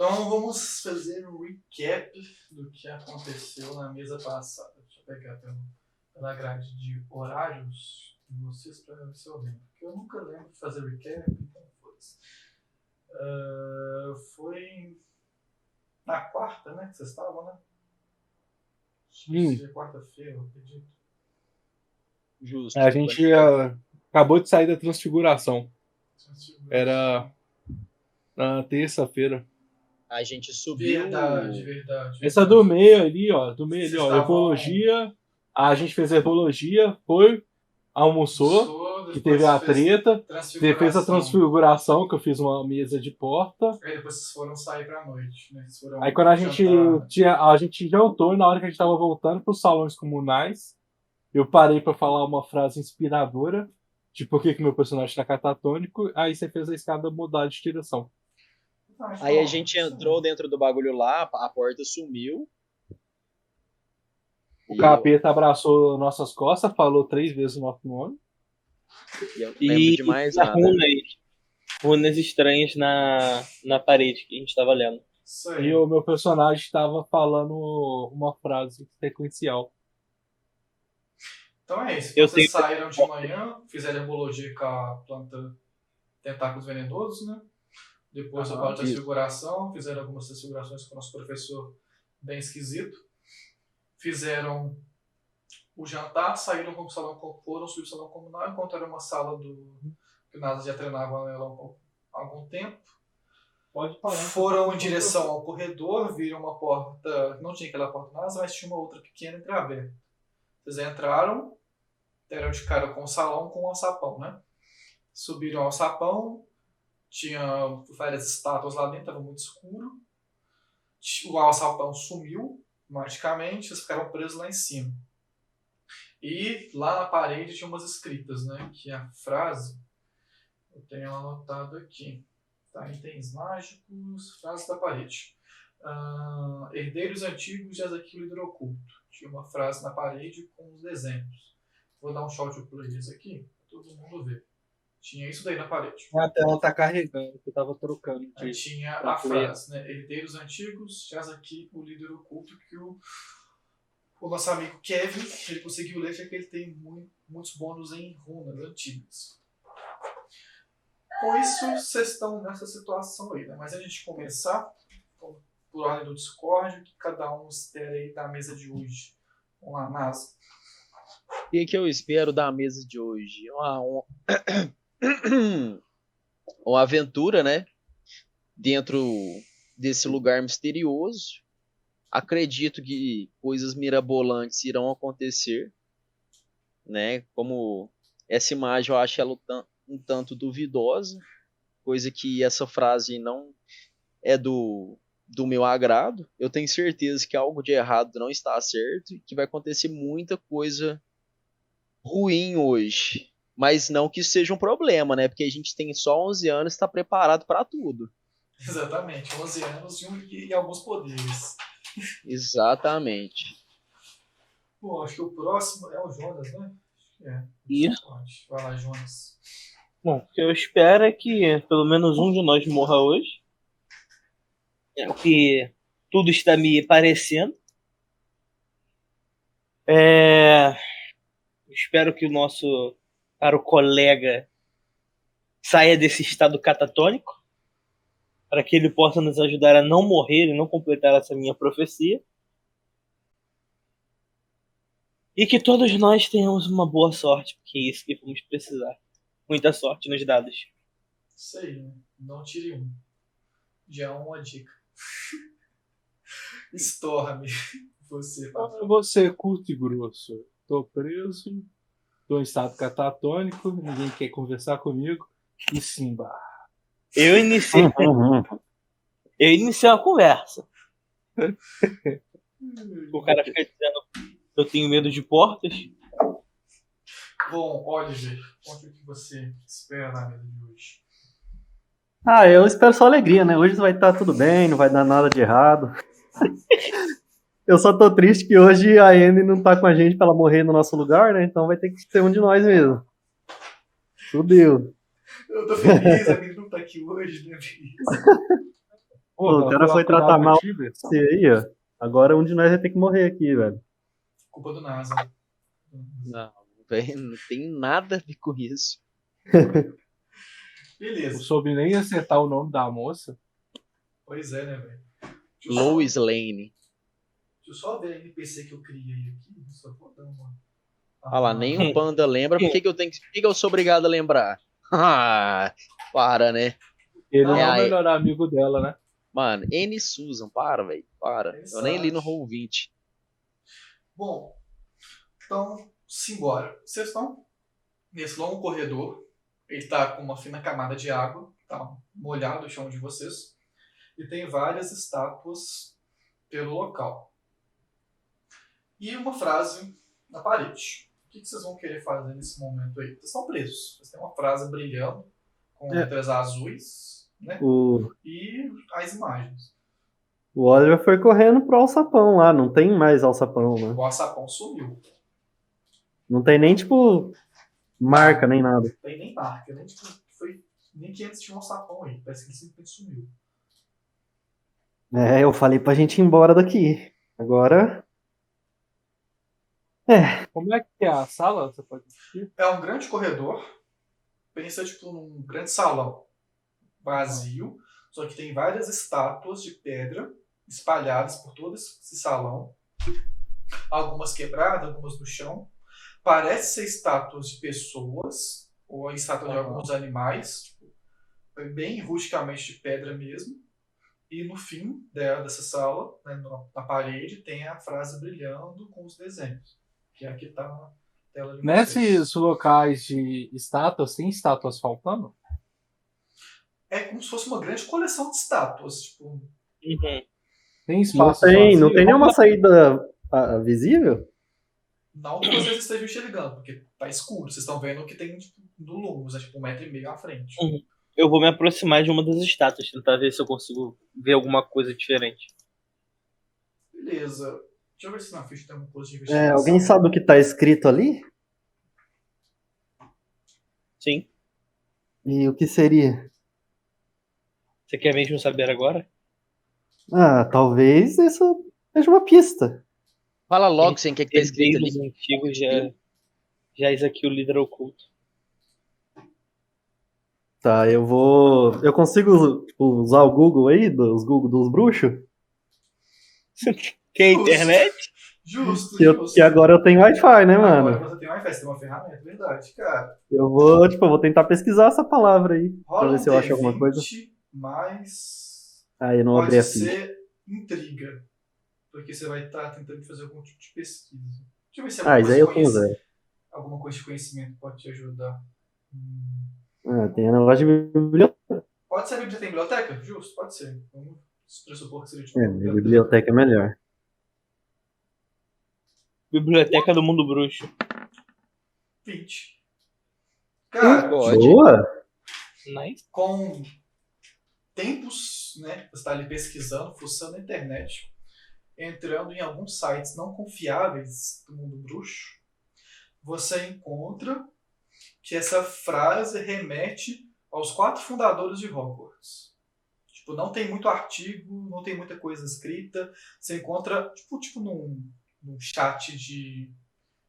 Então vamos fazer um recap do que aconteceu na mesa passada. Deixa eu pegar pelo, pela grade de horários de vocês para ver se eu lembro. Porque eu nunca lembro de fazer recap, então foda-se. Uh, foi na quarta, né? Que vocês estavam, né? Sim. quarta-feira, eu acredito. Justo. A gente uh, acabou de sair da transfiguração. Era na terça-feira. A gente subiu. Verdade, verdade. Essa do meio ali, ó. Do meio ali, ó. Herbologia. A gente fez herbologia, foi, almoçou, que teve a treta, fez a transfiguração, que eu fiz uma mesa de porta. Aí depois vocês foram sair pra noite, né? Aí quando a gente tinha. A gente jantou, na hora que a gente tava voltando pros salões comunais, eu parei para falar uma frase inspiradora de por que, que meu personagem tá catatônico, aí você fez a escada mudar de direção. Aí a gente entrou dentro do bagulho lá, a porta sumiu. O capeta eu... abraçou nossas costas, falou três vezes o nosso nome. E eu lembro e, de mais nada. Runas, runas estranhas na, na parede que a gente tava lendo. E o meu personagem estava falando uma frase sequencial. Então é isso. Eu Vocês tenho... saíram de manhã, fizeram herbologia com a planta tentáculos venenosos, né? Depois ah, a parte da transfiguração, fizeram algumas transfigurações com o nosso professor bem esquisito. Fizeram o jantar, saíram para o salão, foram subir o salão comunal, encontraram uma sala do que o NASA já treinava nela há algum tempo. Pode parar. Foram em direção ao corredor, viram uma porta, não tinha aquela porta NASA, mas tinha uma outra pequena entreaberta. Vocês entraram, deram de cara com o salão com o alçapão, né? Subiram ao sapão, tinha várias estátuas lá dentro, estava muito escuro. O alçapão sumiu magicamente, eles ficaram presos lá em cima. E lá na parede tinha umas escritas, né? Que a frase, eu tenho anotado aqui. Tá? Itens mágicos, frases da parede. Uh, herdeiros antigos de Ezequiel Hidroculto. Tinha uma frase na parede com os desenhos. Vou dar um shot pro eles aqui, para todo mundo ver. Tinha isso daí na parede. A tela tá carregando, que eu tava trocando. Aí tinha a frase, né? Herdeiros antigos, jaz aqui o líder oculto que o, o nosso amigo Kevin, ele conseguiu ler, já que ele tem muito, muitos bônus em runas antigas. Com isso, vocês estão nessa situação aí, né? Mas a gente começar, por ordem do Discord, que cada um espera aí da mesa de hoje. Vamos lá, NASA. O que, que eu espero da mesa de hoje? Uma, uma... uma aventura, né? Dentro desse lugar misterioso. Acredito que coisas mirabolantes irão acontecer, né? Como essa imagem eu acho ela um tanto duvidosa, coisa que essa frase não é do do meu agrado. Eu tenho certeza que algo de errado não está certo e que vai acontecer muita coisa ruim hoje. Mas não que isso seja um problema, né? Porque a gente tem só 11 anos e está preparado para tudo. Exatamente, 11 anos e, um, e alguns poderes. Exatamente. Bom, acho que o próximo é o Jonas, né? É. Isso. Vai lá, Jonas. Bom, o que eu espero é que pelo menos um de nós morra hoje. É o que tudo está me parecendo. É... Espero que o nosso para o colega saia desse estado catatônico, para que ele possa nos ajudar a não morrer e não completar essa minha profecia. E que todos nós tenhamos uma boa sorte, porque é isso que vamos precisar. Muita sorte nos dados. Isso aí, né? não tire um. Já é uma dica. Estorra-me. Você, Patrão. Você curto e grosso. Tô preso, tô em estado catatônico, ninguém quer conversar comigo. E Simba. Eu iniciei. eu iniciei uma conversa. o cara fica dizendo: Eu tenho medo de portas. Bom, Oliver, conta o que você espera na mesa de hoje. Ah, eu espero só alegria, né? Hoje vai estar tudo bem, não vai dar nada de errado. Eu só tô triste que hoje a Anne não tá com a gente pra ela morrer no nosso lugar, né? Então vai ter que ser um de nós mesmo. Fudeu. Eu tô feliz, a Anne não tá aqui hoje, né, Porra, o cara foi cuidado tratar mal você aí, ó. Agora um de nós vai ter que morrer aqui, velho. Culpa do NASA. Não, velho, não tem nada a ver com isso. Não Beleza. soube nem acertar o nome da moça. Pois é, né, velho? Lois Lane. Deixa eu só ver a NPC que eu criei aqui. Só vou dar uma. Olha lá, nem o Panda lembra. Por que, que eu tenho que. Por que, que eu sou obrigado a lembrar? Ah, para, né? Ele Não, é o melhor amigo dela, né? Mano, N. Susan, para, velho. Para. Eu nem li no Exato. Roll 20. Bom, então, simbora. Vocês estão nesse longo corredor. Ele tá com uma fina camada de água, tá molhado o chão de vocês. E tem várias estátuas pelo local. E uma frase na parede. O que que vocês vão querer fazer nesse momento aí? Vocês estão presos. Vocês têm uma frase brilhando, com É. letras azuis, né? O, E as imagens. o Oliver foi correndo pro alçapão lá. Não tem mais alçapão, né? O açapão sumiu. Não tem nem, tipo, marca, nem nada. tem nem marca, nem, tipo, foi, nem que antes tinha um sapão aí. Parece que ele simplesmente sumiu. É, eu falei pra gente ir embora daqui. Agora. Como é que é a sala? Você pode assistir? É um grande corredor. Pensa tipo num grande salão vazio, só que tem várias estátuas de pedra espalhadas por todo esse salão. Algumas quebradas, algumas no chão. Parece ser estátuas de pessoas ou estátuas de alguns animais, tipo, bem rusticamente de pedra mesmo. E no fim dela, dessa sala, né, na parede, tem a frase brilhando com os desenhos, que a que está na tela de vocês. Nesses locais de estátuas, tem estátuas faltando? é como se fosse uma grande coleção de estátuas. Tipo, Uhum. Tem Não espaço tem, não tem nenhuma saída ah, visível? não que vocês estejam enxergando, porque tá escuro. Vocês estão vendo o que tem tipo, no Lumos, é tipo um metro e meio à frente. Uhum. Eu vou me aproximar de uma das estátuas, tentar ver se eu consigo ver alguma coisa diferente. Beleza. Deixa eu ver se na ficha tem alguma coisa de É, investigação. alguém sabe o que tá escrito ali? Sim. E o que seria? Você quer mesmo saber agora? Ah, talvez isso seja uma pista. Fala logo sem o que, que tá escrito ali. Antigos já, já eis aqui o líder oculto. Tá, eu vou. Eu consigo tipo, usar o Google aí, dos Google dos bruxos? Tem Justo. internet? Justo, Que, eu- que agora eu tenho Wi-Fi, né, Agora mano? você tem Wi-Fi, você tem uma ferramenta, verdade, cara. Eu vou, tipo, eu vou tentar pesquisar essa palavra aí. Rola ver um se eu acho alguma D20 coisa. mais Ah, eu não abri pode a ficha. ser intriga. Porque você vai estar tentando fazer algum tipo de pesquisa. Deixa eu ver se Ah, isso aí eu tenho alguma coisa de conhecimento pode te ajudar. Hum. Ah, tem a negócio de biblioteca. Pode ser a biblioteca, tem biblioteca? Justo, pode ser. Vamos pressupor que seria tipo É, biblioteca é melhor. Biblioteca do Mundo Bruxo. 20. Cara, Pode. Boa! Nice. com tempos, né? Você está ali pesquisando, fuçando a internet, entrando em alguns sites não confiáveis do mundo bruxo, você encontra que essa frase remete aos quatro fundadores de Hogwarts. Tipo, não tem muito artigo, não tem muita coisa escrita. Você encontra, tipo, tipo num, num chat de.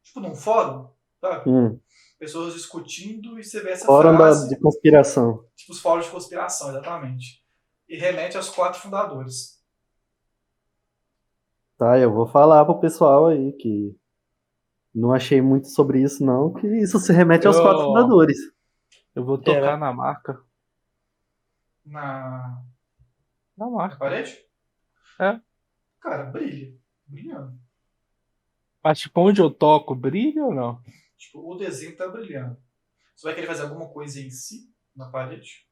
Tipo num fórum, sabe? Hum, Pessoas discutindo e você vê essa fórum frase. de conspiração. Tipo os fóruns de conspiração, exatamente. E remete aos quatro fundadores. Tá, eu vou falar pro pessoal aí que não achei muito sobre isso, não, que isso se remete aos Eu- quatro fundadores. Eu vou tocar Será? na marca. Na, Na na marca. parede? É. Cara, brilha. Brilhando. Mas tipo, onde eu toco, brilha ou não? Tipo, o desenho tá brilhando. Você vai querer fazer alguma coisa em si, na parede?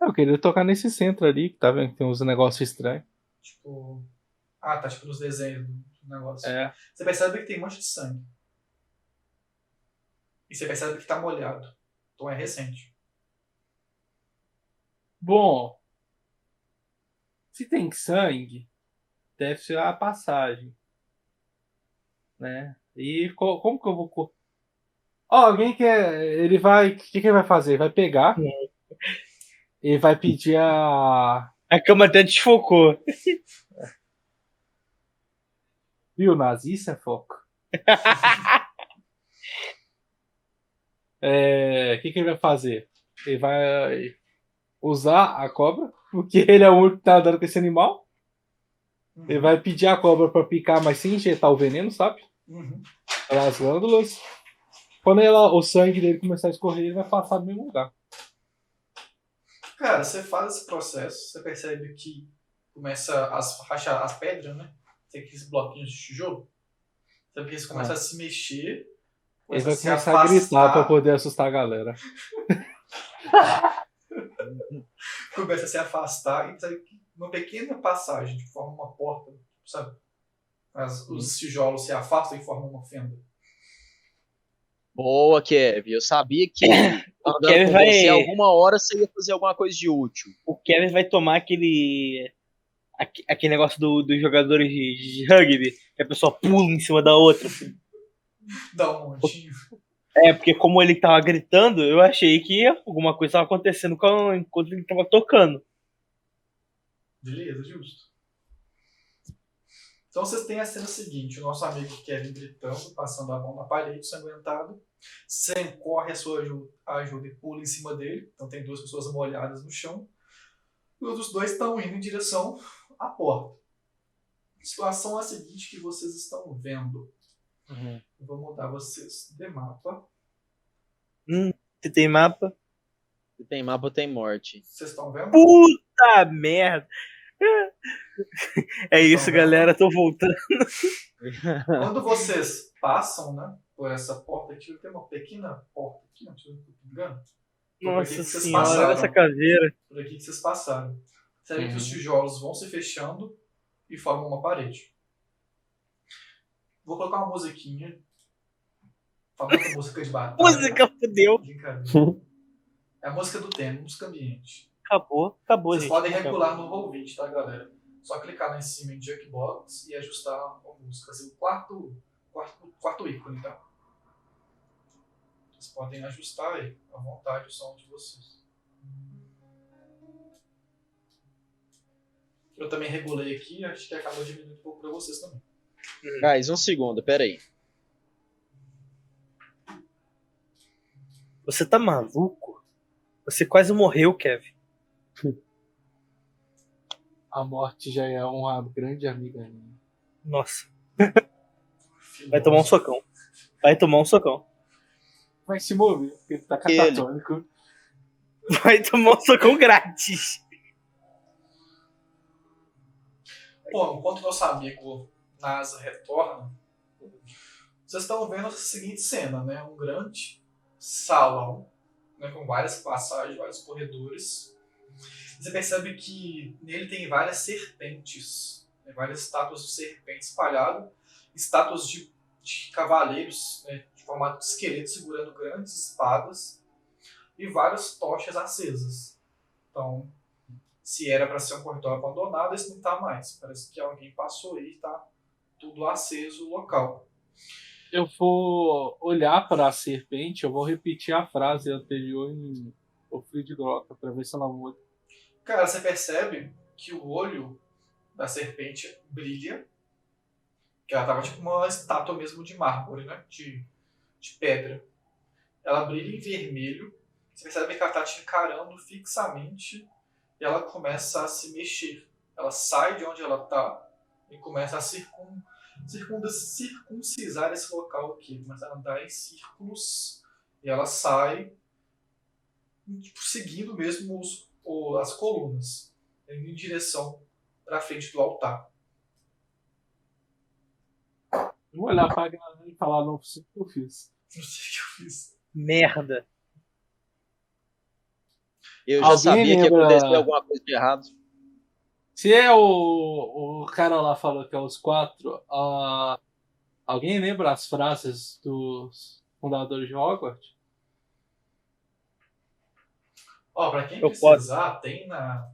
Eu queria tocar nesse centro ali, que tá vendo que tem uns negócios estranhos. Tipo. Ah, tá tipo nos desenhos do do negócio. É. Você percebe que tem um monte de sangue. E você percebe que tá molhado. Então é recente. Bom, se tem sangue, deve ser a passagem. Né? E co- como que eu vou. Ó, alguém quer. Ele vai. O que, que ele vai fazer? Vai pegar. Ele vai pedir a, A cama até desfocou. Viu, Nazi? Isso é foco. É, O que, que ele vai fazer? Ele vai usar a cobra, porque ele é o único que tá andando com esse animal. Ele vai pedir a cobra pra picar, mas sem injetar o veneno, sabe? Uhum. Pelas glândulas. Quando ela, o sangue dele começar a escorrer, ele vai passar no mesmo lugar. Cara, você faz esse processo, você percebe que começa a rachar as pedras, né? Tem aqueles bloquinhos de tijolo. Sabe que eles começam a se mexer. Ele começa vai se começar a gritar pra poder assustar a galera. começa a se afastar e sai uma pequena passagem que forma uma porta, sabe? As- os tijolos se afastam e formam uma fenda. Boa, Kevin. Eu sabia que andando Kevin com vai- você, alguma hora você ia fazer alguma coisa de útil. O Kevin vai tomar aquele. aque- Aquele negócio do- dos jogadores de, de rugby, que a pessoa pula em cima da outra. Dá um montinho. É, porque como ele tava gritando, eu achei que alguma coisa tava acontecendo com- enquanto ele tava tocando. Beleza, justo. Então vocês têm a cena seguinte: o nosso amigo Kevin gritando, passando a mão na parede, sanguentado. Sam corre a sua ajuda, ajuda e pula em cima dele. Então tem duas pessoas molhadas no chão. E os outros dois estão indo em direção à porta. A situação é a seguinte que vocês estão vendo. Eu vou mudar vocês de mapa. Você tem mapa? Se tem mapa, tem morte. Vocês estão vendo? Puta merda! É isso, Então, galera. Tô voltando. Quando vocês passam, né, por essa porta aqui, tem uma pequena porta aqui, não se eu tô me engano. Foi por aqui Nossa que vocês senhora, olha passaram. essa caveira. Por aqui que vocês passaram. Você vê que Uhum. os tijolos vão se fechando e formam uma parede. Vou colocar uma musiquinha. Famosa música de batalha. Música fudeu. É a música do tema, música ambiente. Acabou, acabou, Vocês gente. podem Acabou. regular no Roll20, tá, galera? Só clicar lá em cima em Jukebox e ajustar a música. Assim, o quarto, quarto, quarto ícone, tá? Vocês podem ajustar aí, à vontade, o som de vocês. Eu também regulei aqui, acho que acabou diminuindo um pouco pra vocês também. Guys, um segundo, pera aí. Você tá maluco? Você quase morreu, Kevin. A morte já é uma grande amiga minha. Nossa. Vai tomar um socão. Vai tomar um socão. Vai se mover, porque ele tá Ele. catatônico. Vai tomar um socão grátis. Bom, enquanto nosso amigo NASA retorna, vocês estão vendo a seguinte cena, né? Um grande salão, né? com várias passagens, vários corredores. Você percebe que nele tem várias serpentes, né? várias estátuas de serpentes espalhadas, estátuas de, de cavaleiros, né? de formato de esqueleto segurando grandes espadas e várias tochas acesas. Então, se era para ser um corredor abandonado, esse não está mais. Parece que alguém passou aí e está tudo aceso o local. Eu vou olhar para a serpente, eu vou repetir a frase anterior em O Frio de Grota, para ver se ela muda. Cara, você percebe que o olho da serpente brilha. Que ela tava tipo uma estátua mesmo de mármore, né? De, de pedra. Ela brilha em vermelho. Você percebe que ela tá te encarando fixamente. E ela começa a se mexer. Ela sai de onde ela tá e começa a circun, circun, circuncisar esse local aqui. Começa a andar em círculos. E ela sai tipo, seguindo mesmo os, o- as colunas, indo em direção para frente do altar. Vou olhar para a galera e falar, não sei o que eu fiz. Não sei o que eu fiz. Merda. Eu já Alguém sabia que ia lembra- acontecer alguma coisa de errado. Se é o, o cara lá falou que é os quatro, ah, alguém lembra as frases dos fundadores de Hogwarts? Ó, para quem Eu precisar, tem na.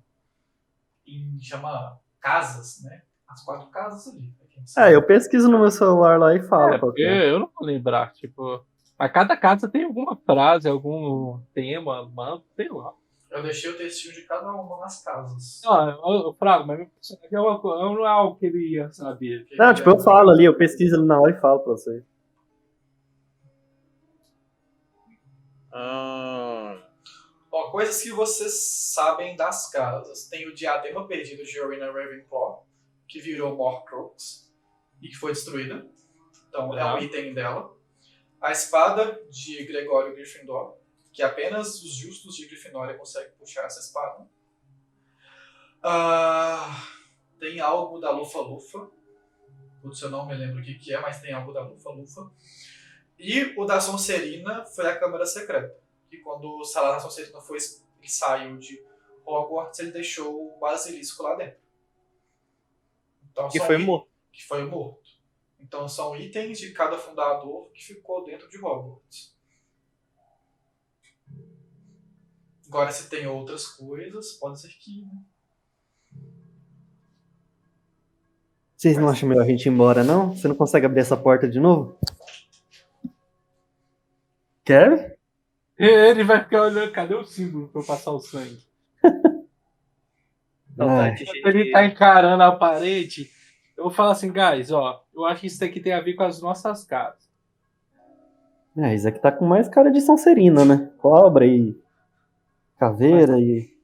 Em, chama casas, né? As quatro casas ali. É, eu pesquiso no meu celular lá e falo É, qual porque que é. eu não vou lembrar, tipo. Mas cada casa tem alguma frase, algum tema, manto, sei lá. Eu deixei o textinho de cada uma nas casas. Não, eu, eu Frago, mas meu personagem é uma coisa, não é algo que ele ia saber. Não, tipo, eu falo ali, eu pesquiso ali na hora e falo pra vocês. Ah, coisas que vocês sabem das casas. Tem o diadema perdido de Orina Ravenclaw, que virou Morcrux e que foi destruída. Então é um item dela. A espada de Gregório Gryffindor, que apenas os justos de Grifinória conseguem puxar essa espada. Ah, tem algo da Lufa Lufa. Putz, eu não me lembro o que, que é, mas tem algo da Lufa Lufa. E o da Sonserina foi a Câmara Secreta. Que quando o Salar da Sonserina foi, ele saiu de Hogwarts, ele deixou o basilisco lá dentro. Então, Que são foi morto. Que foi morto. Então são itens de cada fundador que ficou dentro de Hogwarts. Agora, se tem outras coisas, pode ser que. né? Vocês não acham melhor a gente ir embora, não? Você não consegue abrir essa porta de novo? Quer? Ele vai ficar olhando, cadê o símbolo pra eu passar o sangue? Saudade, Quando gente. ele tá encarando a parede, eu vou falar assim, guys, ó, eu acho que isso daqui tem a ver com as nossas casas. É, isso aqui tá com mais cara de Sonserina, né? Cobra e caveira e.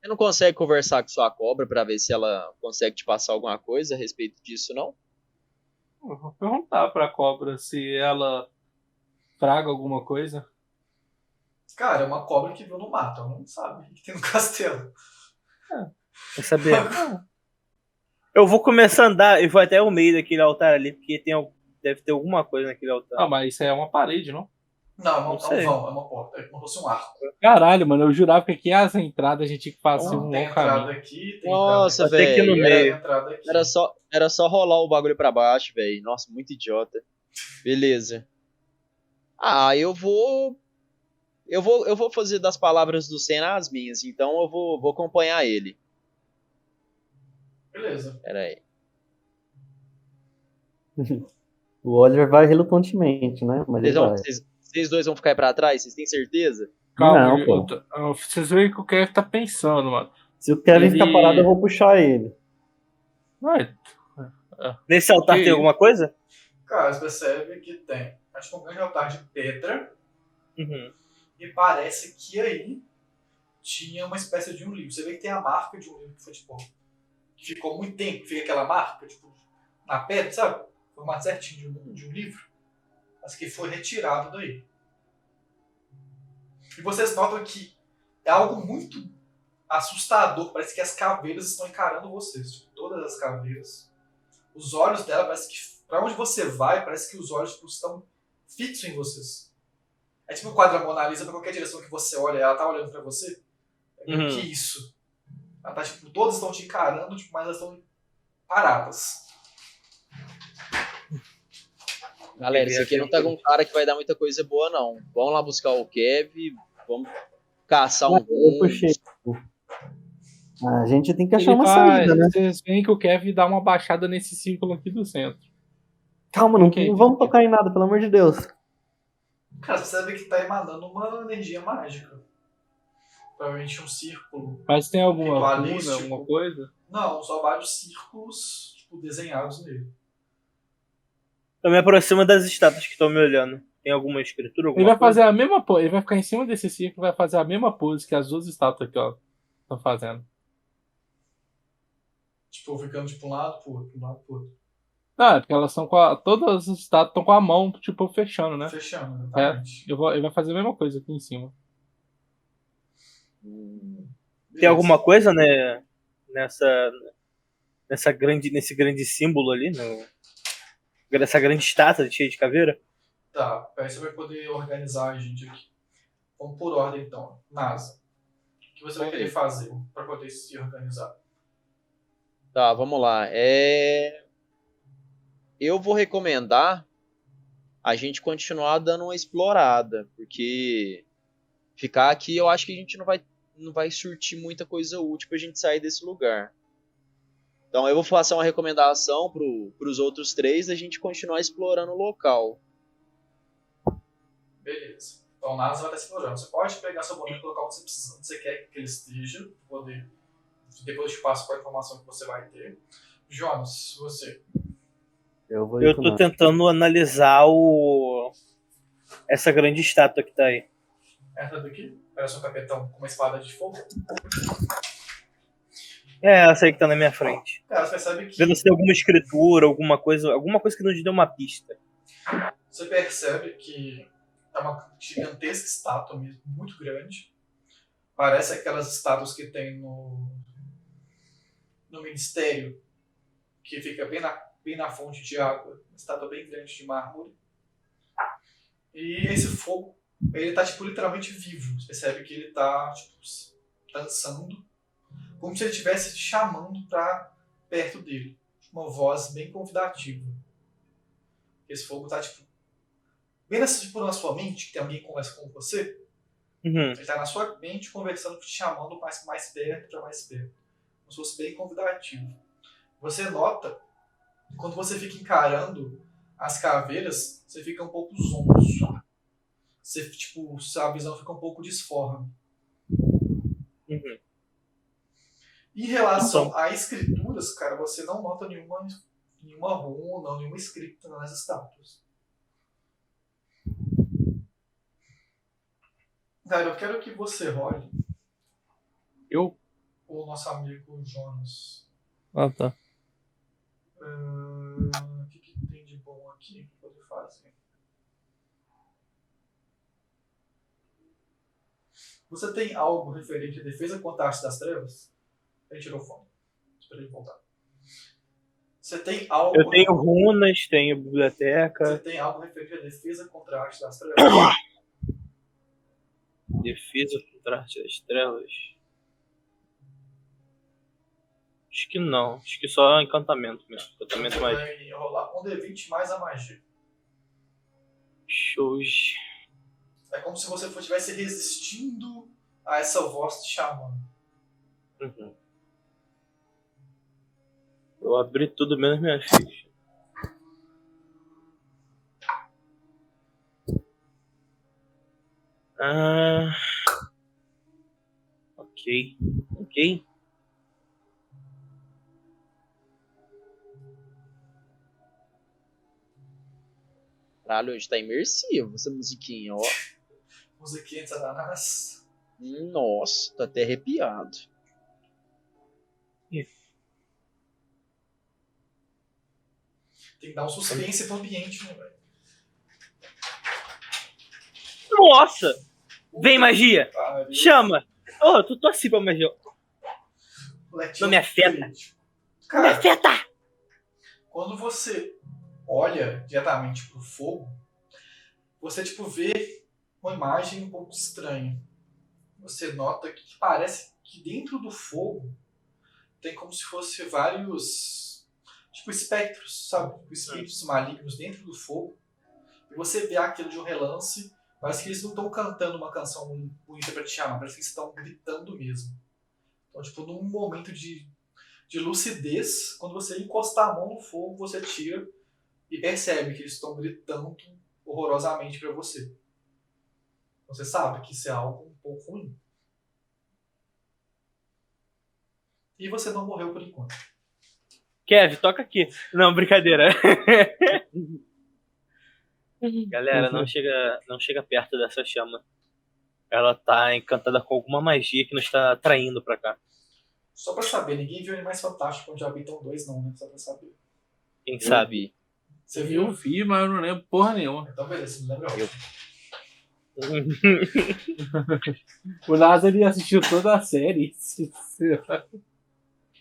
Você não consegue conversar com sua cobra pra ver se ela consegue te passar alguma coisa a respeito disso, não? Eu vou perguntar pra cobra se ela traga alguma coisa. Cara, é uma cobra que viu no mato, ela não sabe o que tem no castelo. Quer saber? Eu vou começar a andar e vou até o meio daquele altar ali, porque tem, deve ter alguma coisa naquele altar. Ah, mas isso aí é uma parede, não? Não, é, uma, Não é um vão, é uma porta. É como se fosse um arco. Caralho, mano, eu jurava que aqui as entradas a gente tinha que fazer um tem entrada caminho. aqui, tem Nossa, entrada aqui, Tem que ir no velho. tem meio. entrada aqui. Era só, era só rolar o bagulho pra baixo, velho. Nossa, muito idiota. Beleza. Ah, eu vou. Eu vou, eu vou fazer das palavras do Senna as minhas, então eu vou, vou acompanhar ele. Beleza. Pera aí. O Oliver vai relutantemente, né? Mas Vocês, vão- vai. vocês- vocês dois vão ficar aí pra trás? Vocês têm certeza? Calma, Não, pô. eu vocês veem o que o Kevin tá pensando, mano. Se o Kevin Ele- ficar parado, eu vou puxar ele. Ué, Nesse altar Que- tem alguma coisa? Cara, você percebe que tem. Acho que um grande altar de pedra. Uhum. E parece que aí tinha uma espécie de um livro. Você vê que tem a marca de um livro que foi tipo. Que ficou muito tempo, fica aquela marca, tipo, na pedra, sabe? Formato certinho de um, de um livro. Mas que foi retirado daí. E vocês notam que é algo muito assustador. Parece que as caveiras estão encarando vocês. Todas as caveiras. Os olhos dela parece que. Pra onde você vai, parece que os olhos tipo, estão fixos em vocês. É tipo o quadro da Mona Lisa, pra qualquer direção que você olha, ela tá olhando pra você. É Uhum. que isso. Ela tá, tipo, todas estão te encarando, tipo, mas elas estão paradas. Galera, isso aqui não tá com cara que vai dar muita coisa boa, não. Vamos lá buscar o Kev, vamos caçar um Eu rumo. puxei. A gente tem que achar ele uma vai- saída, né? Vocês veem que o Kevin dá uma baixada nesse círculo aqui do centro. Calma, não, Ok. não vamos tocar em nada, pelo amor de Deus. Cara, você sabe que tá emanando uma energia mágica. Provavelmente um círculo. Mas tem alguma runa, alguma coisa? Não, só vários círculos, tipo, desenhados nele. Eu me aproximo das estátuas que estão me olhando. Tem alguma escritura? Ele Alguma vai coisa? fazer a mesma pose, ele vai ficar em cima desse círculo, vai fazer a mesma pose que as duas estátuas aqui, ó, estão fazendo. Tipo, ficando de um lado pro outro, de um lado pro outro. Não, é porque elas estão com a. Todas as estátuas estão com a mão, tipo, fechando, né? Fechando, exatamente. Eu vou, ele vai fazer a mesma coisa aqui em cima. Tem alguma coisa, né? Nessa. Nessa grande, nesse grande símbolo ali, no, nessa grande estátua cheia de caveira? Tá, aí você vai poder organizar a gente aqui. Vamos por ordem então. NASA. O que você vai querer fazer pra poder se organizar? Tá, vamos lá. É... Eu vou recomendar a gente continuar dando uma explorada, porque ficar aqui eu acho que a gente não vai, não vai surtir muita coisa útil pra gente sair desse lugar. Então eu vou fazer uma recomendação pro, pros outros três da gente continuar explorando o local. Beleza. Então nada vai estar explorando. Você pode pegar seu boneco e colocar onde você, precisa, onde você quer que ele esteja, poder. Depois eu te passo com a informação que você vai ter. Jonas, você. Eu vou Eu tô tentando analisar o. Essa grande estátua que tá aí. Essa daqui, parece um capetão com uma espada de fogo. É, essa aí que tá na minha frente. Cara, você percebe que. Vendo se tem alguma escritura, alguma coisa. Alguma coisa que nos dê uma pista. Você percebe que é uma gigantesca estátua mesmo, muito grande. Parece aquelas estátuas que tem no, no ministério, que fica bem na, bem na fonte de água. Uma estátua bem grande de mármore. E esse fogo, ele tá tipo literalmente vivo. Você percebe que ele tá tipo, dançando, como se ele estivesse te chamando pra perto dele. Uma voz bem convidativa. Esse fogo tá tipo bem nessa, tipo, na sua mente, que tem alguém que conversa com você, Uhum. ele tá na sua mente conversando, te chamando mais, mais perto, para mais perto. Como se fosse bem convidativo. Você nota, quando você fica encarando as caveiras, você fica um pouco zonzo. Você, tipo, sua visão fica um pouco disforme. Uhum. Em relação a escrituras, cara, você não nota nenhuma, nenhuma runa, nenhuma escrita nas estátuas. Cara, eu quero que você role Eu? o nosso amigo Jonas. Ah, tá. O que, que tem de bom aqui pra poder fazer? Você tem algo referente à defesa contra a arte das trevas? Ele tirou o fone. Espera ele voltar. Você tem algo. Eu tenho runas, tenho biblioteca, Você tem algo referente à defesa contra a arte das trevas? defesa contra a arte das trevas. Acho que não. Acho que só encantamento mesmo. Encantamento mais vai rolar um D20 mais a magia. shows. É como se você estivesse resistindo a essa voz te chamando. Uhum. Eu abri tudo menos minha ficha. Ah. Ok. Ok. Caralho, hoje tá imersivo essa musiquinha, ó. Musiquinha de Satanás. Nossa, tô até arrepiado. Tem que dar um suspense pro ambiente, né, velho? Nossa! Vem, magia! Pariu. Chama! Oh, tu torci pra magia. Moleque, Não me afeta. crítico. Não me Cara, afeta! quando você olha diretamente pro fogo, você tipo vê uma imagem um pouco estranha. Você nota que parece que dentro do fogo tem como se fosse vários tipo espectros, sabe? Tipo, espíritos malignos dentro do fogo. E você vê aquilo de um relance, parece que eles não estão cantando uma canção bonita pra te chamar, parece que eles estão gritando mesmo. Então, tipo, num momento de de lucidez, quando você encostar a mão no fogo, você tira e percebe que eles estão gritando horrorosamente pra você. Você sabe que isso é algo um pouco ruim. E você não morreu por enquanto. Kev, toca aqui. Não, brincadeira. Galera, não chega, não chega perto dessa chama. Ela tá encantada com alguma magia que nos tá atraindo pra cá. Só pra saber, ninguém viu Animais Fantásticos onde habitam dois, não, né? Só pra saber. Quem sabe? Você Eu viu? vi, mas eu não lembro porra nenhuma. Então, beleza, não lembra. Eu- O Lázaro ele assistiu toda a série.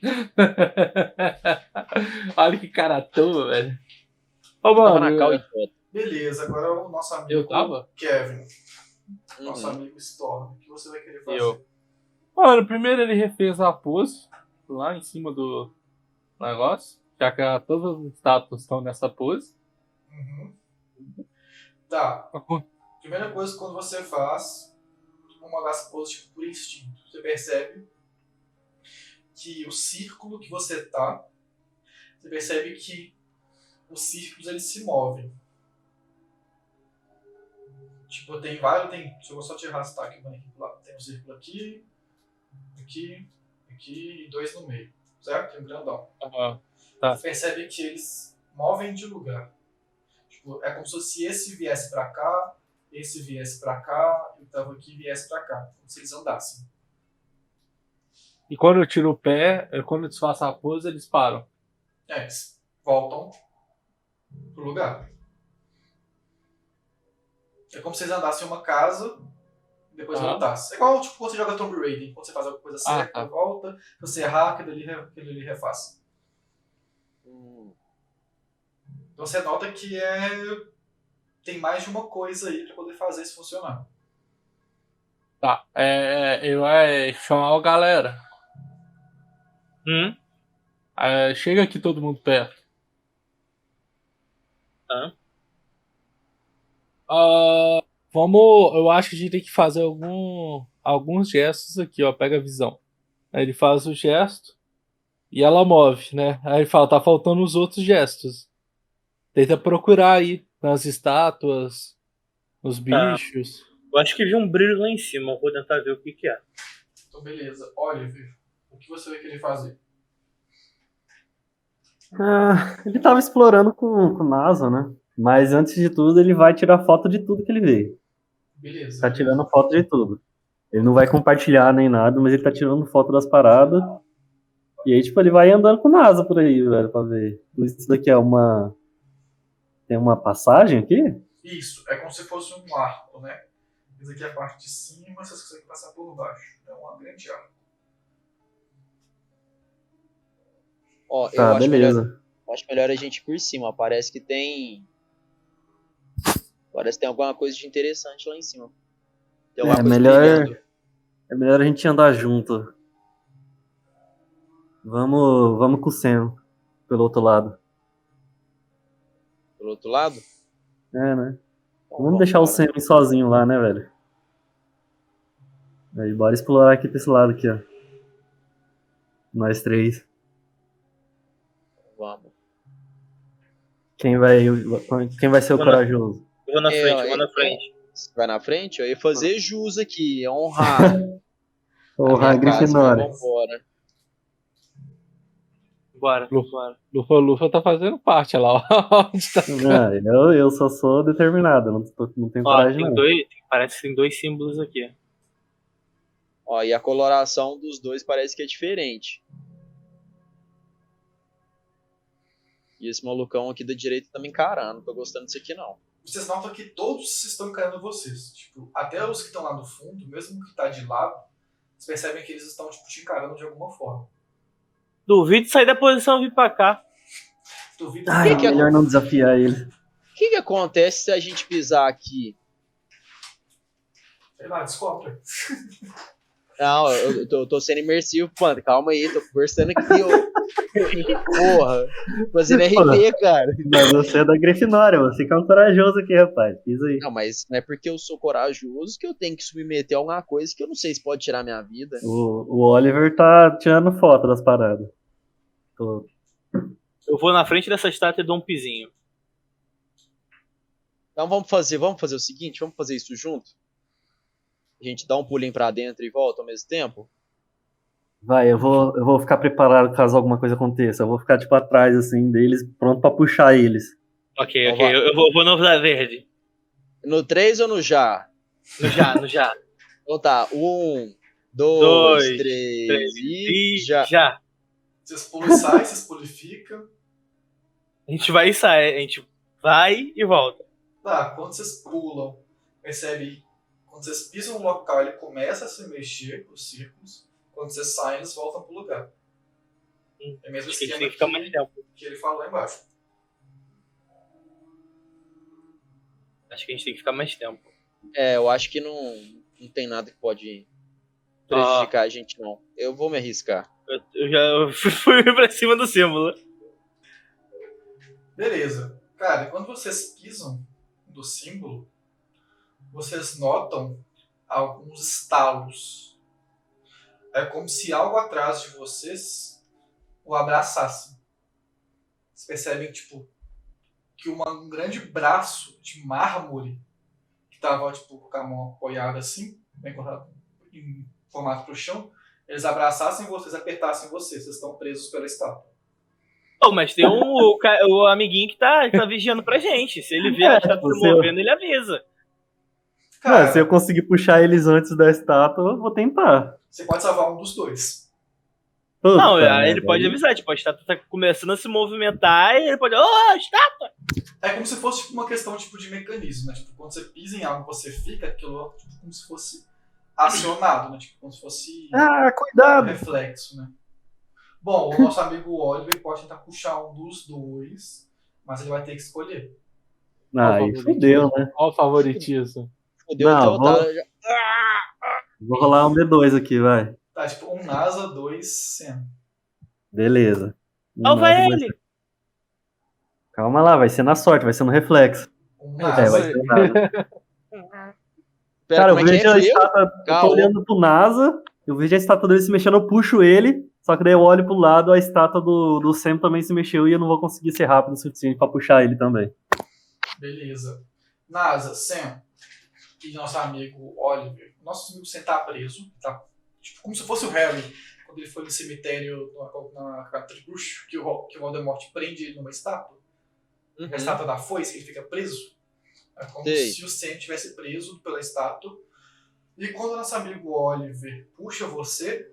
Olha que cara à toa, velho. Ô, mano, na cal e foto. Beleza, agora o nosso amigo eu tava? Kevin. Nosso Uhum. amigo Storm. O que você vai querer fazer? Eu. Mano, primeiro ele refez a pose lá em cima do negócio. Já que todas as estátuas estão nessa pose. Uhum. Tá. Primeira coisa, quando você faz uma das poses tipo, por instinto, você percebe que o círculo que você tá, você percebe que os círculos eles se movem. Tipo, tem vários. Tem, deixa eu só te arrastar aqui, Tem um círculo aqui, aqui, aqui e dois no meio. Certo? Tem um grandão. Uhum. Tá. Você percebe que eles movem de lugar. Tipo, é como se esse viesse pra cá, esse viesse pra cá, e o tava aqui viesse pra cá. Como se eles andassem. E quando eu tiro o pé, quando eu desfaço a pose, eles param. É, eles voltam pro lugar. É como se eles andassem em uma casa e depois ah. voltassem. É igual tipo, quando você joga Tomb Raider, quando você faz alguma coisa ah, certa, ah, volta, você errar, aquilo ali, aquilo ali refaz. Hum. Então você nota que é. Tem mais de uma coisa aí pra poder fazer isso funcionar. Tá, é, eu é chamar a galera. Hum? É, chega aqui todo mundo perto. Tá. Uh, vamos. Eu acho que a gente tem que fazer algum, alguns gestos aqui, ó. Pega a visão. Aí ele faz o gesto e ela move, né? Aí ele fala, tá faltando os outros gestos. Tenta procurar aí nas estátuas, nos tá. bichos. Tá. Eu acho que vi um brilho lá em cima. Eu vou tentar ver o que, que é. Então, beleza. Oliver, o que você vai querer fazer? Ah, ele tava explorando com, com o NASA, né? Mas antes de tudo, ele vai tirar foto de tudo que ele vê. Beleza. Tá tirando foto de tudo. Ele não vai compartilhar nem nada, mas ele tá tirando foto das paradas. E aí, tipo, ele vai andando com o NASA por aí, velho, pra ver. Isso daqui é uma. Tem uma passagem aqui? Isso, é como se fosse um arco, né? Isso aqui é a parte de cima, vocês conseguem passar por baixo. É uma grande arco. Ó, tá, eu acho beleza. Melhor, acho melhor a gente ir por cima. Parece que tem Parece que tem alguma coisa de interessante lá em cima. é melhor, é melhor a gente andar junto. Vamos, vamos com o Sam pelo outro lado. Pelo outro lado? É, né? Então, vamos, vamos deixar o Sam sozinho lá, né, velho? Aí, bora explorar aqui pra esse lado aqui, ó. Nós três. Vamos. Quem vai, quem vai ser o corajoso? Eu vou na frente, eu vou na frente. Vai na frente? Eu ia fazer jus aqui, honrar. honrar a Grifinória. Vambora. Bora, Lufa, Lufa, Lufa tá fazendo parte lá, ó. tá não, eu, eu só sou determinado, não, tô, não tenho ó, coragem tem não. Dois, parece que tem dois símbolos aqui. Ó, e a coloração dos dois parece que é diferente. E esse malucão aqui da direita tá me encarando, não tô gostando disso aqui não vocês notam que todos estão encarando vocês. Tipo, até os que estão lá no fundo, mesmo que tá de lado, vocês percebem que eles estão tipo, te encarando de alguma forma. Duvido sair da posição e vir pra cá. Duvido. Ai, que é melhor não desafiar ele. O que, que acontece se a gente pisar aqui? Sei lá, descobre. Não, eu tô, eu tô sendo imersivo, mano. Calma aí, tô conversando aqui, ô. Porra, fazendo RP, cara. Mas você é da Grifinória, você que é um corajoso aqui, rapaz. Diz aí. Não, mas não é porque eu sou corajoso que eu tenho que submeter a alguma coisa que eu não sei se pode tirar minha vida. O, o Oliver tá tirando foto das paradas. Tô... Eu vou na frente dessa estátua e dou um pizinho. Então vamos fazer, vamos fazer o seguinte, vamos fazer isso junto? A gente dá um pulinho pra dentro e volta ao mesmo tempo? Vai, eu vou, eu vou ficar preparado caso alguma coisa aconteça. Eu vou ficar, tipo, atrás, assim, deles, pronto pra puxar eles. Ok, então ok. Eu, eu, vou, vou no verde. No 3 ou no já? No já, no já. Então tá, um, dois, dois três, três, e, e já. já. Vocês pulam e saem, vocês pulificam. A gente vai e sai, a gente vai e volta. Tá, quando vocês pulam, percebe quando vocês pisam no local, ele começa a se mexer, os círculos. Quando vocês saem, eles voltam pro lugar. Hum, é mesmo esquema que, que, mais tempo. que ele fala lá embaixo. Acho que a gente tem que ficar mais tempo. É, eu acho que não, não tem nada que pode prejudicar ah. a gente, não. Eu vou me arriscar. Eu, já fui pra cima do símbolo. Beleza. Cara, quando vocês pisam do símbolo, vocês notam alguns estalos. É como se algo atrás de vocês o abraçasse. Vocês percebem, tipo, que uma, um grande braço de mármore que tava, tipo, com a mão apoiada assim, bem cortado, em formato pro chão, eles abraçassem vocês, apertassem vocês. Vocês estão presos pela estátua. Oh, mas tem um, o, o amiguinho que tá, que tá vigiando pra gente. Se ele vê a estátua se você- movendo, ele avisa. Cara, se eu conseguir puxar eles antes da estátua, eu vou tentar. você pode salvar um dos dois. Puta Não, ele pode aí- avisar, tipo, a estátua tá começando a se movimentar e ele pode. Ô, estátua! É como se fosse tipo, uma questão tipo, de mecanismo, né? Tipo, quando você pisa em algo, você fica, aquilo tipo, como se fosse acionado, né? Tipo, como se fosse Ah, um cuidado! reflexo, né? Bom, o nosso amigo Oliver pode tentar puxar um dos dois, mas ele vai ter que escolher. Ah, aí fudeu, né? Olha o favoritismo. Fudeu Não, até o vou- já- Vou rolar um D2 aqui, vai. Tá, tipo, um NASA, dois Sam. Beleza. Um Salva nada, vai ele! ser- Calma lá, vai ser na sorte, vai ser no reflexo. Um É, NASA. vai ser. Pera, Cara, eu é vejo é? a estátua, eu tô olhando pro NASA, eu vejo a estátua dele se mexendo, eu puxo ele, só que daí eu olho pro lado, a estátua do, do Sam também se mexeu e eu não vou conseguir ser rápido o suficiente pra puxar ele também. Beleza. NASA, Sam e nosso amigo Oliver. Nosso amigo Sam tá preso. Tá, tipo, como se fosse o Harry, quando ele foi no cemitério na, na casa de bruxo, que o, que o Voldemort prende ele numa estátua. Uhum. A estátua da foice, ele fica preso. É como Sei. se o Sam tivesse preso pela estátua. E quando nosso amigo Oliver puxa você,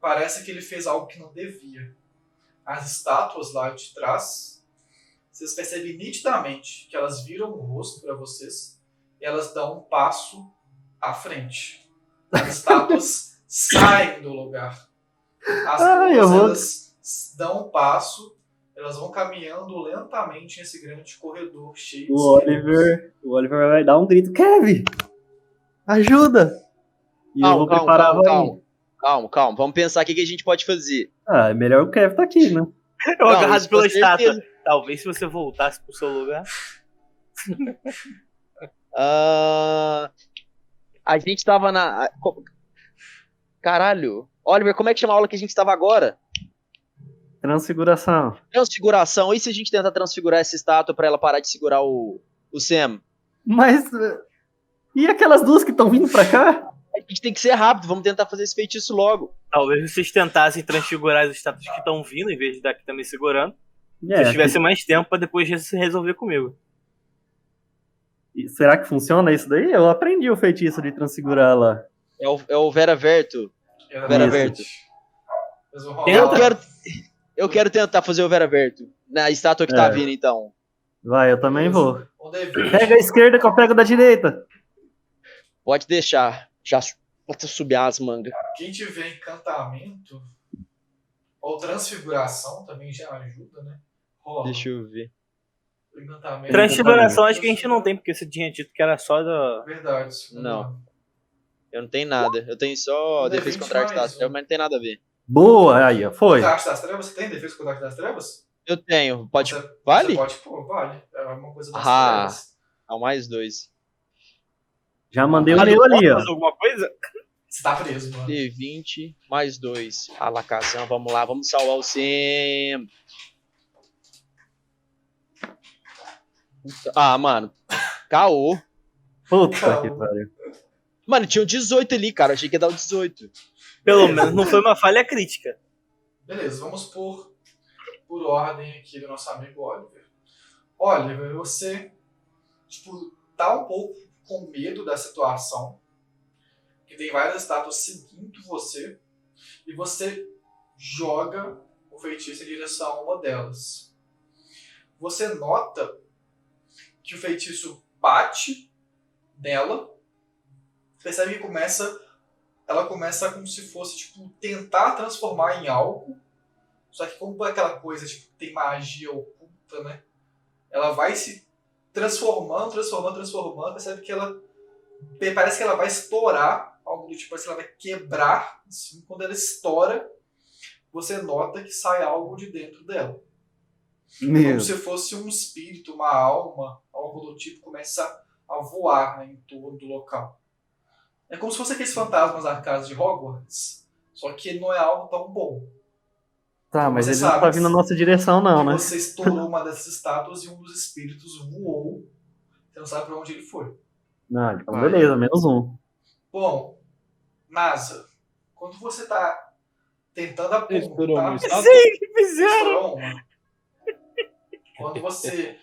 parece que ele fez algo que não devia. As estátuas lá de trás, vocês percebem nitidamente que elas viram o rosto para vocês e elas dão um passo à frente. As estátuas saem do lugar. As Ai, duas, vou- elas dão um passo, elas vão caminhando lentamente nesse grande corredor cheio de O espíritos. Oliver, o Oliver vai dar um grito, Kevin! Ajuda! E eu Calma, vou calma, preparar calma, a calma. Calma, calma. Vamos pensar o que que a gente pode fazer. Ah, é melhor o Kevin tá aqui, né? Eu Não, agarrado pela estátua. Talvez se você voltasse pro seu lugar. Ah, a gente tava na. Caralho. Oliver, como é que chama a aula que a gente tava agora? Transfiguração. Transfiguração. E se a gente tentar transfigurar essa estátua pra ela parar de segurar o, o Sam? Mas. eh, E aquelas duas que estão vindo pra cá? A gente tem que ser rápido, vamos tentar fazer esse feitiço logo. Talvez vocês tentassem transfigurar as estátuas que estão vindo, em vez de daqui também segurando. Se É, vocês tivessem mais tempo pra depois se resolver comigo. e será que funciona isso daí? Eu aprendi o feitiço de transfigurar lá. É o, é o Vera Verto. Era Vera verdade. Verto. Eu quero, eu quero tentar fazer o Vera Verto. Na estátua que É. tá vindo, então. Vai, eu também vou. D20. Pega a esquerda que eu pego da direita. Pode deixar. Já pode subir as mangas. Quem tiver encantamento ou transfiguração também já ajuda, né? Rola. Deixa eu ver. Encantamento. Transfiguração acho que a gente não tem, porque você tinha dito que era só da. Verdade. Não. Eu não tenho nada. Eu tenho só defesa D20 contra trevas, um. mas não tem nada a ver. Boa, aí, foi. Arte das trevas? Você tem defesa contra a arte das trevas? Eu tenho. Pode. Você- Vale? Você pode, pô, vale. É uma coisa das Ah. trevas. Ao mais dois. Já mandei o meu ali, ó. alguma coisa? Você tá preso, mano. D20 mais dois. Alacazão, vamos lá, vamos salvar o Sam. Ah, mano. Caô. Puta Calma. que pariu. Mano, tinha um 18 ali, cara. Achei que ia dar o 18. Pelo menos não foi uma falha crítica. Beleza, vamos por, por ordem aqui do nosso amigo Oliver. Oliver, você tipo, tá um pouco com medo da situação, que tem várias estátuas seguindo você, e você joga o feitiço em direção a uma delas. Você nota que o feitiço bate nela, percebe que começa ela começa como se fosse, tipo, tentar transformar em algo. Só que como é aquela coisa, tipo, tem magia oculta, né? Ela vai se transformando, transformando, transformando, percebe que ela. Parece que ela vai estourar, algo do tipo, parece que ela vai quebrar, assim, quando ela estoura, você nota que sai algo de dentro dela. Meu. Como se fosse um espírito, uma alma, algo do tipo, começa a voar né, em torno do local. É como se fosse aqueles fantasmas arcados de Hogwarts, só que não é algo tão bom. Tá, mas ele não tá vindo na nossa direção, não, né? Você estourou uma dessas estátuas e um dos espíritos voou. Você não sabe pra onde ele foi. Não, então beleza, menos um. Bom, NASA, quando você tá tentando Estourou apontar. Sim, que fizeram! Estourou uma. Quando você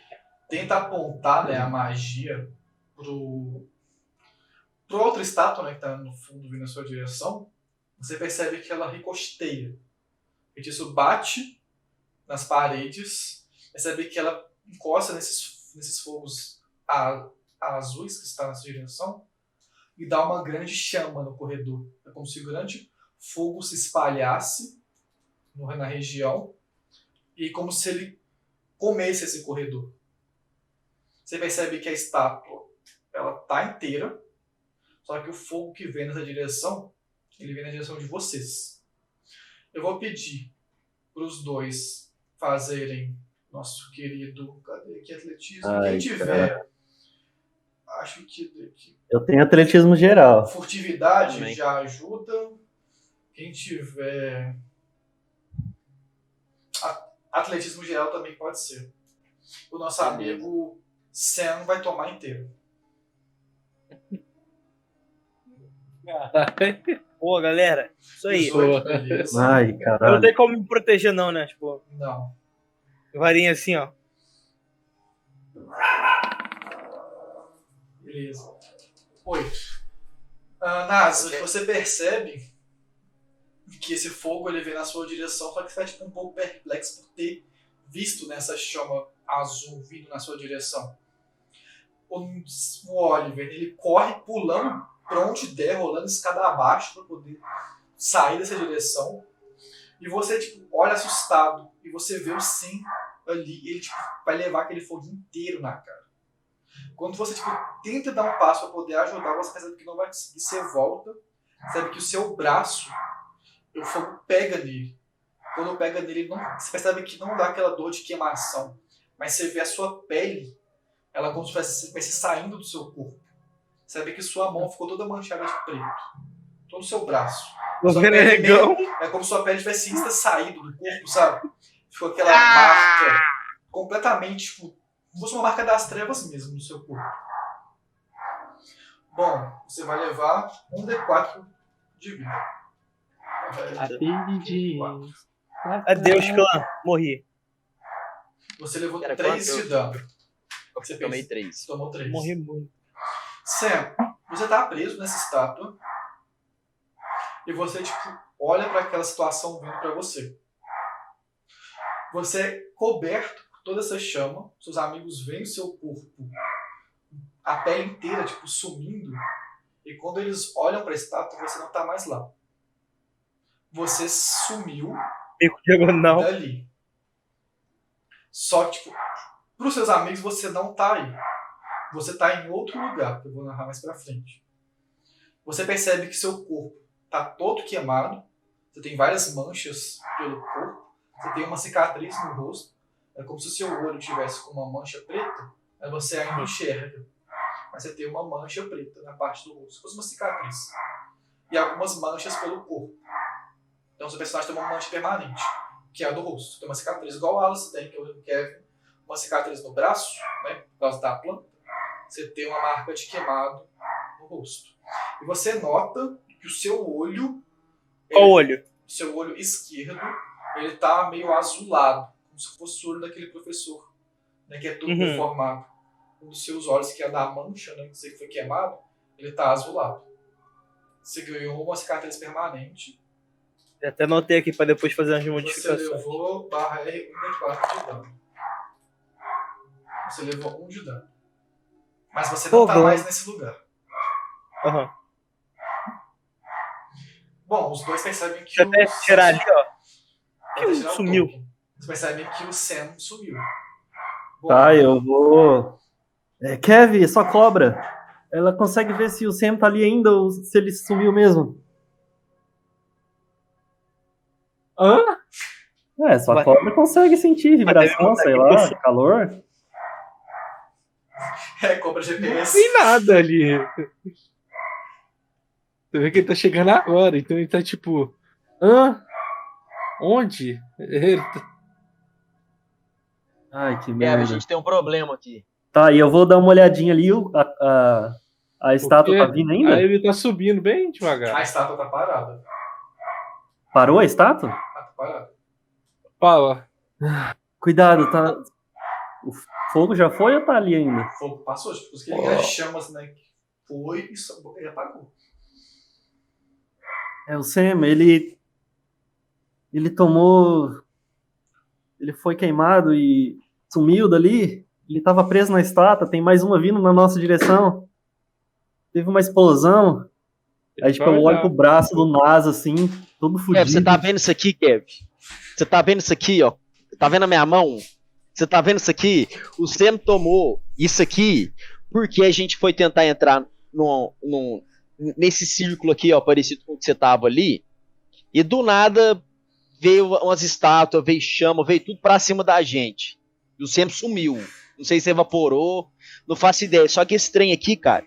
tenta apontar né, a magia pro, pro outra estátua né, que tá no fundo vindo na sua direção, você percebe que ela ricosteia. O feitiço bate nas paredes, percebe que ela encosta nesses, nesses fogos a- azuis que está na sua direção e dá uma grande chama no corredor. É como se o grande fogo se espalhasse no- na região e como se ele comesse esse corredor. Você percebe que a estátua ela tá inteira, só que o fogo que vem nessa direção, ele vem na direção de vocês. Eu vou pedir para os dois fazerem nosso querido, cadê aqui atletismo? Ai, Quem tiver, acho que daqui Eu tenho atletismo geral. Furtividade Também. já ajuda. Quem tiver. Atletismo geral também pode ser. O nosso amigo Sam vai tomar inteiro. Pô, galera, isso aí. 18, beleza. Ai, Eu não caralho. tenho como me proteger, não, né? Tipo, Não. varinha assim, ó. Beleza. 8. Ah, Nasa, você percebe que esse fogo ele vem na sua direção, só que você está tipo, um pouco perplexo por ter visto nessa chama azul vindo na sua direção. O, o Oliver ele corre pulando der, rolando escada abaixo para poder sair dessa direção. E você tipo, olha assustado e você vê o Sim ali, ele tipo, vai levar aquele fogo inteiro na cara. Quando você tipo, tenta dar um passo para poder ajudar, você percebe que não vai conseguir, você volta, percebe que o seu braço, o fogo pega nele. Quando pega nele, não, você percebe que não dá aquela dor de queimação, mas você vê a sua pele, ela como se estivesse saindo do seu corpo. Você vê que sua mão ficou toda manchada de preto. Todo o seu braço. Pele negão. É como se sua pele tivesse insta saído do corpo, sabe? Ficou aquela marca completamente, tipo, como se fosse uma marca das trevas mesmo no seu corpo. Bom, você vai levar um D4 de vida. Rapidinho. Adeus, clã. Morri. Você levou Era 3 quanto? de dano. Você tomei fez? três. Você tomou 3. Morri muito. Sam, você tá preso nessa estátua e você, tipo, olha para aquela situação vindo para você. Você é coberto por toda essa chama, seus amigos veem o seu corpo, a pele inteira, tipo, sumindo, e quando eles olham para a estátua, você não tá mais lá. Você sumiu diagonal. dali. Só que, tipo, pros seus amigos você não tá aí. Você tá em outro lugar, que eu vou narrar mais pra frente. Você percebe que seu corpo tá todo queimado. Você tem várias manchas pelo corpo. Você tem uma cicatriz no rosto. É como se o seu olho tivesse com uma mancha preta. Mas você ainda enxerga. Mas você tem uma mancha preta na parte do rosto. Como uma cicatriz. E algumas manchas pelo corpo. Então seu personagem tem uma mancha permanente que é a do rosto. Tem uma cicatriz igual o Alice tem, que é o Kevin. Uma cicatriz no braço, né, por causa da planta. Você tem uma marca de queimado no rosto. E você nota que o seu olho, Qual ele- olho? o seu olho esquerdo, ele tá meio azulado, como se fosse o olho daquele professor, né, que é todo Uhum. deformado. Um dos seus olhos, que é da mancha, né, que você foi queimado, ele tá azulado. Você ganhou uma cicatriz permanente. Eu até notei aqui pra depois fazer Você modificações. levou barra R 1d4 de dano. Você levou 1 de dano. Mas você não tá bom. mais nesse lugar. Aham. Bom, os dois percebem que Deixa eu até o tirar ali, ó. Sumiu. token. Vocês percebem que o Sam sumiu. Bom, Tá, eu vou. É, Kevin, sua cobra. Ela consegue ver se o Sam tá ali ainda ou se ele sumiu mesmo. Hã? É, sua Vai. cobra consegue sentir vibração, sei lá, calor. É, compra GPS. Tem nada ali. Você vê que ele tá chegando agora, então ele tá tipo. Hã? Onde? Ele tá- Ai, que Kevin, a merda. gente tem um problema aqui. Tá, e eu vou dar uma olhadinha ali. o- A, a, A estátua tá vindo ainda? Aí ele tá subindo bem devagar. A estátua tá parada. Parou a estátua? Tá parada. Fala. Cuidado, tá. O fogo já foi ou tá ali ainda? O fogo passou, tipo, os que ele as chamas, né? Foi e só, ele apagou. É, o Sam, ele. Ele tomou. Ele foi queimado e sumiu dali. Ele tava preso na estátua, tem mais uma vindo na nossa direção. Teve uma explosão. Aí, tipo, eu olho pro braço do NASA, assim, todo fudido. Kev, você tá vendo isso aqui, Kev? Você tá vendo isso aqui, ó? Tá vendo a minha mão? Você tá vendo isso aqui? O Sam tomou isso aqui porque a gente foi tentar entrar num, num- nesse círculo aqui, ó, parecido com o que você tava ali. E do nada veio umas estátuas, veio chama, veio tudo pra cima da gente. E o Sam sumiu. Não sei se evaporou, não faço ideia. Só que esse trem aqui, cara,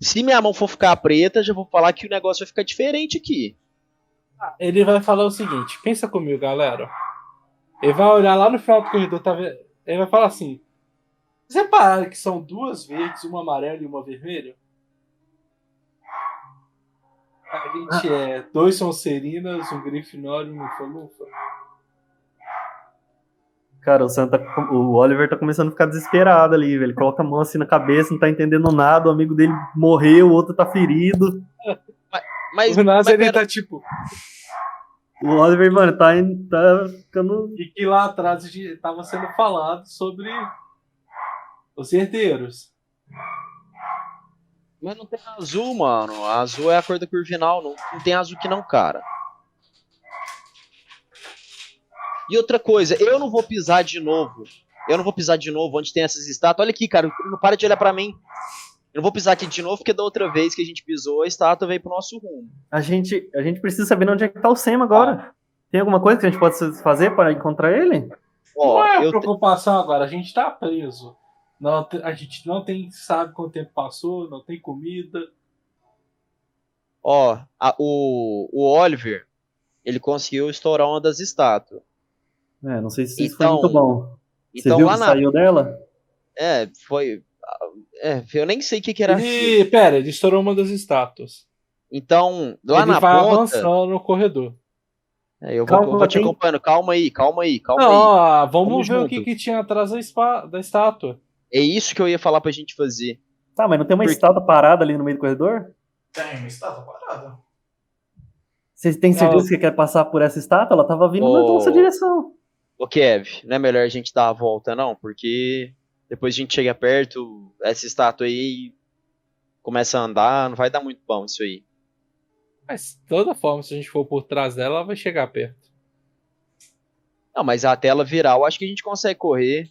se minha mão for ficar preta, já vou falar que o negócio vai ficar diferente aqui. Ele vai falar o seguinte: pensa comigo, galera. Ele vai olhar lá no final do corredor, tá vendo? Ele vai falar assim: Vocês repararam que são duas verdes, uma amarela e uma vermelha? A gente é dois Sonserinas, um Grifinório e um Lufa-Lufa. Cara, o, Sam tá- o Oliver tá começando a ficar desesperado ali, velho. Ele coloca a mão assim na cabeça, não tá entendendo nada. O amigo dele morreu, o outro tá ferido. Mas, O Nas mas ele pera- tá tipo. O Oliver, mano, tá, tá ficando. E que lá atrás a gente tava sendo falado sobre os herdeiros. Mas não tem azul, mano. A azul é a cor da curvinal. Não, não tem azul que não, cara. E outra coisa, eu não vou pisar de novo. Eu não vou pisar de novo onde tem essas estátuas. Olha aqui, cara. Não para de olhar pra mim. Eu não vou pisar aqui de novo, porque da outra vez que a gente pisou, a estátua veio pro nosso rumo. A gente, a gente precisa saber onde é que tá o Sam agora. Tem alguma coisa que a gente pode fazer para encontrar ele? Ó, Qual é a eu te- preocupação agora? A gente tá preso. Não, a gente não tem, sabe quanto tempo passou, não tem comida. ó a- o, o Oliver, ele conseguiu estourar uma das estátuas. É, não sei se isso Então, foi muito bom. Você Então viu lá que na. saiu dela? É, foi. É, eu nem sei o que, que era. Ele, pera, ele estourou uma das estátuas. Então, lá ele na vai ponta. avançando no corredor. É, eu vou, Calma, eu vou te acompanhando. Calma aí, calma aí, calma Não, aí. ó, vamos Vamos ver o junto. que, que tinha atrás da, espa- da estátua. É isso que eu ia falar pra gente fazer. Tá, mas não tem uma Por- estátua parada ali no meio do corredor? Tem uma estátua parada. Vocês têm certeza Não. que quer passar por essa estátua? Ela tava vindo na Ô. nossa direção. Ô, Kev, não é melhor a gente dar a volta, não? Porque depois a gente chega perto, essa estátua aí começa a andar, não vai dar muito bom isso aí. Mas, de toda forma, se a gente for por trás dela, ela vai chegar perto. Não, mas até ela virar, eu acho que a gente consegue correr.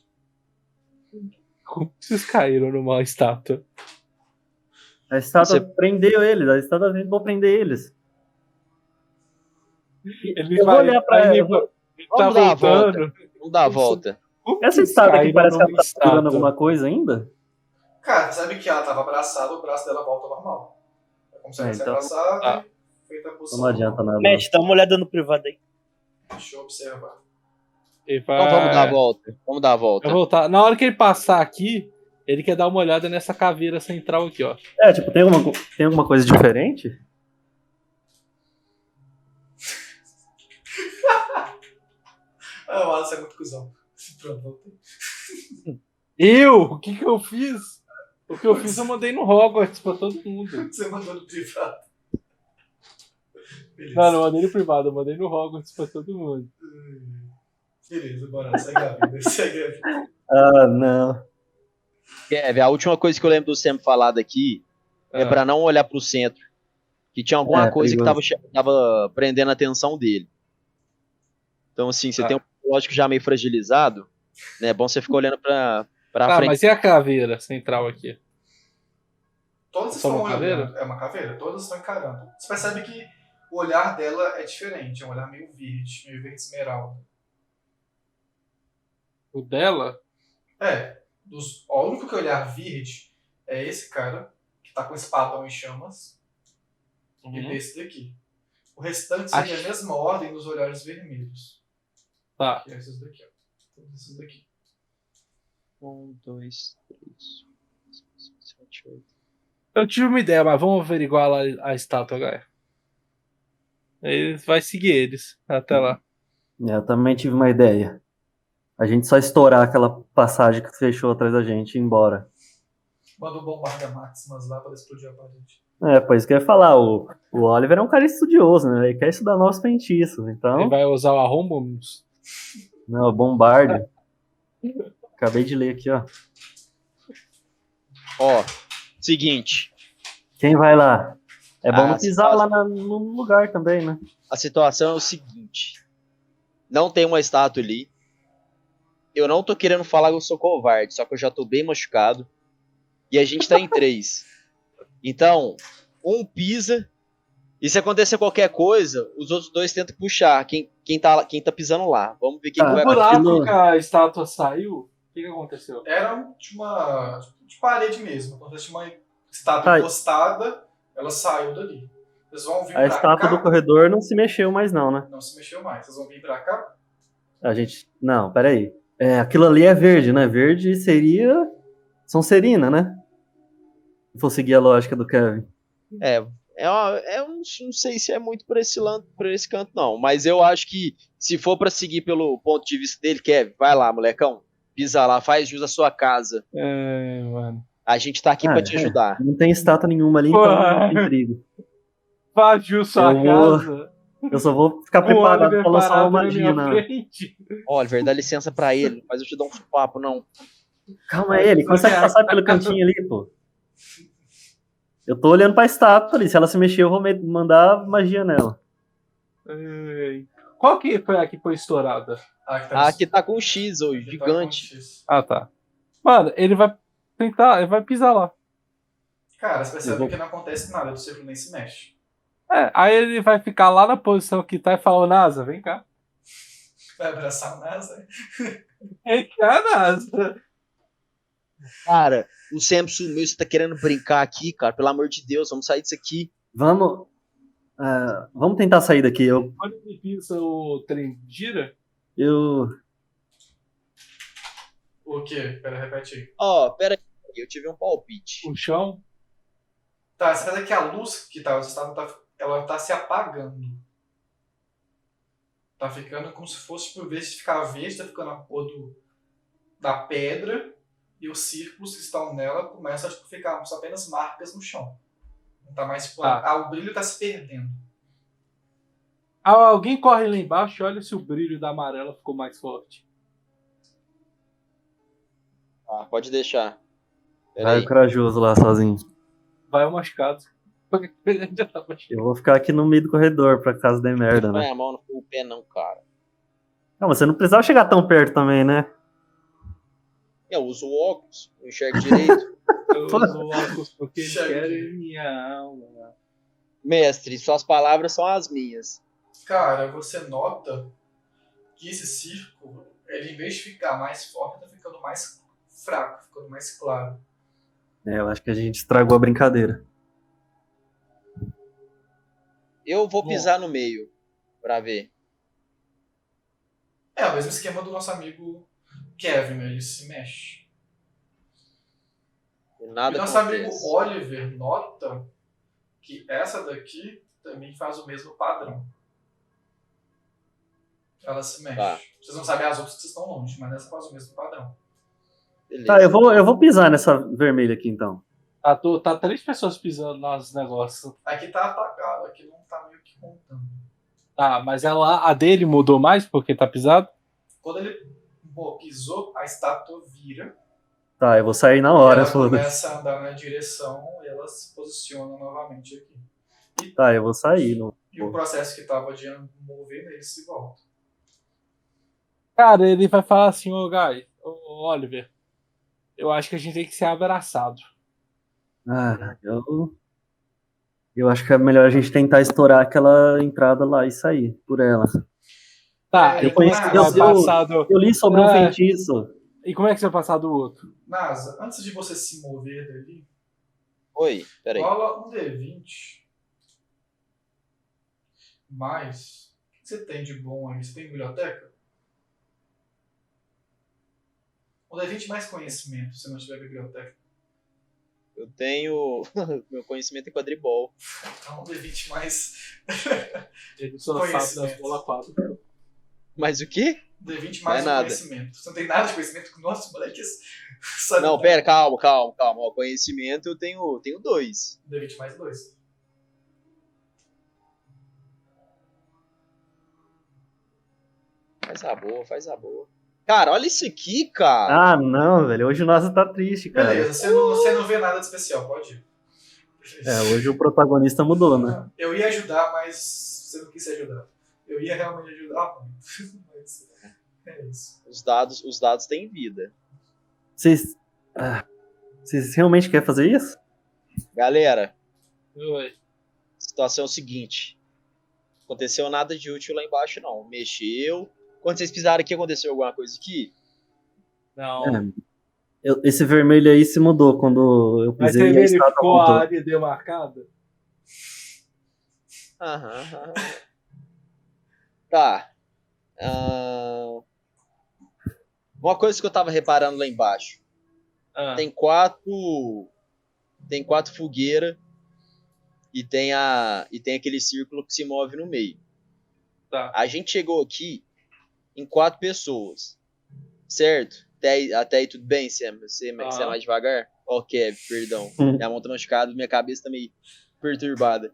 Como que vocês caíram numa estátua? A estátua Você- prendeu eles, a estátua tentou prender eles. Ele Eu vou olhar pra ela, eu ele Vamos tá dar a voltando. Vamos dar a volta. Essa estátua aqui parece que ela tá segurando estátua? alguma coisa ainda? Cara, sabe que ela tava abraçada, o braço dela volta ao normal. É como se ela É, então- abraçada Ah. e feita a posição. não adianta nada. Mestre, dá uma olhada no privado aí. Deixa eu observar. Vai... Então vamos dar a volta. Vamos dar a volta. vai voltar. Na hora que ele passar aqui, ele quer dar uma olhada nessa caveira central aqui, ó. É, tipo, tem alguma, tem alguma coisa diferente? Ah, o Alisson é muito cuzão. Eu? O que que eu fiz? O que eu fiz eu mandei no Hogwarts pra todo mundo. Você mandou no privado. Beleza. Não, não mandei no privado, eu mandei no Hogwarts pra todo mundo. Beleza, bora, segue a vida. Segue a vida. Ah, não. Kev, a última coisa que eu lembro do Sam falar daqui é Ah. pra não olhar pro centro. Que tinha alguma É, coisa que tava, perigoso. tava prendendo a atenção dele. Então, assim, você Ah. tem um psicológico já meio fragilizado, né? É bom você ficar olhando pra, pra Tá, frente. mas e a caveira central aqui? Todas Só estão uma caveira? olhando. É uma caveira, todas estão encarando. Você percebe que o olhar dela é diferente, é um olhar meio verde, meio verde esmeralda. O dela? É, dos, ó, o único que olhar verde é esse cara, que tá com o espadão em chamas, e Uhum. desse daqui. O restante segue a mesma ordem dos olhares vermelhos. Tá. Que é esses daqui, ó. Todos esses daqui. Um, dois, três, quatro, cinco, seis, sete, oito. Eu tive uma ideia, mas vamos averiguar lá a estátua, Gaia. Ele vai seguir eles até lá. É, Eu também tive uma ideia. A gente só estourar aquela passagem que fechou atrás da gente e ir embora. Manda um bombarda máximas lá pra explodir a parede. É, pois que eu ia falar, o, o Oliver é um cara estudioso, né? Ele quer estudar novos feitiços, Ele então. vai usar o arrombo. Não, bombarde. Acabei de ler aqui, ó. Ó, seguinte. Quem vai lá? É bom não pisar faz- lá na- no lugar também, né? A situação é o seguinte. Não tem uma estátua ali. Eu não tô querendo falar que eu sou covarde, só que eu já tô bem machucado. E a gente tá em três. Então, um pisa. E se acontecer qualquer coisa, os outros dois tentam puxar quem, quem, tá, quem tá pisando lá. Vamos ver quem Ah, que vai O buraco aquilo- que a estátua saiu, o que, que aconteceu? Era de uma de parede mesmo. Tinha uma estátua Tá. encostada, ela saiu dali. Vocês vão vir A pra estátua cá. do corredor não se mexeu mais, não, né? Não se mexeu mais. Vocês vão vir pra cá. A gente. Não, peraí. É, aquilo ali é verde, né? Verde seria. Sonserina, né? Se for seguir a lógica do Kevin. É, é, uma- é um- não sei se é muito por esse, por esse canto, não. Mas eu acho que se for pra seguir pelo ponto de vista dele, Kevin, vai lá, molecão. Pisa lá, faz jus à sua casa. É, mano. A gente tá aqui Ah, pra te é. ajudar. Não tem estátua nenhuma ali, Pô. então não tem perigo. Invadiu sua Eu vou- casa. Eu só vou ficar O preparado pra lançar uma na magia, né? Oliver, dá licença pra ele, mas eu te dou um papo, não. Calma aí, ele consegue passar pelo cantinho ali, pô. Eu tô olhando pra estátua ali. Se ela se mexer, eu vou mandar magia nela. Ai. Qual que foi a que foi estourada? Ah, que tá com um X hoje, tá gigante. X. Ah, tá. Mano, ele vai tentar, ele vai pisar lá. Cara, você percebe vou- que não acontece nada, o círculo nem se mexe. É, aí ele vai ficar lá na posição que tá e falar, "Ô, NASA, vem cá. Vai abraçar o NASA. Vem cá, NASA. Cara, o Sam sumiu, você tá querendo brincar aqui, cara? Pelo amor de Deus, vamos sair disso aqui. Vamos. ah, vamos tentar sair daqui. Eu. Ele pisa, o trem gira. eu O quê? Pera, repete aí. Ó, pera aí, eu tive um palpite. O chão. Tá, você percebe que a luz que tá, você tá, tá- ela tá se apagando. Tá ficando como se fosse, por vez de ficar verde, tá ficando a cor do, da pedra. E os círculos que estão nela começam a tipo, ficar só apenas marcas no chão. Não tá mais. Tipo, Tá. ah, o brilho tá se perdendo. Ah, Alguém corre lá embaixo e olha se o brilho da amarela ficou mais forte. Ah, pode deixar. Pera vai aí. o corajoso lá sozinho. Vai o machucado. Eu vou ficar aqui no meio do corredor pra caso dê merda, Não né? põe a mão no pé, não, cara. Não, mas você não precisava chegar tão perto também, né? Eu uso o óculos, eu enxergo direito. Eu uso o óculos porque eles querem minha alma. Mestre, suas palavras são as minhas. Cara, você nota que esse círculo, ele em vez de ficar mais forte, tá ficando mais fraco, ficando mais claro. É, eu acho que a gente estragou a brincadeira. Eu vou Bom. pisar no meio pra ver. É o mesmo esquema do nosso amigo Kevin, ele se mexe. E E nada nosso amigo. Oliver nota que essa daqui também faz o mesmo padrão. Ela se mexe. Tá. Vocês não sabem as outras que estão longe, mas essa faz o mesmo padrão. Beleza. Tá, eu vou, eu vou pisar nessa vermelha aqui então. Tá, tô- tá três pessoas pisando nos negócios. Aqui tá apagado, aqui não tá meio que contando. Tá, mas ela, a dele mudou mais porque tá pisado? Quando ele pô, pisou, a estátua vira. Tá, eu vou sair na hora, ela foda-se. começa a andar na direção e ela se posiciona novamente aqui. Tá, eu vou sair. Não... E o processo que tava de mover nele se volta. Cara, ele vai falar assim, ô Guy, ô Oliver, eu acho que a gente tem que ser abraçado. Ah, eu. Eu acho que é melhor a gente tentar estourar aquela entrada lá e sair por ela. Tá, É, é eu vai conheci- passar do... Eu li sobre um É. feitiço. E como é que você vai passar do outro? Nasa, antes de você se mover dali, Oi, peraí. rola um D20. Mais. O que você tem de bom aí? Você tem biblioteca? Um D20 mais conhecimento, se não tiver biblioteca. Eu tenho. Meu conhecimento é quadribol. Então, D20 mais. Ele só sabe das Conhecimento. bola 4. Mas o quê? D20 Não é mais nada. conhecimento. Você não tem nada de conhecimento com nossos moleques. Sabe Não, nada. pera, calma, calma, calma. Ó, conhecimento eu tenho, tenho dois. D20 mais 2. Faz a boa, faz a boa. Cara, olha isso aqui, cara. Ah, não, velho. Hoje o Nasa tá triste, cara. Beleza, você não, você não vê nada de especial, pode ir. É, hoje o protagonista mudou, né? Eu ia ajudar, mas você não quis ajudar. Eu ia realmente ajudar muito. Mas é isso. Os dados, os dados têm vida. Vocês. ah, Vocês realmente querem fazer isso? Galera, Oi. a situação é o seguinte. Aconteceu nada de útil lá embaixo, não. Mexeu. Quando vocês pisaram aqui, aconteceu alguma coisa aqui? Não. É. Eu- esse vermelho aí se mudou quando eu Mas pisei você a estátua verificou a área demarcada? Aham, aham. Tá. Ah, Uma coisa que eu tava reparando lá embaixo. Ah, Tem quatro. Tem quatro fogueiras. E tem, a, e tem aquele círculo que se move no meio. tá. A gente chegou aqui em quatro pessoas. Certo? Até aí, até aí tudo bem, Sam? Você, você é Ah. mais devagar? Ó, Kev, perdão. Minha mão tá machucada, minha cabeça tá meio perturbada.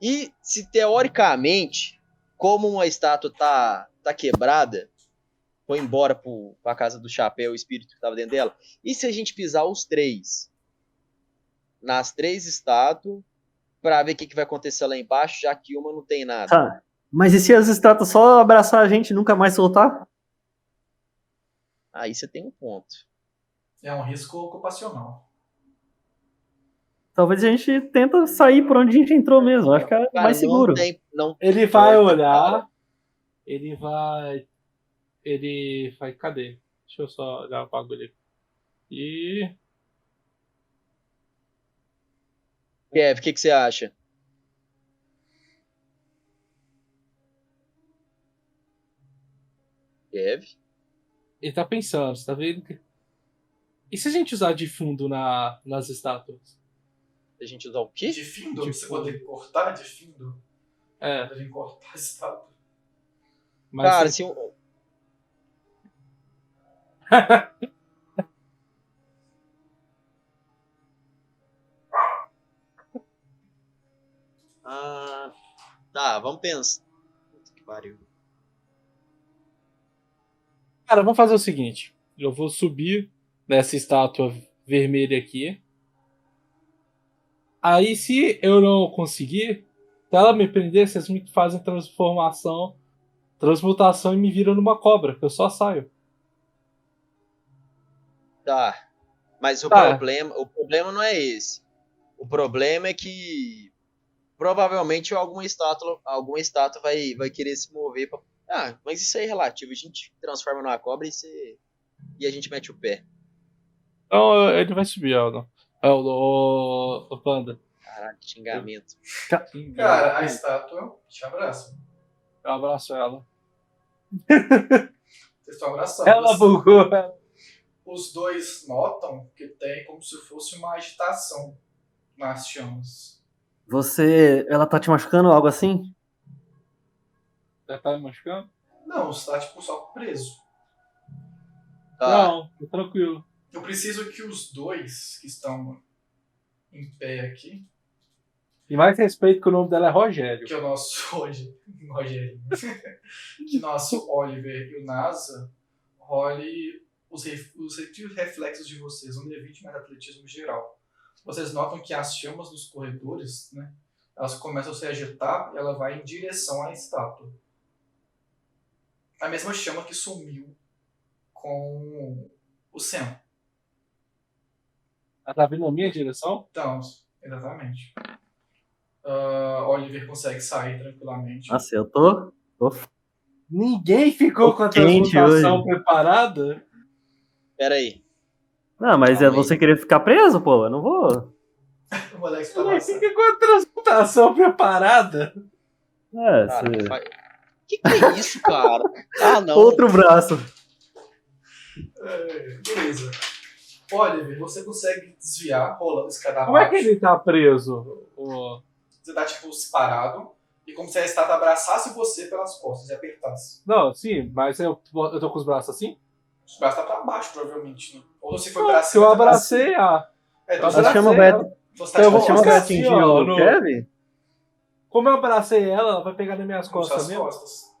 E se teoricamente, como uma estátua tá, tá quebrada, foi embora pro, pra casa do chapéu, o espírito que tava dentro dela, e se a gente pisar os três nas três estátuas pra ver o que, que vai acontecer lá embaixo, já que uma não tem nada? Tá. Mas e se as estátuas só abraçar a gente e nunca mais soltar? Aí você tem um ponto. É um risco ocupacional. Talvez a gente tenta sair por onde a gente entrou mesmo. Acho que é mais seguro. Não tem, não Ele vai olhar. cara. Ele vai. Ele vai. Cadê? Deixa eu só olhar o bagulho aqui. E. Kev, o que, que você acha? Kev? Ele tá pensando, você tá vendo? que- E se a gente usar de fundo na, nas estátuas? A gente usar o quê? De findo, De você poder cortar de findo. É, Devem cortar a estátua. mas. Cara, se um... Ah, tá, vamos pensar. Puta que pariu. Cara, vamos fazer o seguinte. Eu vou subir nessa estátua vermelha aqui. Aí, se eu não conseguir, se ela me prender, vocês me fazem transformação, transmutação e me viram numa cobra, que eu só saio. Tá. Mas o Tá. problema, o problema não é esse. O problema é que provavelmente alguma estátua, alguma estátua vai, vai querer se mover pra... Ah, mas isso aí é relativo. A gente transforma numa cobra e, você... e a gente mete o pé. Então ele vai subir, Aldon. É o, o, o Panda. Caralho, xingamento. Cara, a estátua te abraça. Eu abraço ela. Vocês estão abraçando. Ela bugou. Os dois notam que tem como se fosse uma agitação nas chamas. Você. Ela tá te machucando, algo assim? Já tá me machucando? Não, você tá tipo só preso. Tá. Não, tô tranquilo. Eu preciso que os dois que estão em pé aqui, E mais respeito que o nome dela é Rogério. que é o nosso hoje, Rogério, que nosso Oliver e o NASA, role os, ref- os reflexos de vocês, um D20 mais atletismo geral. Vocês notam que as chamas dos corredores, né, elas começam a se agitar e ela vai em direção à estátua. A mesma chama que sumiu com o Sam. Ela tá vindo na minha direção? Então, exatamente. Ah, Oliver consegue sair tranquilamente. Nossa, eu tô. tô... Ninguém ficou Tô com a transmutação hoje. preparada? Pera aí. Não, mas é você querer ficar preso, pô. Eu não vou. O moleque tá fica com a transmutação preparada? É, Cara, você- Que que é isso, cara? Ah, não. Outro braço. É, beleza. Oliver, você consegue desviar rolando escada Como é que ele tá preso? O... Você tá, tipo, parado. E como se a estátua abraçasse você pelas costas e apertasse. Não, sim, mas eu, eu tô com os braços assim? Os braços tá pra baixo, provavelmente, né? Ou você foi pra cima. eu tá abracei a. É, então eu você Nós tá- chama o abracei Beto. ela. você tá Então chama assim, atingir ó, o no- Kevin? Como eu abracei ela, ela vai pegar nas minhas com costas mesmo? costas.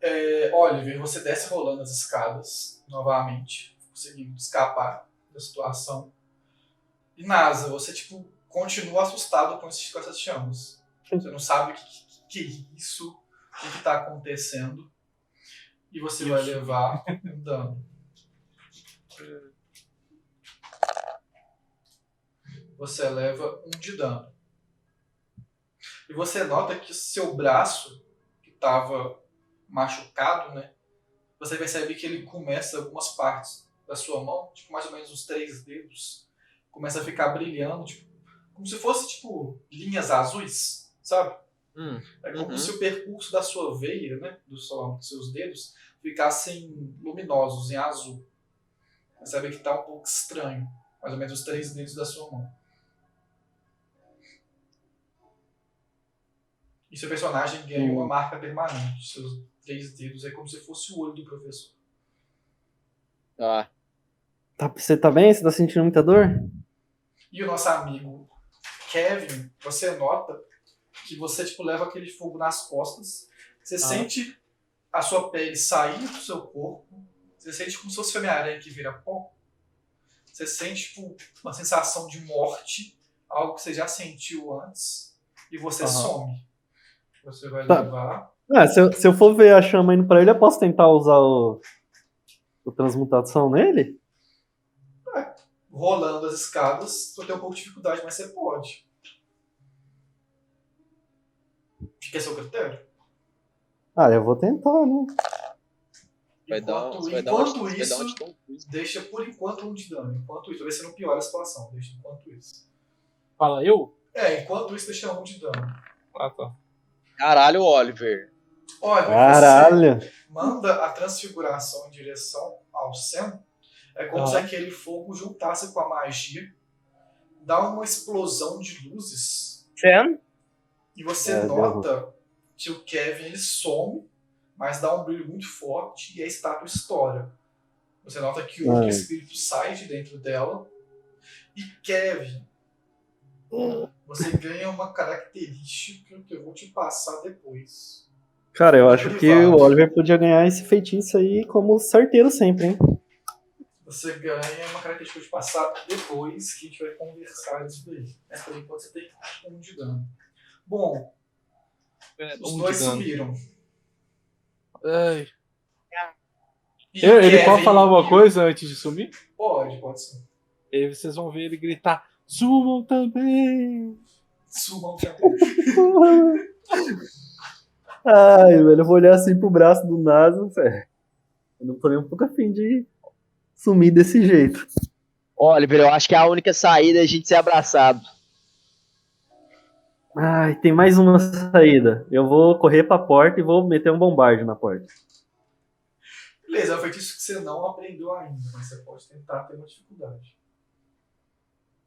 É, Oliver, você desce rolando as escadas novamente, conseguindo escapar da situação. E Nasa, você tipo continua assustado com, esses, com essas chamas. Você não sabe o que, que, que é isso, o que está acontecendo. E você vai levar um dano. Você leva um de dano. E você nota que seu braço, que estava machucado, né? Você percebe que ele começa, algumas partes da sua mão, tipo mais ou menos uns três dedos, começa a ficar brilhando, tipo, como se fosse tipo linhas azuis, sabe? Hum, É como Uhum. se o percurso da sua veia, né, do seu- dos seus dedos, ficassem luminosos em azul. Percebe que tá um pouco estranho, mais ou menos os três dedos da sua mão. E seu personagem ganha uma marca permanente. Seus três dedos é como se fosse o olho do professor. Tá. Tá- você tá bem? Você tá sentindo muita dor? E o nosso amigo Kevin, você nota que você tipo leva aquele fogo nas costas. Você sente a sua pele sair do seu corpo. Você sente como se fosse Homem-Aranha que vira pó. Você sente tipo, uma sensação de morte, algo que você já sentiu antes, e você Aham. some. Você vai Tá. levar. Ah, se, eu, se eu for ver a chama indo pra ele, eu posso tentar usar o, o transmutação nele? rolando as escadas, você tem um pouco de dificuldade, mas você pode. Fica a seu critério. Ah, eu vou tentar, né? Vai dar, Enquanto, dar enquanto vai dar isso, um deixa por enquanto um de dano. Enquanto isso, talvez você não piora a situação. Deixa enquanto isso. Fala eu? É, enquanto isso, deixa um de dano. Ah, tá. Caralho, Oliver. Olha, Caralho! você manda a transfiguração em direção ao Sam. É como Ah. se aquele fogo juntasse com a magia, dá uma explosão de luzes Sam? E você É, nota que o Kevin ele some, mas dá um brilho muito forte e a estátua estoura. Você nota que outro Ai. espírito sai de dentro dela. E Kevin, você ganha uma característica que eu vou te passar depois. Cara, eu acho que Privado. o Oliver podia ganhar esse feitiço aí como certeiro sempre, hein? Você ganha uma característica que te passar depois, que a gente vai conversar isso daí. Mas por enquanto você tem um de dano. Bom, os Um dois de sumiram. Ai. E ele pode Kevin falar e uma o- coisa antes de sumir? Pode, pode ser. E aí vocês vão ver ele gritar: Sumam também! Sumam também. Ai, velho, eu vou olhar assim pro braço do Nasa, velho. Eu não tô nem um pouco afim de sumir desse jeito. Oliver, eu acho que a única saída é a gente ser abraçado. Ai, tem mais uma saída. Eu vou correr pra porta e vou meter um bombarde na porta. Beleza, é um feitiço que você não aprendeu ainda, mas você pode tentar ter uma dificuldade.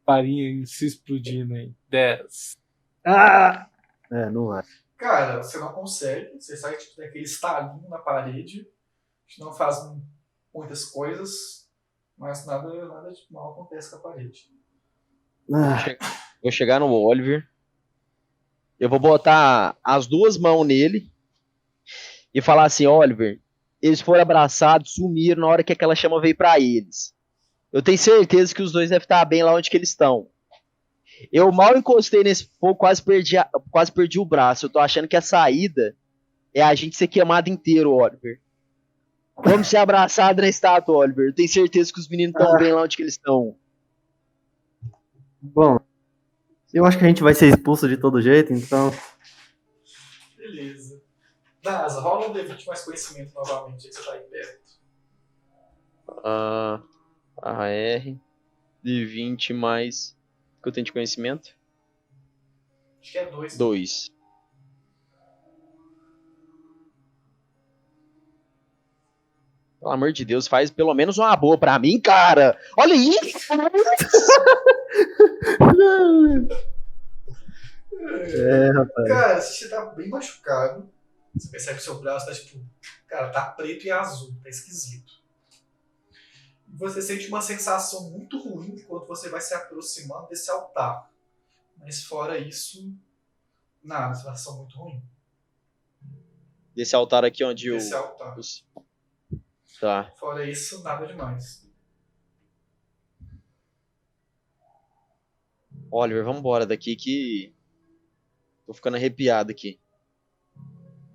Farinha se explodindo aí. 10. Ah! É, não vai. Cara, você não consegue, você sai tipo, daquele estalinho na parede, a gente não faz muitas coisas, mas nada, nada de mal acontece com a parede. Ah, Vou chegar no Oliver. Eu vou botar as duas mãos nele e falar assim, Oliver, eles foram abraçados, sumiram na hora que aquela chama veio pra eles. Eu tenho certeza que os dois devem estar bem lá onde que eles estão. Eu mal encostei nesse fogo, quase perdi, a- quase perdi o braço. Eu tô achando que a saída é a gente ser queimado inteiro, Oliver. Vamos ser abraçados na estátua, Oliver. Eu tenho certeza que os meninos estão Ah. bem lá onde que eles estão. bom, eu acho que a gente vai ser expulso de todo jeito, então. Beleza. Nasa, rola um D20 mais conhecimento novamente, aí que você tá aí perto. A, AR de 20 mais. O que eu tenho de conhecimento? Acho que é dois. 2. Pelo amor de Deus, faz pelo menos uma boa pra mim, cara. Olha isso! É, rapaz. Cara, você tá bem machucado. Você percebe que seu braço tá tipo. Cara, tá preto e azul, tá esquisito. Você sente uma sensação muito ruim quando você vai se aproximando desse altar. Mas fora isso, nada, sensação muito ruim. Desse altar aqui onde o. Esse altar. os- Tá. Fora isso, nada demais. Oliver, vamos embora daqui que. Tô ficando arrepiado aqui.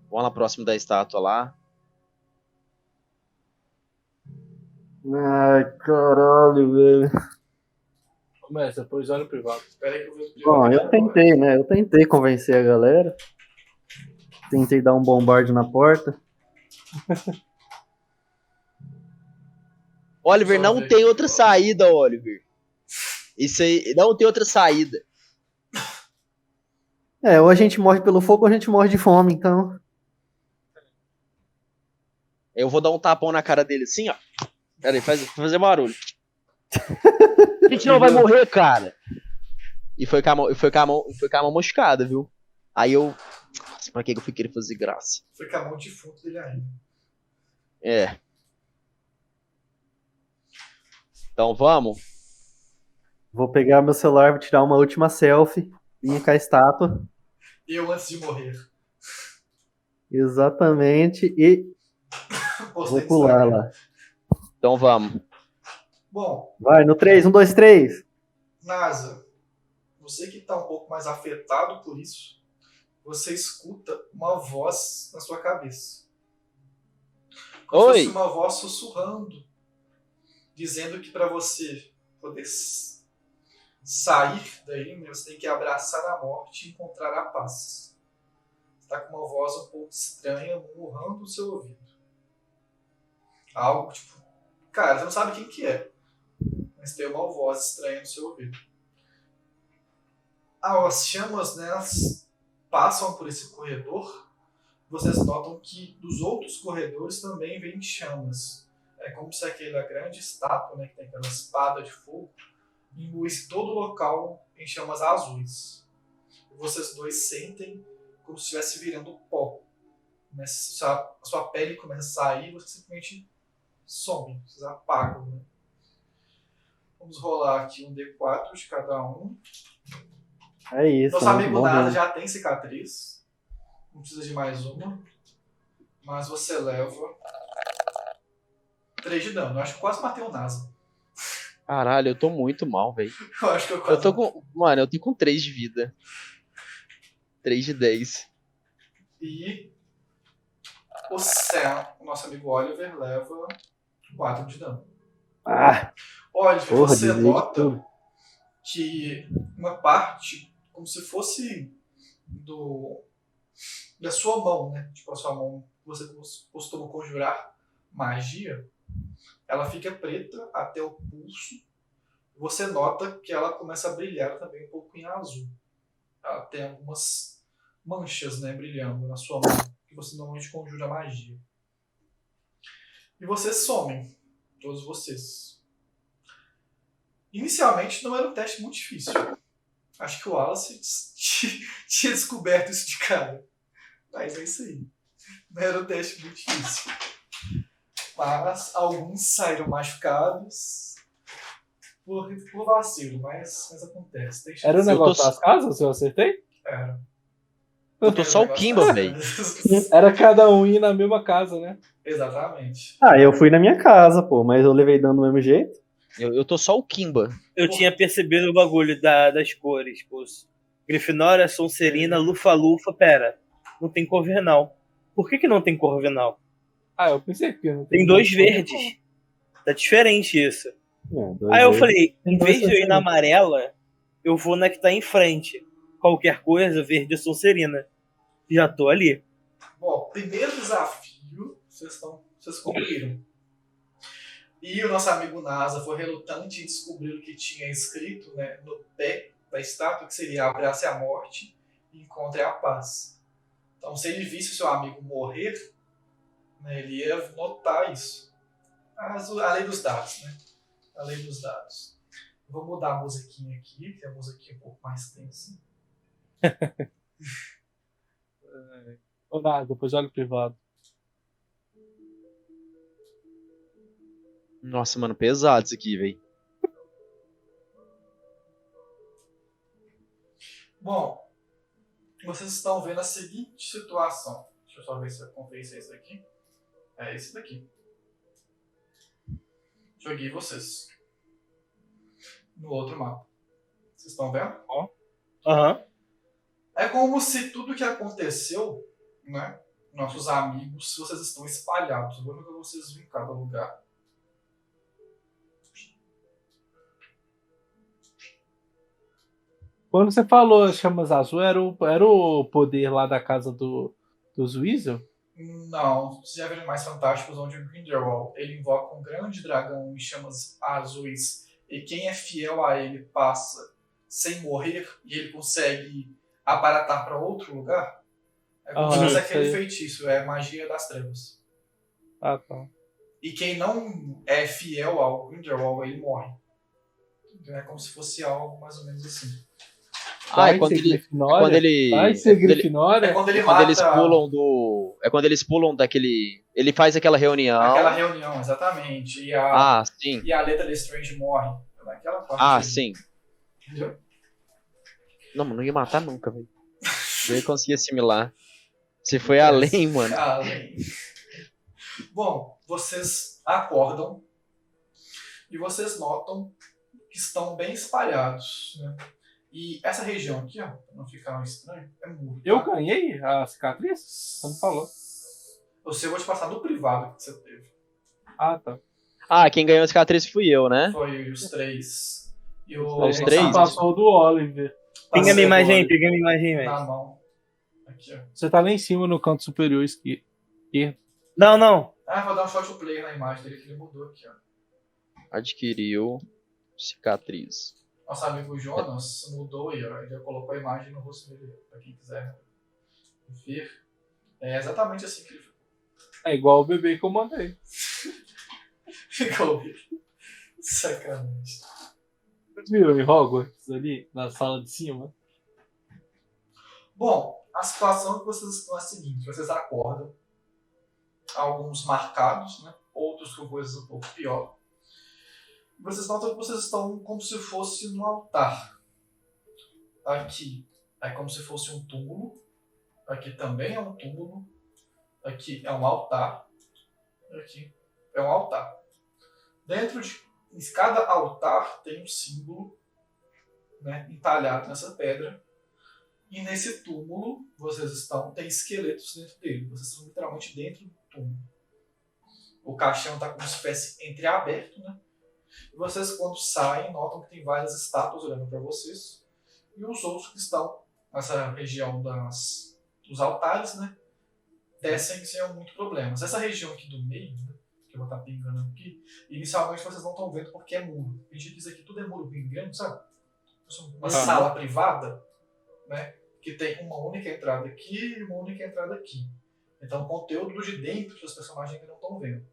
Vamos lá próximo da estátua lá. Ai, caralho, velho. Começa, depois olha o privado. Espera aí que eu vejo o Bom, eu tentei, né? Eu tentei convencer a galera. Tentei dar um bombarde na porta. Oliver, não tem outra saída, Oliver. Isso aí, não tem outra saída. É, ou a gente morre pelo fogo ou a gente morre de fome, então. Eu vou dar um tapão na cara dele assim, ó. Pera aí, faz, fazer barulho. A gente não vai morrer, cara. E foi com a mão, foi com a mão, foi com a mão moscada, viu? Aí eu. Nossa, pra que eu fui querer fazer graça? Foi com a mão defunto dele ainda. É. Então vamos. Vou pegar meu celular, vou tirar uma última selfie. Vinha com a estátua. Eu antes de morrer. Exatamente. E Postei vou pular lá. Então vamos. Bom, Vai, no 3, 1, 2, 3. NASA, você que está um pouco mais afetado por isso, você escuta uma voz na sua cabeça. Como Oi. se fosse uma voz sussurrando, dizendo que para você poder sair daí, né, você tem que abraçar a morte e encontrar a paz. Está com uma voz um pouco estranha, murrando o seu ouvido. Algo tipo, cara, você não sabe quem que é mas tem uma voz estranha no seu ouvido. Ah, as chamas né, elas passam por esse corredor. Vocês notam que dos outros corredores também vem chamas. É como se aquela grande estátua, né, que tem aquela espada de fogo, imbuísse todo o local em chamas azuis. Vocês dois sentem como se estivesse virando pó. Começa- A sua pele começa a sair vocês simplesmente somem, vocês apagam. Né? Vamos rolar aqui um D4 de cada um. É isso. Nosso né? amigo Bom Nada mesmo. já tem cicatriz. Não precisa de mais uma. Mas você leva 3 de dano. Eu acho que quase matei o Nasa. Caralho, eu tô muito mal, velho. Eu acho que eu quase Eu tô com. Mano, eu tô com 3 de vida. 3 de 10. E o Sam, o nosso amigo Oliver, leva 4 de dano. Ah, Oliver, porra, você nota que uma parte, como se fosse do da sua mão, né? Tipo, a sua mão, você cos- costuma conjurar magia, ela fica preta até o pulso. Você nota que ela começa a brilhar também um pouco em azul. Ela tem algumas manchas, né, brilhando na sua mão, que você normalmente conjura magia. E vocês somem, todos vocês. Inicialmente não era um teste muito difícil. Acho que o Wallace tinha descoberto isso de cara. Mas é isso aí. Não era um teste muito difícil. Mas alguns saíram machucados por, por vacilo, mas, mas acontece. Chance. Era o Eu negócio tô- das casas, eu acertei? Era. Eu tô só o Kimba, velho. Era cada um ir na mesma casa, né? Exatamente. Ah, eu fui na minha casa, pô, mas eu levei dano do mesmo jeito. Eu, eu tô só o Kimba. Eu tinha percebido o bagulho da- das cores. Pô. Grifinória, Sonserina, Lufa-Lufa. Pera, não tem Corvinal. Por que, que não tem Corvinal? Ah, eu pensei que não Tem dois verdes. Tá diferente isso. É, dois Aí eu falei, em Tem vez de eu ir na amarela, eu vou na que tá em frente. Qualquer coisa, verde Sonserina. Já tô ali. Bom, primeiro desafio, vocês estão. Vocês concluíram. E o nosso amigo NASA foi relutante em descobrir o que tinha escrito né, no pé da estátua, que seria abrace a morte e encontre a paz. Então, se ele visse o seu amigo morrer, né, ele ia notar isso. As- a lei dos dados, né? A lei dos dados. Vou mudar a musiquinha aqui, que a musiquinha é um pouco mais tensa. Ou nada, depois olha o privado. Nossa, mano, pesado isso aqui, velho. Bom, vocês estão vendo a seguinte situação. Deixa eu só ver se eu é esse daqui. É esse daqui. Joguei vocês. No outro mapa. Vocês estão vendo? Aham. É como se tudo que aconteceu, né? Nossos amigos, vocês estão espalhados. Eu vou jogar vocês em cada lugar. Quando você falou chamas azul, era o, era o poder lá da casa do, dos Weasel? Não, vocês já viram mais fantásticos onde o Grindelwald ele invoca um grande dragão em chamas azuis e quem é fiel a ele passa sem morrer e ele consegue aparatar para outro lugar? É como Ah, se fosse aquele sei. feitiço, é magia das trevas. Ah, tá. E quem não é fiel ao Grindelwald, ele morre. Então é como se fosse algo mais ou menos assim. Ah, é quando ser ele. É quando ele. Vai é ser quando ele- Grifinória? É quando ele quando eles pulam do. É quando eles pulam daquele. Ele faz aquela reunião. aquela reunião, exatamente. E a, Ah, sim. e a letra de Strange morre. É Naquela parte. Ah, sim. Entendeu? Não, mas não ia matar nunca, velho. Eu ia conseguir assimilar. Você foi além, mano. Além. Bom, vocês acordam e vocês notam que estão bem espalhados, né? E essa região aqui, ó, pra não ficar estranho, é muro. Eu tá? ganhei a cicatriz? Você não falou. Seu eu vou te passar no privado que você teve. Ah, tá. Ah, quem ganhou a cicatriz fui eu, né? Foi os três. E o Os Você três? passou do Oliver. Pinga minha imagem pinga minha imagem velho. Na mão. Aqui, ó. Você tá lá em cima no canto superior esquerdo. Não, não. Ah, vou dar um shot play na imagem dele que ele mudou aqui, ó. Adquiriu cicatriz. Nosso amigo Jonas mudou e ele já colocou a imagem no rosto dele, pra quem quiser ver. É exatamente assim que ele ficou. É igual o bebê que eu mandei. Ficou. Sacanagem. Viram em Hogwarts ali, na sala de cima? Bom, a situação que vocês estão é a seguinte: vocês acordam, alguns marcados, né? outros com coisas um pouco pior. Vocês notam que vocês estão como se fosse num altar. Aqui é como se fosse um túmulo. Aqui também é um túmulo. Aqui é um altar. Aqui é um altar. Dentro de em cada altar tem um símbolo né, entalhado nessa pedra. E nesse túmulo, vocês estão, tem esqueletos dentro dele. Vocês estão literalmente dentro do túmulo. O caixão está como se estivesse entreaberto, né? E vocês, quando saem, notam que tem várias estátuas olhando para vocês. E os outros que estão nessa região das, dos altares, né? Descem sem muito problemas. Essa região aqui do meio, né? Que eu vou estar pingando aqui, inicialmente vocês não estão vendo porque é muro. A gente diz aqui tudo é muro grande, sabe? Uma Aham. sala privada, né? que tem uma única entrada aqui e uma única entrada aqui. Então, o conteúdo do de dentro que os personagens ainda não estão vendo.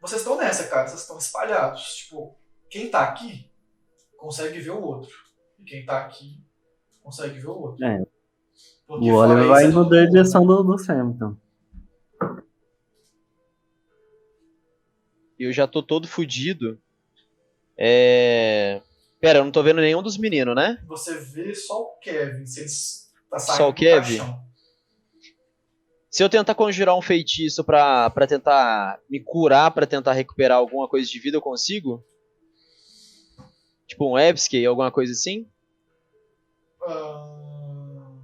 Vocês estão nessa, cara. Vocês estão espalhados. Tipo, quem tá aqui consegue ver o outro. E quem tá aqui consegue ver o outro. É. Porque O Oliver vai é na mundo- direção do, do Sam, então. Eu já tô todo fudido. É. Pera, eu não tô vendo nenhum dos meninos, né? Você vê só o Kevin. Eles tá Só o Kevin? caixão. Se eu tentar conjurar um feitiço pra, pra tentar me curar, pra tentar recuperar alguma coisa de vida, eu consigo? Tipo um Ebskey, alguma coisa assim? Ah,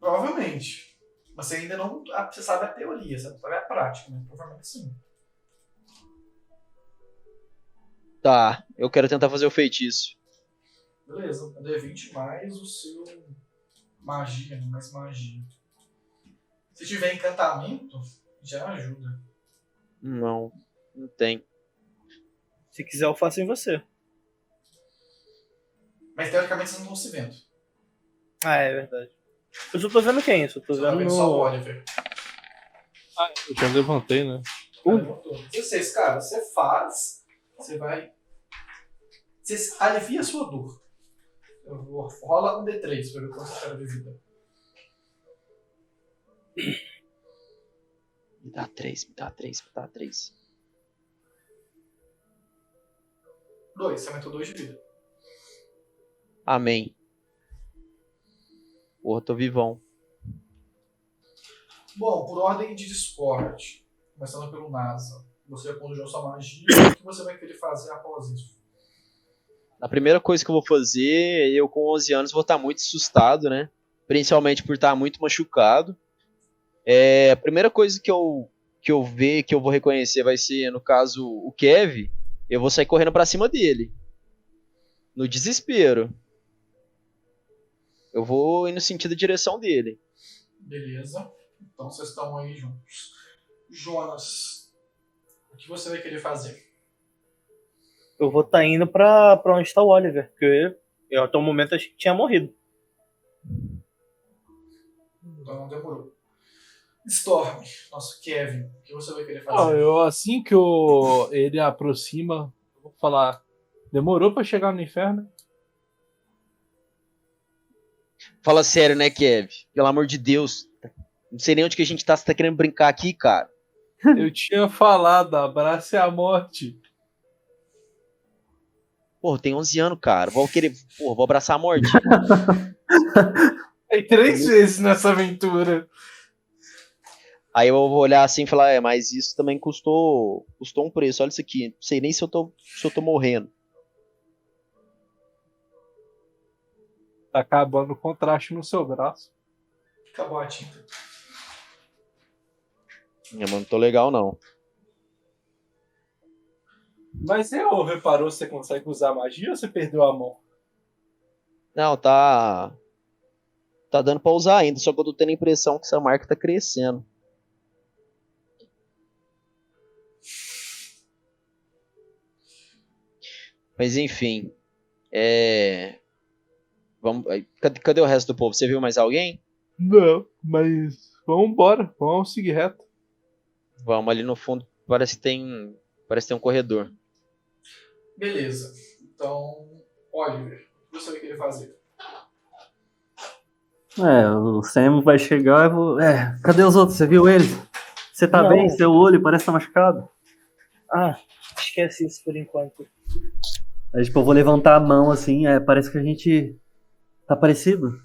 Provavelmente. Mas você ainda não. ah, Você sabe a teoria, você não sabe a prática, né? Provavelmente sim. Tá, eu quero tentar fazer o feitiço. Beleza. É D20 mais o seu. Magia, né? Mais magia. Se tiver encantamento, já ajuda. Não, não tem. Se quiser, eu faço em você. Mas teoricamente vocês não estão se vendo. Ah, é verdade. Eu só tô vendo quem? Eu só tô tá vendo vendo só o. Oliver. Ah, eu já levantei, né? Levantou. 16, cara, você faz, você vai. Você alivia a sua dor. Eu vou, rola um D3 pra ver quanto você de vida. Me dá três, me dá três, me dá três. 2, você aumentou 2 de vida. Amém. Porra, tô vivão. Bom, por ordem de Discord, começando pelo NASA, você conjurou sua magia, o que você vai querer fazer após isso? A primeira coisa que eu vou fazer, eu com 11 anos vou estar muito assustado, né? Principalmente por estar muito machucado. É, a primeira coisa que eu que eu ver, que eu vou reconhecer vai ser, no caso, o Kev. Eu vou sair correndo pra cima dele. No desespero. Eu vou ir no sentido de direção dele. Beleza. Então vocês estão aí juntos. Jonas, o que você vai querer fazer? Eu vou estar indo pra, pra onde tá o Oliver, porque eu até o momento achei que tinha morrido. Então não demorou. Storm, nosso Kevin, o que você vai querer Ah, fazer? eu, assim que eu, ele aproxima, eu vou falar. Demorou pra chegar no inferno? Fala sério, né, Kev? Pelo amor de Deus. Não sei nem onde que a gente tá. Você tá querendo brincar aqui, cara? Eu tinha falado, abrace a morte. Porra, tem 11 anos, cara. Vou querer. Porra, vou abraçar a morte. Aí três vezes nessa aventura. Aí eu vou olhar assim e falar, é, mas isso também custou, custou um preço. Olha isso aqui. Não sei nem se eu tô, se eu tô morrendo. Tá acabando o contraste no seu braço. Acabou a tinta. É, mas não tô legal, não. Mas você ô, reparou se você consegue usar magia ou você perdeu a mão? Não, tá. Tá dando pra usar ainda, só que eu tô tendo a impressão que essa marca tá crescendo. Mas enfim. É. Vamos. Cadê, cadê o resto do povo? Você viu mais alguém? Não, mas vamos embora, vamos seguir reto. Vamos ali no fundo. Parece que tem. Parece que tem um corredor. Beleza. Então, Oliver, o que você vai querer fazer? É, o Sam vai chegar e vou. É, cadê os outros? Você viu eles? Você tá Não. bem? Seu olho parece estar machucado. Ah, esquece isso por enquanto. Aí, tipo, eu vou levantar a mão assim, é, parece que a gente tá parecido.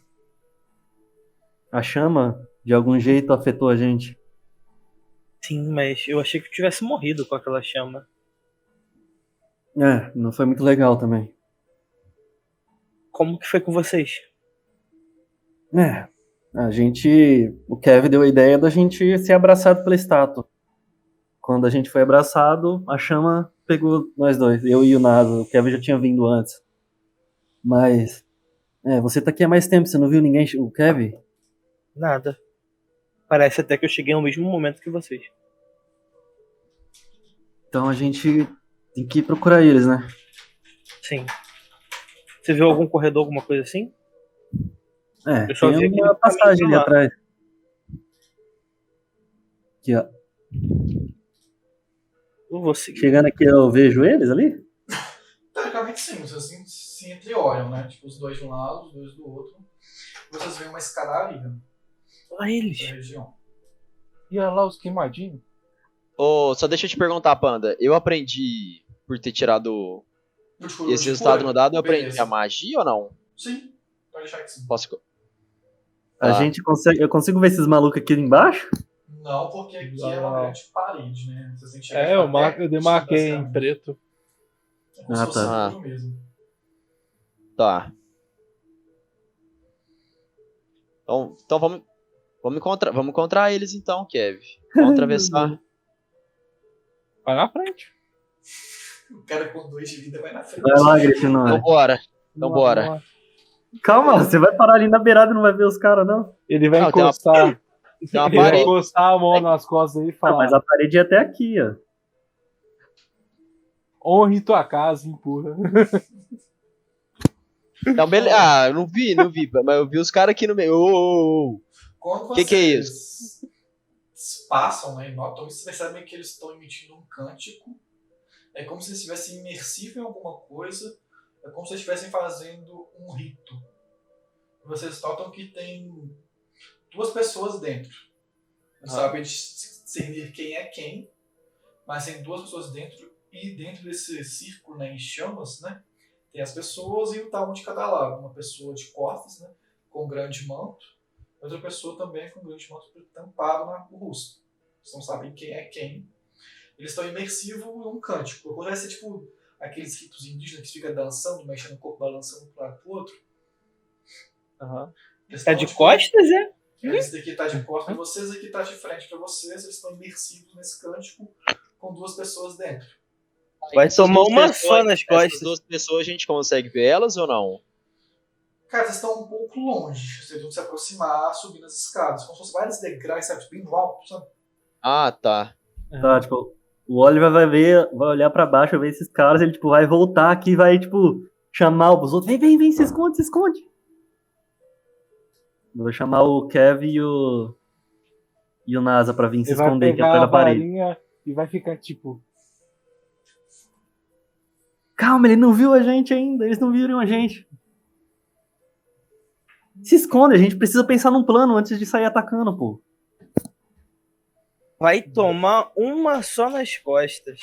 A chama, de algum jeito, afetou a gente. Sim, mas eu achei que eu tivesse morrido com aquela chama. É, não foi muito legal também. Como que foi com vocês? É, a gente. O Kevin deu a ideia da gente ser abraçado pela estátua. Quando a gente foi abraçado, a chama pegou nós dois, eu e o Nasa. O Kevin já tinha vindo antes. Mas. É, você tá aqui há mais tempo, você não viu ninguém. O Kevin? Nada. Parece até que eu cheguei ao mesmo momento que vocês. Então a gente tem que procurar eles, né? Sim. Você viu algum corredor, alguma coisa assim? É, Eu só vi tem aquele uma passagem ali lá. atrás. Aqui, ó. Você. Chegando aqui, eu vejo eles ali? Teoricamente sim, vocês assim, se entreolham, né? Tipo, os dois de um lado, os dois do outro. Vocês veem uma escadaria Olha da eles. região. E olha lá os queimadinhos. Ô, só deixa eu te perguntar, Panda. Eu aprendi por ter tirado esse resultado no dado, eu aprendi Beleza. a magia ou não? Sim, pode deixar que sim. Posso. A Ah. gente consegue. Eu consigo ver esses malucos aqui embaixo? Não, porque aqui é uma grande parede, né? É, eu, mar... eu demarquei em preto. É como se Ah, fosse tá. mesmo. Tá. Então, então vamos, vamos, encontrar, vamos encontrar eles então, Kev. Vamos atravessar. Vai na frente. O cara com dois de vida vai na frente. Vai lá, Grifinória. Então bora. Então bora. lá. Calma, você vai parar ali na beirada e não vai ver os caras, não. Ele vai Não, tem uma- encostar. Tem uma Ele vai encostar a mão nas costas aí e falar: mas a parede é até aqui, ó. honre tua casa, empurra. Então, beleza. Ah, eu não vi, não vi. Mas eu vi os caras aqui no meio. Ô, ô, ô, ô. Quando Que que é vocês passam né, notam isso, percebem que eles estão emitindo um cântico. É como se eles estivessem imersivos em alguma coisa. É como se eles estivessem fazendo um rito. Vocês notam que tem duas pessoas dentro. Não Ah. sabem discernir quem é quem, mas tem duas pessoas dentro e dentro desse círculo né, em chamas, né, tem as pessoas e o tal um de cada lado. Uma pessoa de costas, né, com um grande manto, outra pessoa também com um grande manto tampado na- no rosto. Eles não sabem quem é quem. Eles estão imersivos em um cântico. Vai ser tipo aqueles ritos indígenas que fica dançando, mexendo o corpo, balançando para um lado pro outro. Aham. Eles Tá de tipo, costas, é? esse daqui tá de costas pra vocês, esse aqui tá de frente pra vocês. Eles estão imersivos nesse cântico com duas pessoas dentro. Vai Essas tomar uma só nas Essas costas. duas pessoas a gente consegue ver elas ou não? Cara, vocês estão um pouco longe. Vocês vão se aproximar subindo as escadas. Como se fosse vários degraus, sabe? Bem no alto, sabe? Ah, tá. Tá, tipo, o Oliver vai ver, vai olhar pra baixo, vai ver esses caras, ele, tipo, vai voltar aqui e vai, tipo, chamar os outros. Vem, vem, vem, se esconde, se esconde. Eu vou chamar o Kev e o. E o NASA pra vir se Ele vai esconder aqui atrás da parede. e vai ficar tipo. Calma, ele não viu a gente ainda, eles não viram a gente. Se esconde, a gente precisa pensar num plano antes de sair atacando, pô. Vai tomar uma só nas costas.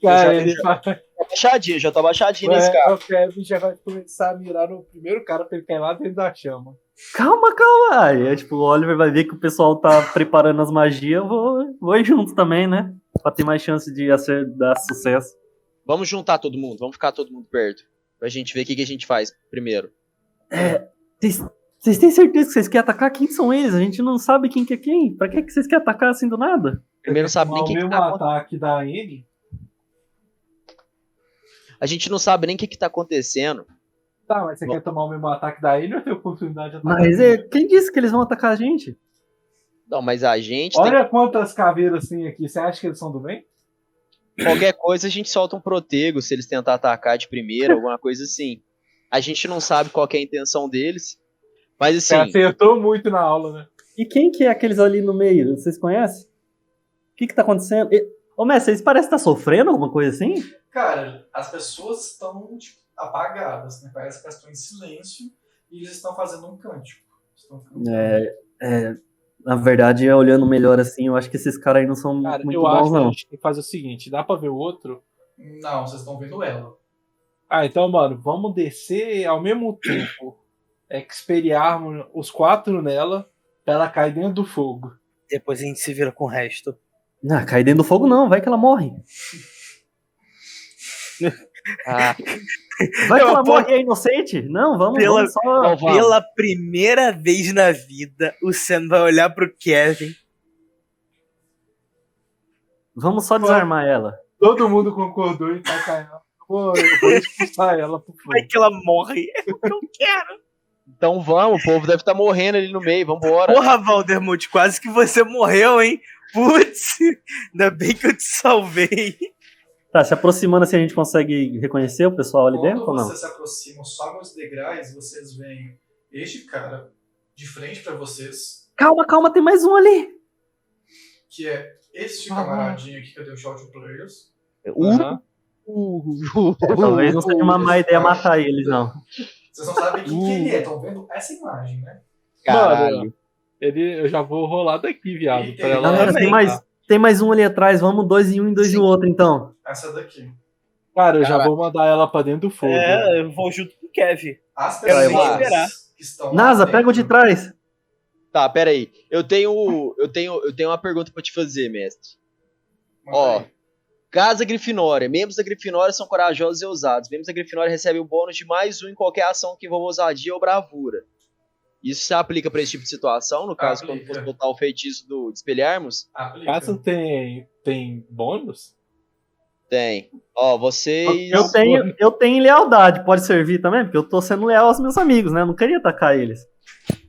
Cara, já- ele vai. Abaixadinho, já tô abaixadinho nesse É, carro. o Kevin já vai começar a mirar no primeiro cara pra ele cair lá dentro da chama. Calma, calma. Aí, é, tipo, o Oliver vai ver que o pessoal tá preparando as magias, eu vou, vou ir junto também, né? Pra ter mais chance de acer- dar sucesso. Vamos juntar todo mundo, vamos ficar todo mundo perto. Pra gente ver o que, que a gente faz primeiro. Vocês vocês têm certeza que vocês querem atacar? Quem são eles? A gente não sabe quem que é quem. Pra que, que vocês querem atacar assim do nada? Primeiro sabe nem o o que, que mesmo tá ataque da N. A gente não sabe nem o que, que tá acontecendo. Tá, mas você Bom. quer tomar o mesmo ataque da N ou ter oportunidade de atacar? Mas é, quem disse que eles vão atacar a gente? Não, mas a gente tem Olha quantas caveiras tem aqui. Você acha que eles são do bem? qualquer coisa, a gente solta um protego se eles tentar atacar de primeira, alguma coisa assim. A gente não sabe qual que é a intenção deles. Mas Você assim, acertou muito na aula, né? E quem que é aqueles ali no meio? Vocês conhecem? O que que tá acontecendo? E- Ô, mestre, vocês parecem estar sofrendo alguma coisa assim? Cara, as pessoas estão tipo, apagadas, né? Parece que elas estão em silêncio e eles estão fazendo um cântico. É, é, na verdade, olhando melhor assim, eu acho que esses caras aí não são Cara, muito eu acho bons, que a não. gente tem que fazer o seguinte: dá pra ver o outro? Não, vocês estão vendo ela. Ah, então, mano, vamos descer ao mesmo tempo. Experiarmos os quatro nela pra ela cair dentro do fogo. Depois a gente se vira com o resto. Ah, cair dentro do fogo não, vai que ela morre. ah, Vai que Eu ela morre, é inocente? Não, vamos, Pela- vamos só. Não, vamos. Pela primeira vez na vida, o Sam vai olhar pro Kevin. Vamos só desarmar ela. Todo mundo concordou em tacar ela. Pô, eu vou expulsar ela pro fogo. Vai que ela morre. Eu não quero. Então vamos, o povo deve estar morrendo ali no meio, vambora. Porra, Valdermut, quase que você morreu, hein? Putz, ainda bem que eu te salvei. Tá, se aproximando assim a gente consegue reconhecer o pessoal ali dentro ou Quando não? vocês se aproximam, sobem os degraus, vocês veem este cara de frente pra vocês, Calma, calma, tem mais um ali. que é este Ah. camaradinho aqui que eu dei o shot players. Aham. Talvez não seja uma má ideia matar eles, não. Vocês não sabem quem que Uh. ele é, estão vendo essa imagem, né? Caralho. Ele, eu já vou rolar daqui, viado. Pra ela tem mais, tem mais um ali atrás. Vamos dois em um e dois Sim. em outro, então. Essa daqui. Cara, eu já Caralho. vou mandar ela pra dentro do fogo. É, eu vou junto com o Kevin. As pessoas esperar. que estão NASA, pega o de trás. Tá, pera aí. Eu tenho, eu tenho, eu tenho uma pergunta pra te fazer, mestre. Ó, aí. Casa Grifinória. Membros da Grifinória são corajosos e ousados. Membros da Grifinória recebem o bônus de mais um em qualquer ação que envolva ousadia ou bravura. Isso se aplica pra esse tipo de situação, no caso, quando Aplica. fosse botar o feitiço do Espelharmos? Aplica. Caso tem, tem bônus? Tem. Ó, vocês. Eu tenho, eu tenho lealdade, pode servir também, porque eu tô sendo leal aos meus amigos, né? Eu não queria atacar eles.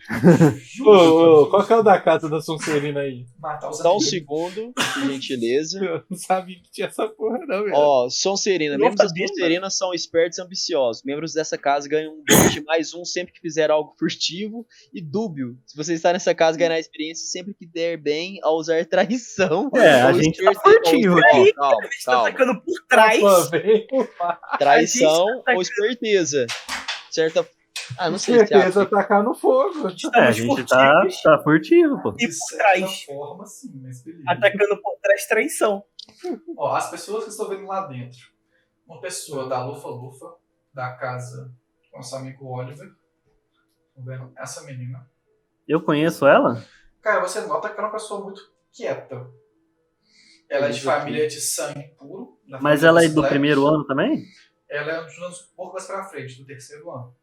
Ô, ô, qual que é o da casa da Sonserina aí? Matar os Só um amigos. segundo, por gentileza. Eu não sabia que tinha essa porra, não, velho. Ó, Sonserina. Membros da sabia, Sonserina são espertos e ambiciosos. Membros dessa casa ganham um bônus de mais um sempre que fizer algo furtivo e dúbio. Se você está nessa casa, ganhará experiência sempre que der bem a usar traição. É, a ou gente tá furtivo aqui. Calma, A gente tá atacando por trás. Traição tá- ou esperteza. Certa. Ah, não sei se Certeza aplica. atacar no fogo. É, a gente tá, tá furtivo, pô. E De por trás. forma, sim, mas beleza. Atacando por trás, traição. Ó, as pessoas que estão vendo lá dentro. Uma pessoa da Lufa Lufa, da casa com nosso amigo Oliver. Estão vendo essa menina. Eu conheço ela? Cara, você nota que ela é uma pessoa muito quieta. Ela é de família de sangue puro. Mas ela é dos do primeiro ano também? Ela é uns anos um pouco mais pra frente, do terceiro ano.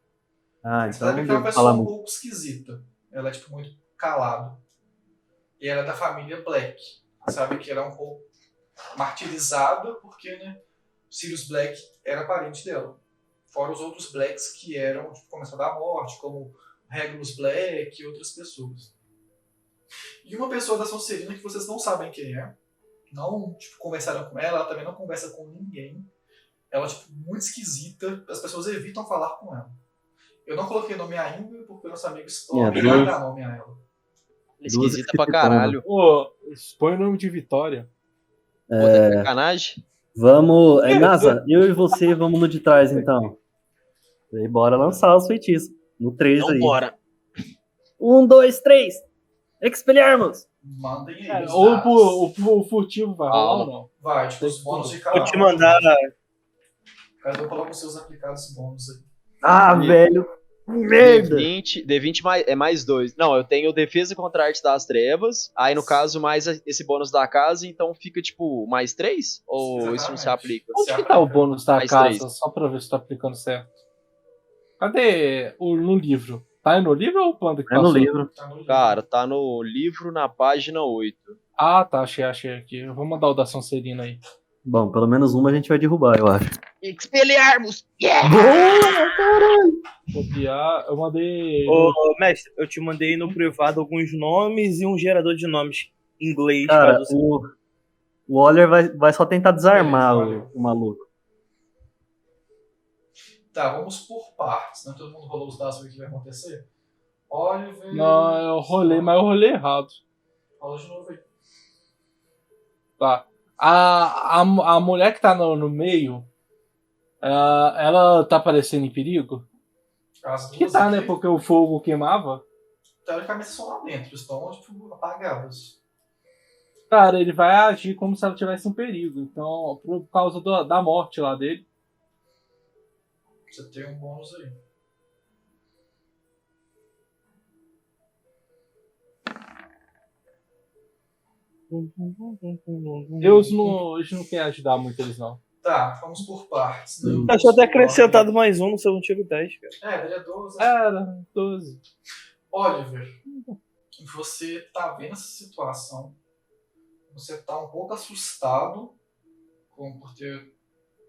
Ah, então sabe não que ela é uma pessoa um pouco esquisita. Ela é, tipo, muito calado. E ela é da família Black. Sabe que ela é um pouco martirizada, porque, né, Sirius Black era parente dela. Fora os outros Blacks que eram, tipo, começaram da morte, como Regulus Black e outras pessoas. E uma pessoa da Sonserina que vocês não sabem quem é, não, tipo, conversaram com ela, ela também não conversa com ninguém. Ela, tipo, muito esquisita, as pessoas evitam falar com ela. Eu não coloquei nome ainda, porque meus amigos estão É, obrigados a duas- dar nome a ela. Esquisita pra caralho. Ô, põe o nome de Vitória. Pô, tá sacanagem. Vamos. É, NASA, eu e você vamos no de trás então. E bora lançar os feitiços. No 3 Então aí. bora. Um, dois, três. Expelharmos! Mandem aí. Ou o, o, o furtivo vai rolar Calma. ou não? Vai, tipo, os bônus de cada Vou te mandar. Cada um coloca os seus aplicados bônus aí. Ah, E- velho. Merda! D20, D20 mais, é mais dois. Não, eu tenho defesa contra a arte das trevas. Aí, no caso, mais esse bônus da casa, então fica tipo mais três? Ou isso não se Exatamente. aplica? Onde Se que tá o aplica. bônus da Mais casa? três. Só pra ver se tá aplicando certo. Cadê o, no livro? Tá no livro ou o Panda que É no passou? Tá no livro. Cara, tá no livro na página 8. Ah, tá, achei, achei aqui. Eu vou mandar o da Sonserina aí. Bom, pelo menos uma a gente vai derrubar, eu acho. Expelharmos! Copiar, eu mandei. Ô, mestre, eu te mandei no privado alguns nomes e um gerador de nomes em inglês. Cara, o, o Oller vai, vai só tentar desarmar Beleza, o, o maluco. Tá, vamos por partes, né? Todo mundo rolou os dados pra ver o que vai acontecer. Oliver. Não, eu rolei, mas eu rolei errado. Rola de novo aí. Tá. A, a, a mulher que tá no, no meio, ela, ela tá parecendo em perigo? As Que tá, né? aqui, Porque o fogo queimava. teoricamente são lá dentro, estão tipo, apagadas. Cara, ele vai agir como se ela tivesse em perigo. Então, por causa do- da morte lá dele. Você tem um bônus aí. Deus não, eles não querem ajudar muito eles, não. Tá, vamos por partes. Né? Hum. Tá só ter acrescentado mais um no seu antigo teste, cara. É, daria 12. né? Era, 12. Oliver, você tá vendo essa situação. Você tá um pouco assustado com, por ter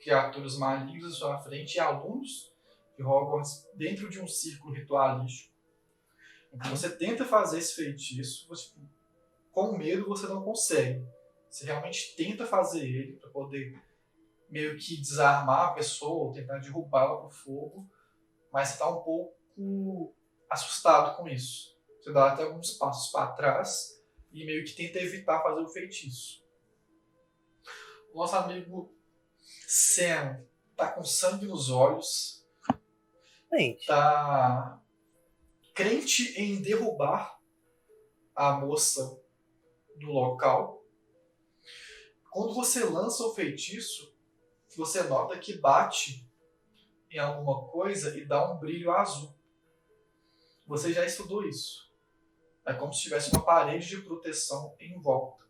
criaturas malignas à sua frente e alunos de Hogwarts dentro de um círculo ritualístico. Então você tenta fazer esse feitiço, você, com medo você não consegue. Você realmente tenta fazer ele para poder meio que desarmar a pessoa, ou tentar derrubá-la pro fogo, mas você tá um pouco assustado com isso. Você dá até alguns passos para trás e meio que tenta evitar fazer o feitiço. O nosso amigo Sam tá com sangue nos olhos, Gente, tá crente em derrubar a moça do local. Quando você lança o feitiço, você nota que bate em alguma coisa e dá um brilho azul. Você já estudou isso. É como se tivesse uma parede de proteção em volta.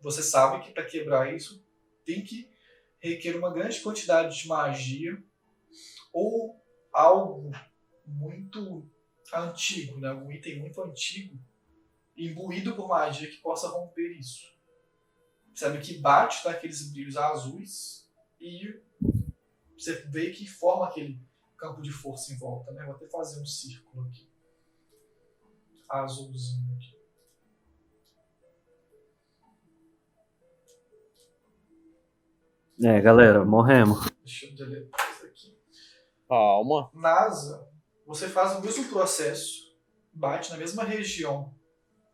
Você sabe que para quebrar isso tem que requer uma grande quantidade de magia ou algo muito antigo, né? um item muito antigo, imbuído por magia que possa romper isso. Sabe que bate daqueles brilhos azuis e você vê que forma aquele campo de força em volta. Né? Vou até fazer um círculo aqui. azulzinho aqui. É, galera, morremos. Deixa eu deletar isso aqui. Calma. NASA, você faz o mesmo processo, bate na mesma região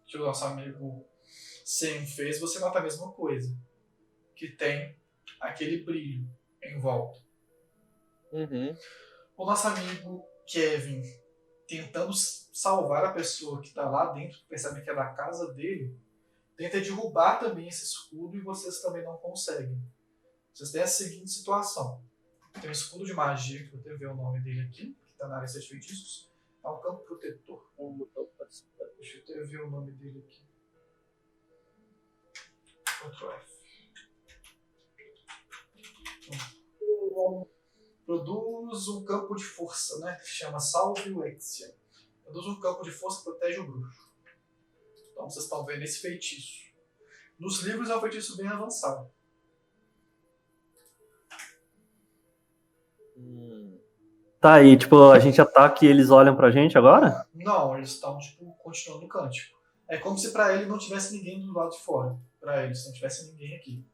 que o nosso amigo Sam fez, você nota a mesma coisa. Que tem aquele brilho em volta. Uhum. O nosso amigo Kevin, tentando salvar a pessoa que está lá dentro, percebe que é da casa dele, tenta derrubar também esse escudo e vocês também não conseguem. Vocês têm a seguinte situação. Tem um escudo de magia, que eu até ver o nome dele aqui, que está na área de feitiços. É um campo protetor. Deixa eu até ver o nome dele aqui. Ctrl F. Produz um campo de força, né? Que chama Salve o Exia. Produz um campo de força que protege o bruxo. Então vocês estão vendo esse feitiço. Nos livros é um feitiço bem avançado. Hum. Tá aí, tipo, a gente ataca e eles olham pra gente agora? Não, eles estão, tipo, continuando o cântico. É como se pra ele não tivesse ninguém do lado de fora. Pra eles, não tivesse ninguém aqui.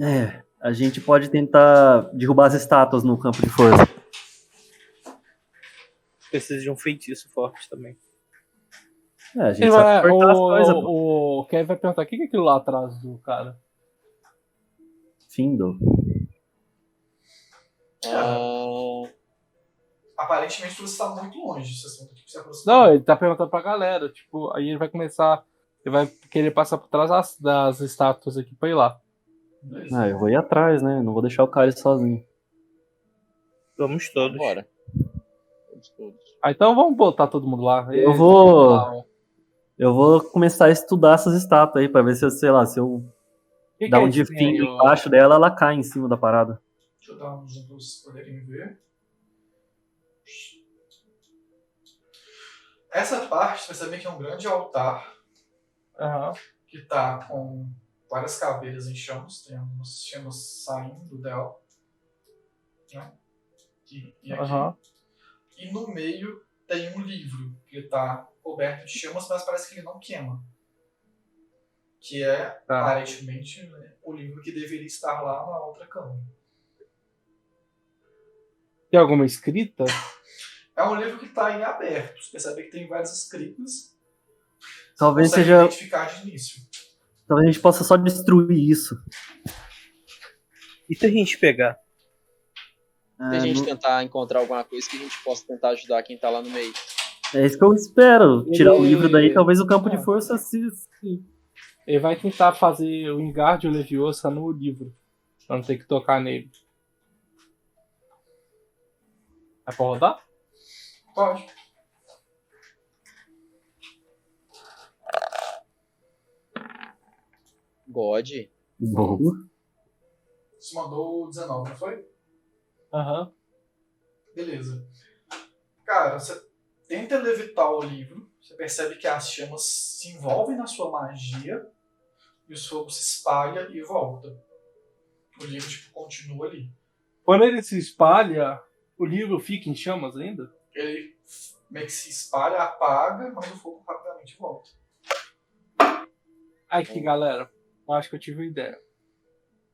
É, a gente pode tentar derrubar as estátuas no campo de força. Precisa de um feitiço forte também. É, a gente sabe vai, cortar as coisas. o, o Kevin vai perguntar: o que que é aquilo lá atrás do cara? Findo. Ah, Aparentemente você está muito longe. Ter que se aproximar. Não, ele tá perguntando pra galera. Tipo, aí ele vai começar. Ele vai querer passar por trás das, das estátuas aqui pra ir lá. Ah, eu vou ir atrás, né? Não vou deixar o cara sozinho. Vamos todos. bora. Todos, todos. Ah, então vamos botar todo mundo lá. Eu vou- Eu vou começar a estudar essas estátuas aí pra ver se eu, sei lá, se eu Que que dar é um esse de ó? embaixo dela, ela cai em cima da parada. Deixa eu dar um zoom para vocês poderem ver. Essa parte, você saber que é um grande altar Aham. que tá com várias caveiras em chamas, tem algumas chamas saindo dela. Né? Aqui e aqui. Aham. E no meio tem um livro que tá coberto de chamas, mas parece que ele não queima. Que é, Tá. aparentemente, né, o livro que deveria estar lá na outra câmara. Tem alguma escrita? É um livro que está em aberto. Você percebe que tem várias escritas. Talvez seja. identificar de início. Talvez a gente possa só destruir isso. E se a gente pegar? Se a gente não- tentar encontrar alguma coisa que a gente possa tentar ajudar quem tá lá no meio. É isso que eu espero. Tirar o Ele- livro daí, talvez o campo de Ah. força se. se- Ele vai tentar fazer o Engarde Leviosa no livro. Pra não ter que tocar nele. É pra rodar? Pode. God. Boa. Você mandou 19, não foi? Aham. Beleza. Cara, você tenta levitar o livro. Você percebe que as chamas se envolvem na sua magia. E o fogo se espalha e volta. O livro, tipo, continua ali. Quando ele se espalha, o livro fica em chamas ainda? Ele meio que se espalha, apaga, mas o fogo rapidamente volta. Aqui, galera. Eu acho que eu tive uma ideia.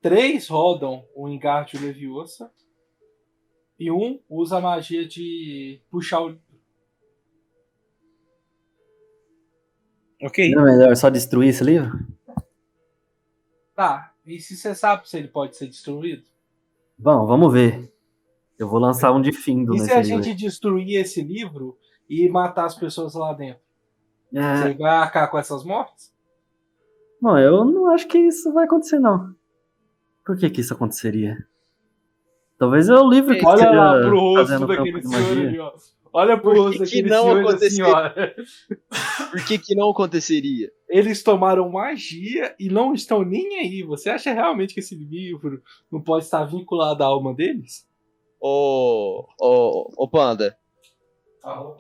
Três rodam o Engarde Leviosa. E um usa a magia de puxar o livro. Ok. Não é melhor só destruir esse livro? Tá. E se você sabe se ele pode ser destruído? Bom, vamos ver. Eu vou lançar um de findo E nesse se a livro. gente destruir esse livro e matar as pessoas lá dentro? É, Você vai arcar com essas mortes? Bom, eu não acho que isso vai acontecer, não. Por que que isso aconteceria? Talvez é o livro que Olha lá pro rosto daquele senhor magia. ali, ó. Olha pro que rosto que daquele não senhor e da senhora. Por que que não aconteceria? Eles tomaram magia e não estão nem aí. Você acha realmente que esse livro não pode estar vinculado à alma deles? Ô, ô, ô Panda,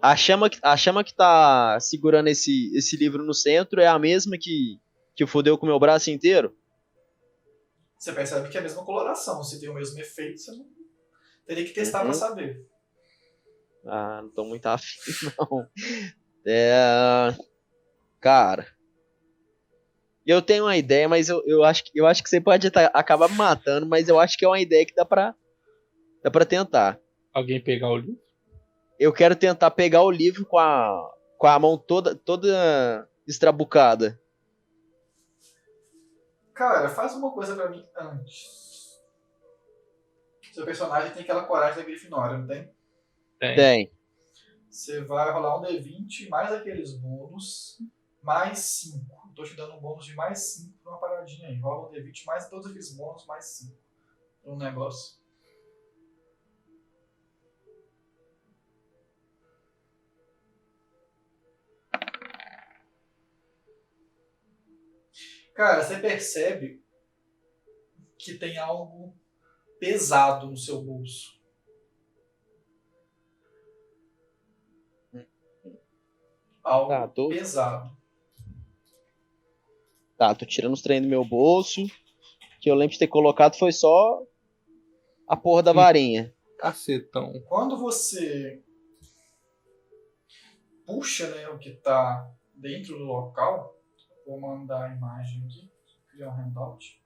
a chama, que- a chama que tá segurando esse, esse livro no centro é a mesma que, que fodeu com o meu braço inteiro? Você percebe que é a mesma coloração. Se tem o mesmo efeito, você não... teria que testar Uhum. pra saber. Ah, não tô muito afim, não. É. Cara. Eu tenho uma ideia, mas eu, eu, acho, que- eu acho que você pode acabar me matando, mas eu acho que é uma ideia que dá pra. Dá pra tentar. Alguém pegar o livro? Eu quero tentar pegar o livro com a. com a mão toda, toda estrabucada. Cara, faz uma coisa pra mim antes. Seu personagem tem aquela coragem da Grifinória, não tem? Tem. Tem. Você vai rolar um D20 mais aqueles bônus, mais 5. Tô te dando um bônus de mais 5 pra uma paradinha aí. Rola um D20 mais todos aqueles bônus, mais 5. Pra um negócio. Cara, você percebe que tem algo pesado no seu bolso. Algo Tá, tô- pesado. Tá, tô tirando os trem do meu bolso. Que eu lembro de ter colocado foi só a porra da varinha. Cacetão. Quando você puxa né, o que está dentro do local, vou mandar a imagem aqui, criar um handout.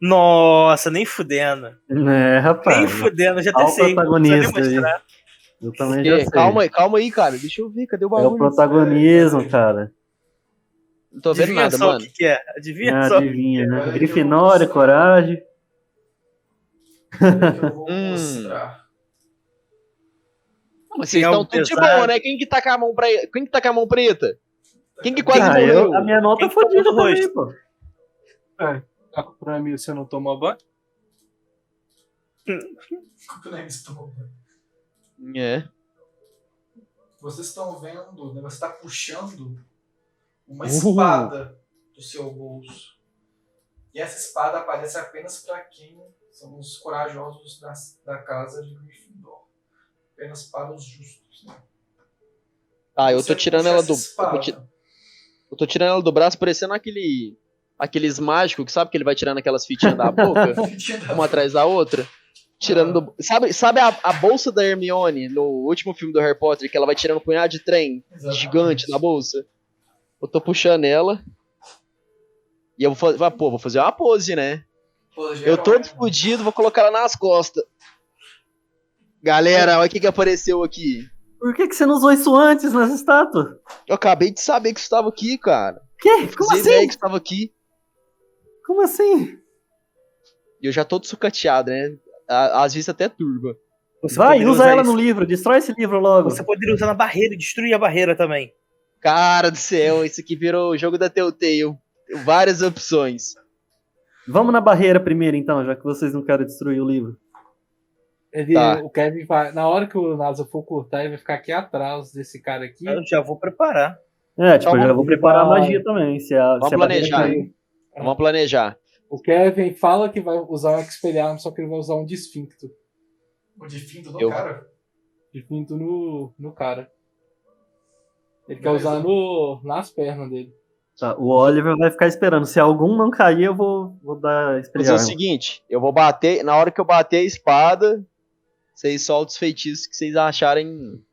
Nossa, nem fudendo. É, rapaz. Nem fudendo, já Olha até o sei. protagonista mostrar. Eu também já É, sei. calma aí, calma aí, cara. Deixa eu ver, cadê o É bagulho? o protagonismo, cara. Não tô vendo Adivinha nada, só mano. o que, que é. Adivinha Ah, só. adivinha, né? Agora Grifinória, coragem. eu vou Hum. mostrar. Tem vocês estão algo tudo de boa, né? Quem que tá com a mão preta? Quem que tá com a mão preta? Quem que quase Ah, morreu? eu, a minha nota Quem foi tá fodida com o também, rosto? pô. Tá com pra mim você não toma banho? É. Vocês estão vendo, né, você está puxando uma Uh. espada do seu bolso. E essa espada aparece apenas para quem são os corajosos da, da casa de Gryffindor. Apenas para os justos. Né? Ah, eu tô tirando ela do. Eu tô, eu tô tirando ela do braço, parecendo aquele. Aqueles mágicos que sabe que ele vai tirando aquelas fitinhas da boca, uma atrás da outra. Tirando do. Sabe, sabe a, a bolsa da Hermione no último filme do Harry Potter, que ela vai tirando um punhado de trem Exatamente. gigante na bolsa? Eu tô puxando ela. E eu vou fazer. ah, Pô, vou fazer uma pose, né? Pô, Eu todo né? fudido, vou colocar ela nas costas. Galera, olha o que, que apareceu aqui. Por que, que você não usou isso antes nessa estátua? Eu acabei de saber que estava aqui, cara. Que? Como assim? ideia que estava aqui. Como assim? E eu já tô sucateado, né? Às vezes até turba. Você Vai, usa ela isso- no livro, destrói esse livro logo. Você poderia usar na barreira, destruir a barreira também. Cara do céu, isso aqui virou o jogo da Telltale. Várias opções. Vamos na barreira primeiro, então, já que vocês não querem destruir o livro. Ele, Tá. O Kevin vai. Na hora que o Nasa for cortar, ele vai ficar aqui atrás desse cara aqui. Eu já vou preparar. É, tipo, Então, eu já vou preparar a magia também. Se a, Vamos se planejar. cair. Vamos planejar. O Kevin fala que vai usar o Expelliarmus, só que ele vai usar um desfincto. O definto do Eu- cara. Desfincto no, no cara. Ele quer Beleza. usar no, nas pernas dele. Tá, o Oliver vai ficar esperando. Se algum não cair, eu vou, vou dar Vou fazer o seguinte: eu vou bater. Na hora que eu bater a espada, vocês soltam os feitiços que vocês acharem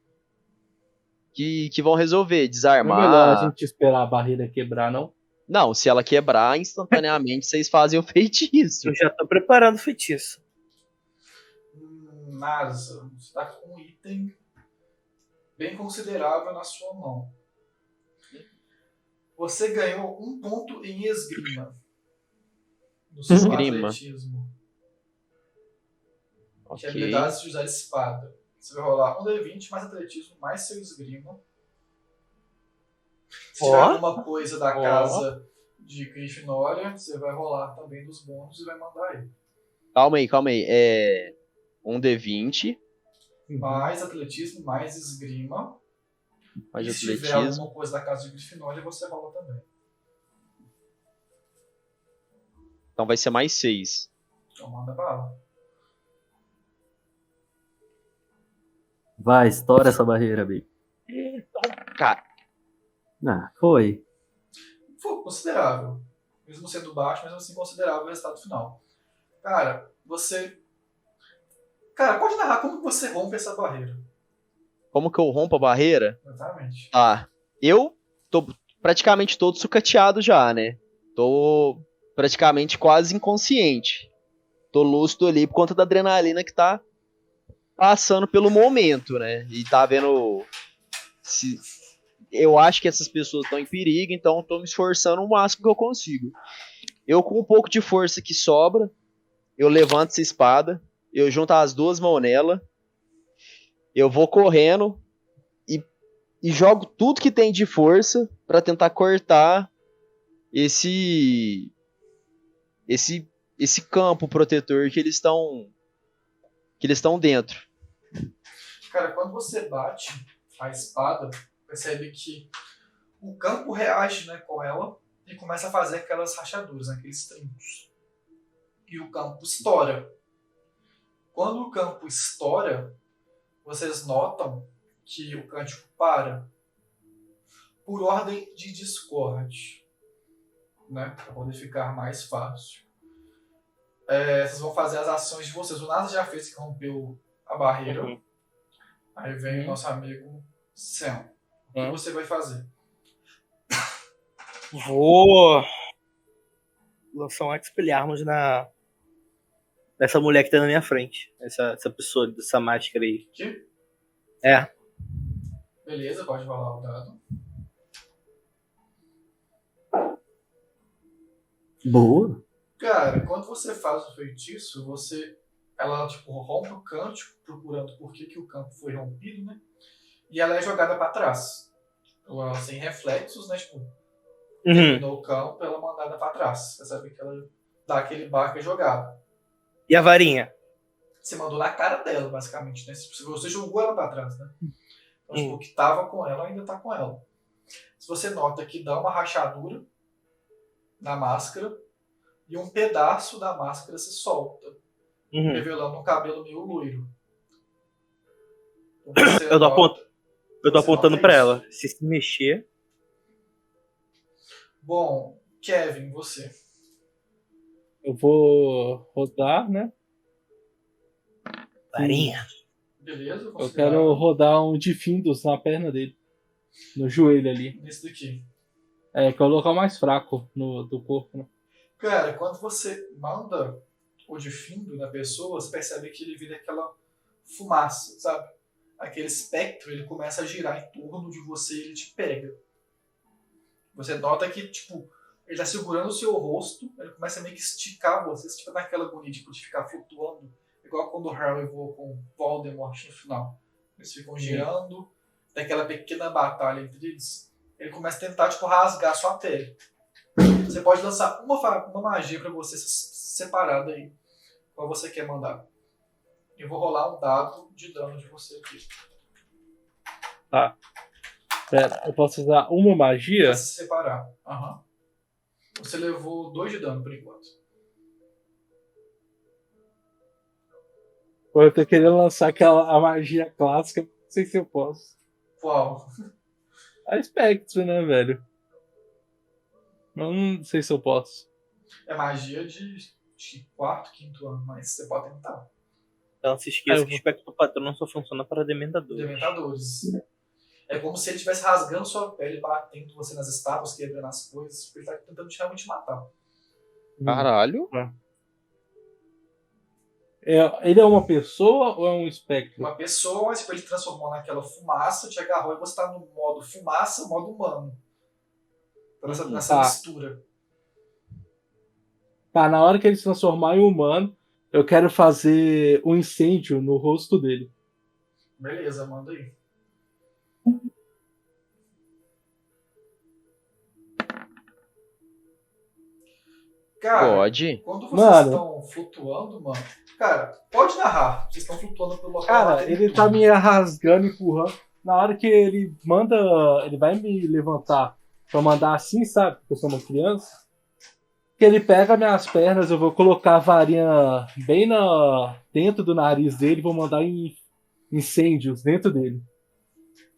que, que vão resolver. Não é Desarmar. melhor a gente esperar a barreira quebrar, não? Não, se ela quebrar, instantaneamente vocês fazem o feitiço. Eu já tô preparando o feitiço. Nasa, você está com um item bem considerável na sua mão. Você ganhou um ponto em esgrima. No seu Esgrima. atletismo. Que é habilidades de usar espada. Você vai rolar um D20 mais atletismo mais seu esgrima. Se tiver Ó. alguma coisa da Ó. casa de Grifinória, você vai rolar também dos bônus e vai mandar aí. Calma aí, calma aí. É. Um D20, Mais atletismo, mais esgrima. mais e se tiver atletismo. alguma coisa da casa de Grifinória, você rola também. Então vai ser mais seis. Então manda bala. Vai, estoura essa barreira, Bi. Cara, Ah, foi. Foi considerável. Mesmo sendo baixo, mesmo assim considerável o resultado final. Cara, você. Cara, pode narrar como que você rompe essa barreira. Como que eu rompo a barreira? Exatamente. Tá. Eu tô praticamente todo sucateado já, né? Tô praticamente quase inconsciente. Tô lúcido ali por conta da adrenalina que tá passando pelo momento, né? E tá vendo se eu acho que essas pessoas estão em perigo, então tô me esforçando o máximo que eu consigo. Eu com um pouco de força que sobra, eu levanto essa espada, eu junto as duas mãos nela, eu vou correndo e, e jogo tudo que tem de força para tentar cortar esse esse esse campo protetor que eles estão que eles estão dentro. Cara, quando você bate a espada, percebe que o campo reage né, com ela e começa a fazer aquelas rachaduras, aqueles trincos. E o campo estoura. Quando o campo estoura, vocês notam que o cântico para por ordem de Discord, né, para poder ficar mais fácil. É, vocês vão fazer as ações de vocês. O Nasa já fez que rompeu a barreira. Uhum. Aí vem Uhum. o nosso amigo Sam. O que Uhum. você vai fazer? Vou lançar um Expelliarmus na nessa mulher que tá na minha frente. Essa, essa pessoa dessa máscara aí. Aqui? É. Beleza, pode rolar o dado. Boa. Cara, quando você faz o feitiço, você. Ela, tipo, rompe o cântico, procurando por que, que o campo foi rompido, né? E ela é jogada pra trás. Ela sem reflexos, né? Tipo, Uhum. terminou o campo, ela é mandada pra trás. Você sabe que ela dá aquele barco e é jogada. E a varinha? Você mandou na cara dela, basicamente, né? Você jogou ela pra trás, né? Então, tipo, Hum. o que tava com ela ainda tá com ela. Se você nota que dá uma rachadura na máscara e um pedaço da máscara se solta, Uhum. revelando um cabelo meio loiro. Então, Eu tô, nota- apont... eu tô apontando isso. ela. Se se mexer. Bom, Kevin, você. Eu vou rodar, né? Varinha. Beleza? Eu quero rodar um de Findus na perna dele. No joelho ali. Nesse daqui. É, que é o local mais fraco no, do corpo, né? Cara, quando você manda o de findo na pessoa, você percebe que ele vira aquela fumaça, sabe? Aquele espectro, ele começa a girar em torno de você e ele te pega. Você nota que, tipo, ele tá segurando o seu rosto, ele começa a meio que esticar você, tipo, naquela agonia tipo, de ficar flutuando, igual quando o Harry voa com o Voldemort no final. Eles ficam girando, tem aquela pequena batalha entre eles, ele começa a tentar, tipo, rasgar sua pele. Você pode lançar uma, uma magia pra você se- separada aí. Qual você quer mandar? Eu vou rolar um dado de dano de você aqui. Pera, eu posso usar uma magia? Pra se separar. Aham. Você levou dois de dano por enquanto. Eu tô querendo lançar aquela a magia clássica, não sei se eu posso. Qual? A Spectre, né, velho? Eu não sei se eu posso. É magia de, de quarto, quinto ano, mas você pode tentar. Então se esqueça Ah, eu que o espectro patrão só funciona para dementadores. Dementadores. É como se ele estivesse rasgando sua pele, batendo você nas estátuas, quebrando as coisas. porque Ele tá tentando te realmente matar. Caralho. É, ele é uma pessoa ou é um espectro? Uma pessoa, mas ele transformou naquela fumaça, te agarrou e você tá no modo fumaça, modo humano. Tá Nessa, nessa Tá. mistura. Tá, na hora que ele se transformar em humano, eu quero fazer um incêndio no rosto dele. Beleza, manda aí. Cara, Pode. quando vocês Mano. estão flutuando, mano. Cara, pode narrar. Vocês estão flutuando pelo local. Cara, ele tudo. tá me rasgando, empurrando. Na hora que ele manda. Ele vai me levantar pra mandar assim, sabe? Porque eu sou uma criança. Que ele pega minhas pernas, eu vou colocar a varinha bem na, dentro do nariz dele vou mandar em incêndios dentro dele.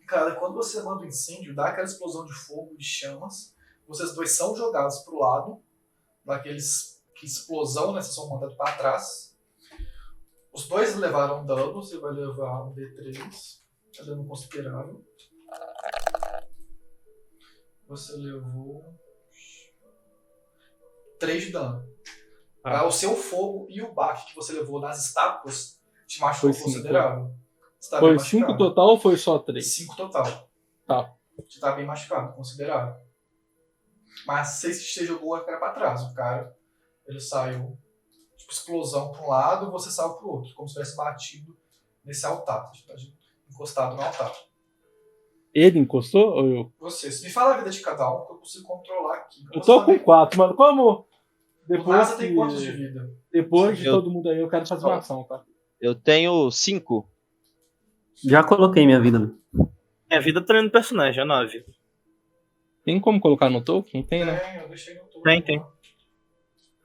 Cara, quando você manda um incêndio, dá aquela explosão de fogo, de chamas. Vocês dois são jogados pro lado, daqueles que explosão, né? Vocês são mandados pra trás. Os dois levaram dano, você vai levar um D3. Tá dando considerável. Você levou 3 de dano. Ah. O seu fogo e o baque que você levou nas estátuas te machucou Foi considerável. Tá Foi bem 5 machucado. total ou foi só 3? 5 total. Tá. Você tá bem machucado, considerável. Mas você você jogou a cara pra trás. O cara, ele saiu, tipo, explosão pra um lado e você saiu pro outro. Como se tivesse batido nesse altar. Tipo, encostado no altar. Ele encostou ou eu? Você, se me fala a vida de cada um, que eu consigo controlar aqui. Eu tô com 4, mano. Como? Depois, Nasa tem que- quantos de vida? depois de Eu- todo mundo aí, eu quero fazer uma ação, tá? Eu tenho cinco. Já coloquei minha vida. Minha vida tá no personagem, é 9. Tem como colocar no token? Tem, né? Tem, eu deixei no topo. Tem, tem.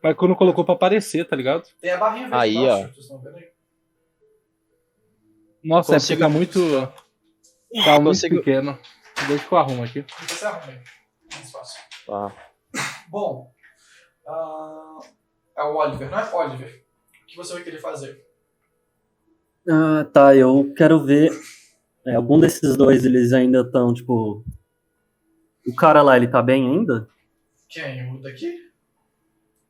Mas quando colocou pra aparecer, tá ligado? Tem a barrinha verde Aí, embaixo, ó. vocês estão vendo aí? Nossa, Consigo- é fica muito. Tá muito Consigo- pequeno. Deixa que eu arrumo aqui. Você arruma aí. Mais fácil. Tá. Bom, ah, é o Oliver, não é Oliver? O que você vai querer fazer? Ah, tá, eu quero ver. é, algum desses dois, eles ainda estão, tipo. O cara lá, ele tá bem ainda? Quem? O daqui?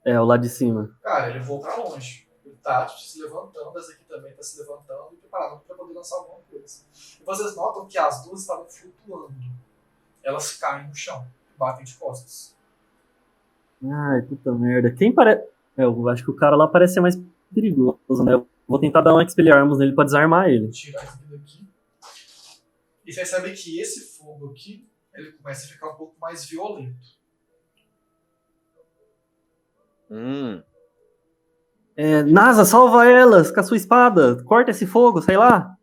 É, o lá de cima. Cara, ele voou pra longe. Tá tipo, se levantando, essa aqui também tá se levantando e preparando pra poder lançar alguma coisa. E vocês notam que as duas estavam flutuando. Elas caem no chão, batem de costas. Ai, puta merda. Quem parece. É, eu acho que o cara lá parece ser mais perigoso, né? Eu vou tentar dar um Expelliarmus nele pra desarmar ele. Tirar isso aqui daqui. E você percebe que esse fogo aqui, ele começa a ficar um pouco mais violento. Hum é, NASA, salva elas com a sua espada, corta esse fogo, sei lá.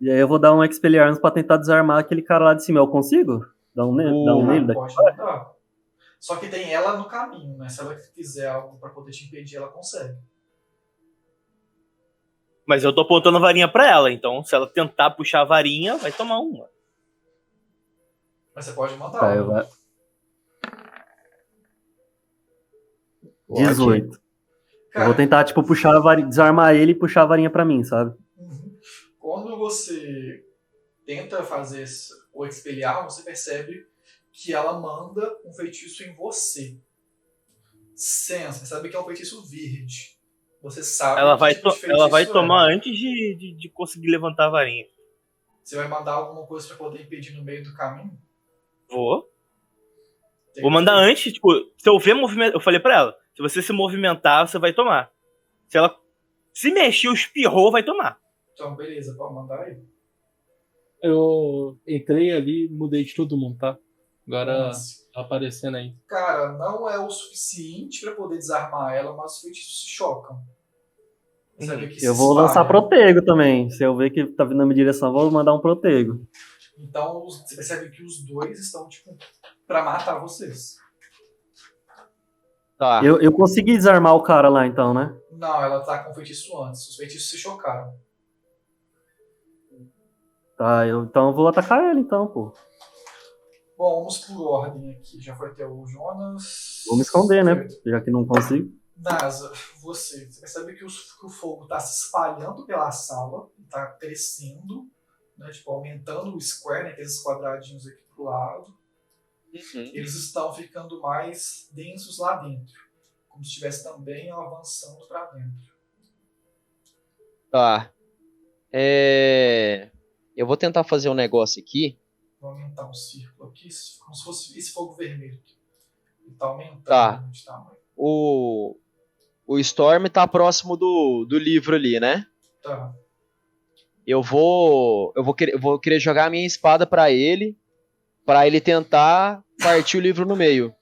E aí eu vou dar um Expelliarmus pra tentar desarmar aquele cara lá de cima. Eu consigo? Dá um, ne dá um nele daqui? Só que tem ela no caminho, né? Se ela quiser algo pra poder te impedir, ela consegue. Mas eu tô apontando a varinha pra ela, então se ela tentar puxar a varinha, vai tomar uma. Mas você pode matar tá, ela. 18. Cara, eu vou tentar, tipo, puxar a varinha, desarmar ele e puxar a varinha pra mim, sabe? Uhum. Quando você tenta fazer o expeliar, você percebe que ela manda um feitiço em você. Sensa, você sabe que é um feitiço verde. Você sabe ela vai tipo Ela vai é. tomar é. antes de, de, de, conseguir levantar a varinha. Você vai mandar alguma coisa para poder impedir no meio do caminho? Vou. Tem Vou mandar que... antes, tipo, se eu ver movimento. Eu falei pra ela, se você se movimentar, você vai tomar. Se ela se mexer, espirrou, vai tomar. Então, beleza, pode mandar aí. Eu entrei ali e mudei de todo mundo, tá? Agora Mas, tá aparecendo aí. Cara, não é o suficiente pra poder desarmar ela, mas os feitiços se chocam. Uhum. que Eu se vou lançar espalha. protego também. Se eu ver que tá vindo na minha direção, eu vou mandar um protego. Então você percebe que os dois estão, tipo, pra matar vocês. Tá. Eu, eu consegui desarmar o cara lá, então, né? Não, ela tá com feitiço antes. Os feitiços se chocaram. Tá, eu, então eu vou atacar ele, então, pô. Bom, vamos por ordem aqui. Já foi até o Jonas. Vou me esconder, né? Já que não consigo. Nasa, você. Você percebe que, os- que o fogo tá se espalhando pela sala, tá crescendo, né? Tipo, aumentando o square, né? Aqueles quadradinhos aqui pro lado. Uhum. Eles estão ficando mais densos lá dentro. Como se estivesse também avançando pra dentro. Tá. É... Eu vou tentar fazer um negócio aqui. Vou aumentar um círculo aqui, como se fosse esse fogo vermelho. Ele tá aumentando Tá. de tamanho. O, o Storm tá próximo do, do livro ali, né? Tá. Eu vou. Eu vou querer, eu vou querer jogar a minha espada pra ele. Pra ele tentar partir o livro no meio.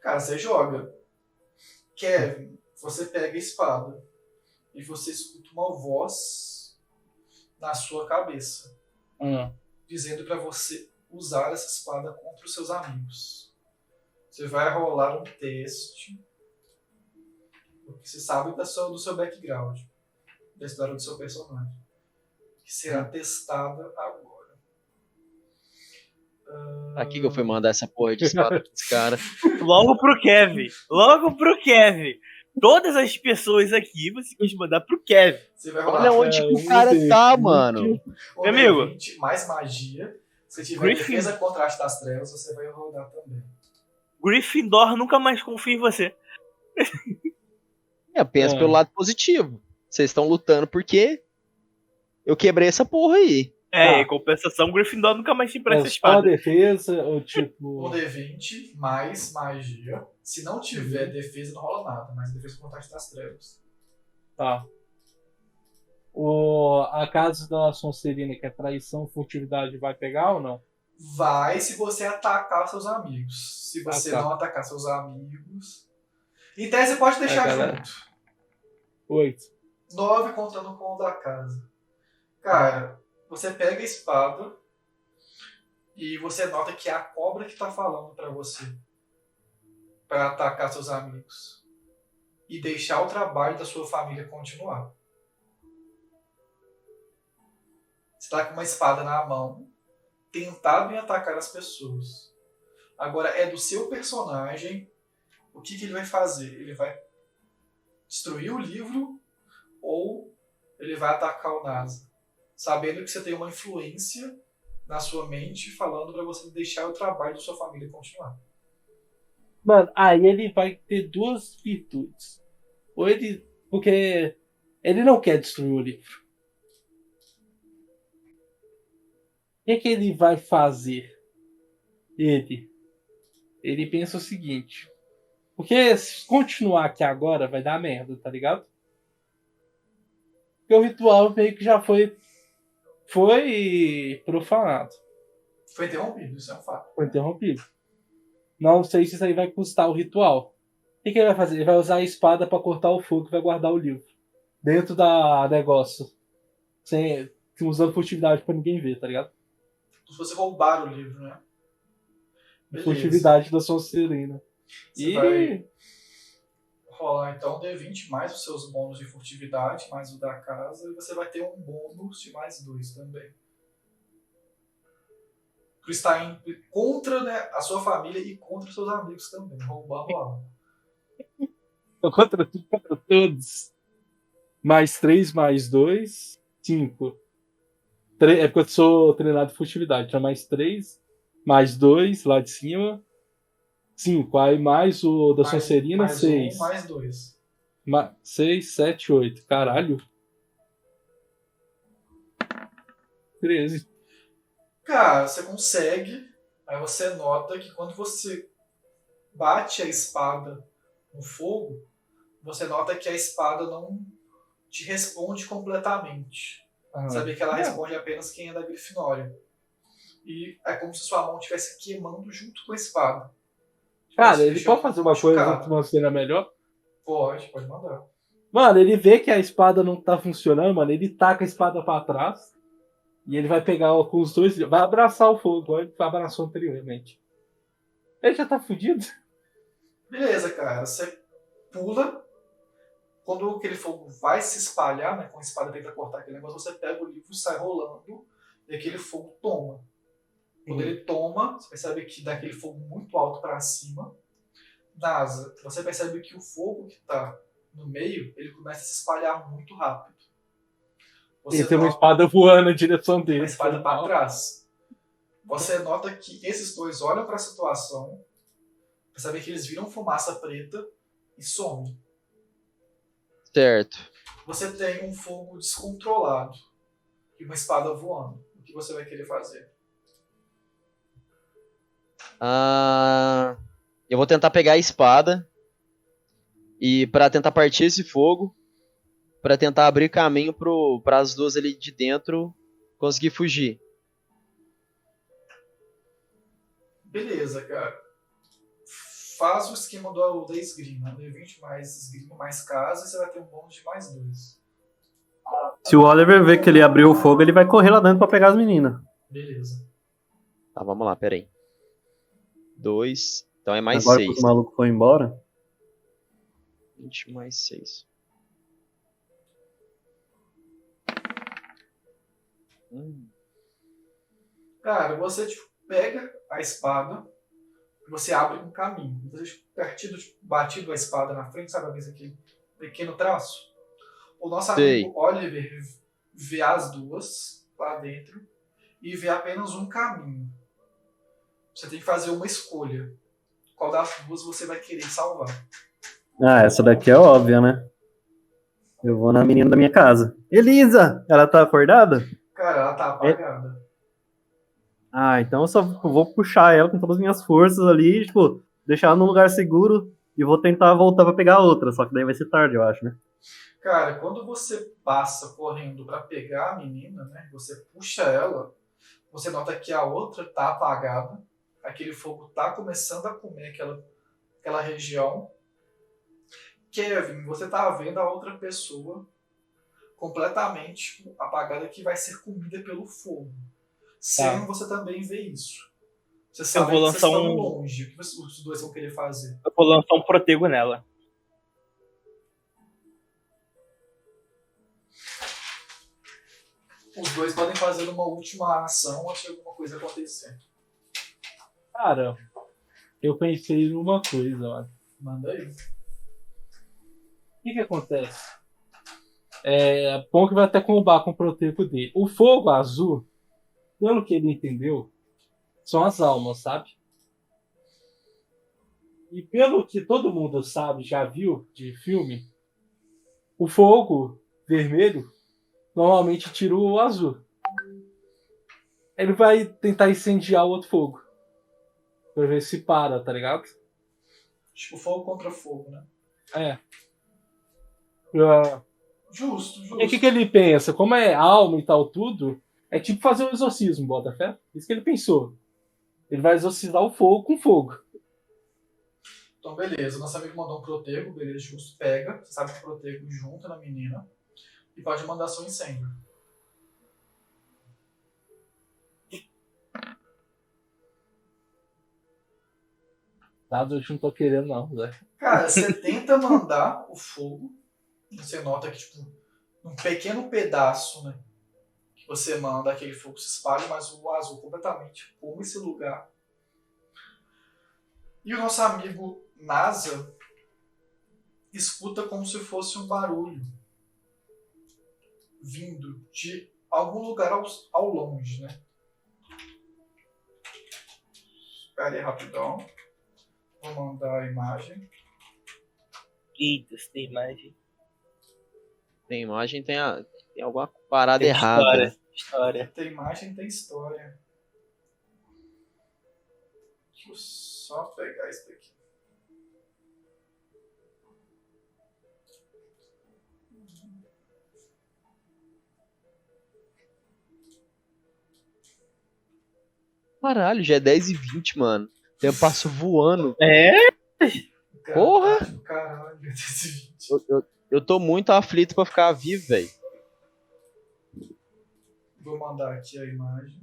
Cara, você joga. Kevin, você pega a espada e você escuta uma voz na sua cabeça Hum. dizendo pra você usar essa espada contra os seus amigos. Você vai rolar um teste. Porque você sabe da sua, do seu background, da história do seu personagem. Que será testada agora. Aqui que eu fui mandar essa porra de espada pra esse cara. Logo pro Kevin. Logo pro Kevin. todas as pessoas aqui, você quis mandar pro Kevin. Você vai rolar Olha onde é, que o cara tá, D20. mano. Meu amigo. D20 mais magia. Se tiver Griffin. defesa contra a arte das trevas, você vai rodar também. Gryffindor nunca mais confia em você. É, pensa É. pelo lado positivo. Vocês estão lutando porque eu quebrei essa porra aí. É, Tá. em compensação, Gryffindor nunca mais te É empresta só espada. defesa ou Um tipo. D20 mais magia. Se não tiver defesa, não rola nada, mas defesa contra a arte das trevas. Tá. O, a casa da Sonserina, que é traição, furtividade, vai pegar ou não? Vai se você atacar seus amigos. Se você Ah, tá. não atacar seus amigos. Em tese, você pode deixar É, junto. Oito. 9 contando com o da casa. Cara, você pega a espada e você nota que é a cobra que tá falando pra você. Pra atacar seus amigos. E deixar o trabalho da sua família continuar. Você tá com uma espada na mão, tentado em atacar as pessoas. Agora é do seu personagem o que, que ele vai fazer. Ele vai destruir o livro ou ele vai atacar o NASA, sabendo que você tem uma influência na sua mente falando pra você deixar o trabalho da sua família continuar. Mano, aí ele vai ter duas virtudes. Ou ele. Porque ele não quer destruir o livro. O que, que ele vai fazer? Ele. Ele pensa o seguinte. Porque se continuar aqui agora vai dar merda, tá ligado? Porque o ritual meio que já foi. Foi profanado. Foi interrompido, isso é um fato. Foi interrompido. Não sei se isso aí vai custar o ritual. O que, que ele vai fazer? Ele vai usar a espada pra cortar o fogo e vai guardar o livro. Dentro da negócio. Sem, usando furtividade pra ninguém ver, tá ligado? Se você roubar o livro, né? Beleza. Furtividade da Sonserina. E. vai rolar então D20 mais os seus bônus de furtividade, mais o da casa, e você vai ter um bônus de mais dois também. Estar em, contra né, a sua família e contra os seus amigos também. Roubar, roubar. Contra, contra todos. Mais 3, mais 2, 5. É porque eu sou treinado em furtividade. Então, mais 3, mais 2 lá de cima. 5. Aí mais o da Mais- Sonserina, mais 6. Um, mais dois. 6, 7, 8. Caralho. 13. Cara, você consegue. Aí você nota que quando você bate a espada no fogo, você nota que a espada não te responde completamente. Ah, Sabe que ela É. responde apenas quem é da Grifinória. E é como se sua mão estivesse queimando junto com a espada. Cara, Tivesse ele pode fazer uma coisa que uma cena melhor? Pode, pode mandar. Mano, ele vê que a espada não tá funcionando, mano. Ele taca a espada pra trás. E ele vai pegar com os dois. Vai abraçar o fogo, igual ele abraçou anteriormente. Ele já tá fudido. Beleza, cara. Você pula. Quando aquele fogo vai se espalhar, né? Com a espada tenta cortar aquele negócio, você pega o livro, sai rolando. E aquele fogo toma. Quando Uhum. ele toma, você percebe que dá aquele fogo muito alto pra cima. Nasa, você percebe que o fogo que tá no meio, ele começa a se espalhar muito rápido. Você Ele tem uma espada voando na direção dele. uma espada para trás. Você nota que esses dois olham para a situação, percebem que eles viram fumaça preta e somem. Certo. Você tem um fogo descontrolado e uma espada voando. O que você vai querer fazer? Ah, eu vou tentar pegar a espada e para tentar partir esse fogo, para tentar abrir caminho para as duas ali de dentro conseguir fugir. Beleza, cara. Faz o esquema do, da esgrima. D20 mais esgrima mais casa e você vai ter um bônus de mais dois. Se o Oliver ver que ele abriu o fogo, ele vai correr lá dentro pra pegar as meninas. Beleza. Tá, vamos lá, peraí. Dois. Então é mais Agora que seis. os malucos foram embora. 20 mais 6. Hum. Cara, você tipo, pega a espada, Você abre um caminho. Você partido, batido a espada na frente, sabe a vez aquele pequeno traço? O nosso Sei. amigo Oliver vê as duas lá dentro e vê apenas um caminho. Você tem que fazer uma escolha. Qual das duas você vai querer salvar? Ah, essa daqui é óbvia, né? Eu vou na menina da minha casa. Elisa! Ela tá acordada? Cara, ela tá apagada. Ah, então eu só vou puxar ela com todas as minhas forças ali, tipo, deixar ela num lugar seguro e vou tentar voltar pra pegar a outra. Só que daí vai ser tarde, eu acho, né? Cara, quando você passa correndo pra pegar a menina, né? Você puxa ela, você nota que a outra tá apagada, aquele fogo tá começando a comer aquela, aquela região. Kevin, você tá vendo a outra pessoa completamente apagada que vai ser comida pelo fogo. Sam, você também vê isso. Você sabe vou que lançar vocês estão um- longe. O que vocês- os dois vão querer fazer? Eu vou lançar um protego nela. Os dois podem fazer uma última ação antes de alguma coisa acontecer. Cara, eu pensei numa coisa, olha. Manda aí. O que que acontece? É, Ponk vai até combar com o proteco dele. O fogo azul, pelo que ele entendeu, são as almas, sabe? E pelo que todo mundo sabe, já viu de filme, o fogo vermelho normalmente tira o azul. Ele vai tentar incendiar o outro fogo. Pra ver se para, tá ligado? Tipo, fogo contra fogo, né? É. Pra- Justo, justo. E o que, que ele pensa? Como é alma e tal, tudo, é tipo fazer um exorcismo, bota fé? Isso que ele pensou. Ele vai exorcizar o fogo com fogo. Então, beleza. Nosso amigo mandou um protego, beleza, justo. Pega. Você sabe que o protego junta na menina. E pode mandar seu incêndio. Tá? Eu não tô querendo, não, Zé. Cara, você tenta mandar o fogo. Você nota que, tipo, um pequeno pedaço, né? Que você manda, aquele fogo se espalha, mas o azul completamente come esse lugar. E o nosso amigo NASA escuta como se fosse um barulho vindo de algum lugar ao, ao longe, né? Espera aí rapidão. Vou mandar a imagem. Eita, essa imagem. Tem imagem, tem, a, tem alguma parada Tem errada. história. História. Tem imagem, tem história. Deixa eu só pegar isso daqui. Caralho, já é 10 e 20, mano. O tempo passa voando. É? Porra! Caralho. Eu, eu, eu tô muito aflito pra ficar vivo, velho. Vou mandar aqui a imagem.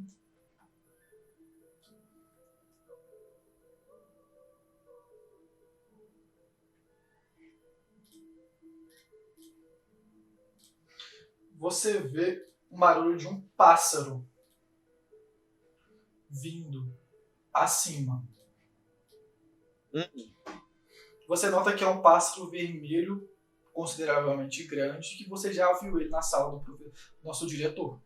Você vê um barulho de um pássaro vindo acima. Hum. Você nota que é um pássaro vermelho consideravelmente grande que você já viu ele na sala do nosso diretor.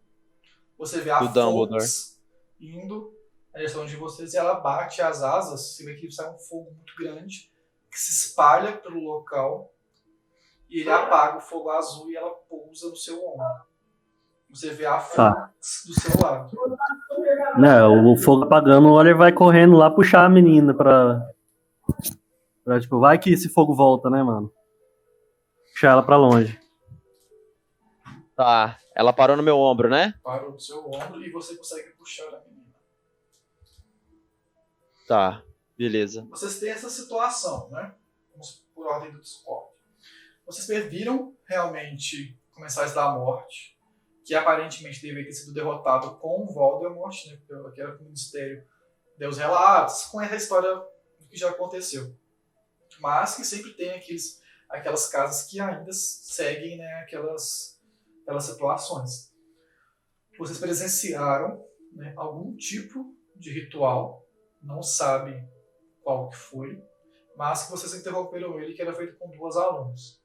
Você vê a Do Dumbledore. Fox indo na direção de vocês e ela bate as asas. Você vê que sai um fogo muito grande que se espalha pelo local e ele apaga o fogo azul e ela pousa no seu ombro. Você vê a Fox Tá. do seu lado. Não, o fogo apagando, o Oliver vai correndo lá puxar a menina pra. Pra tipo, vai que esse fogo volta, né, mano? Puxar ela pra longe. Tá, ela parou no meu ombro, né? Parou do seu ombro e você consegue puxar a menina. Tá, beleza. vocês têm essa situação, né? Vamos por ordem do Discord. Vocês viram realmente Comensais da Morte, que aparentemente deveria ter sido derrotado com o Voldemort, né? Que era que o Ministério deu os relatos, com essa história que já aconteceu. Mas que sempre tem aqueles, aquelas casas que ainda seguem né, aquelas, aquelas situações. Vocês presenciaram né, algum tipo de ritual, não sabem qual que foi, mas que vocês interromperam ele, que era feito com duas alunas.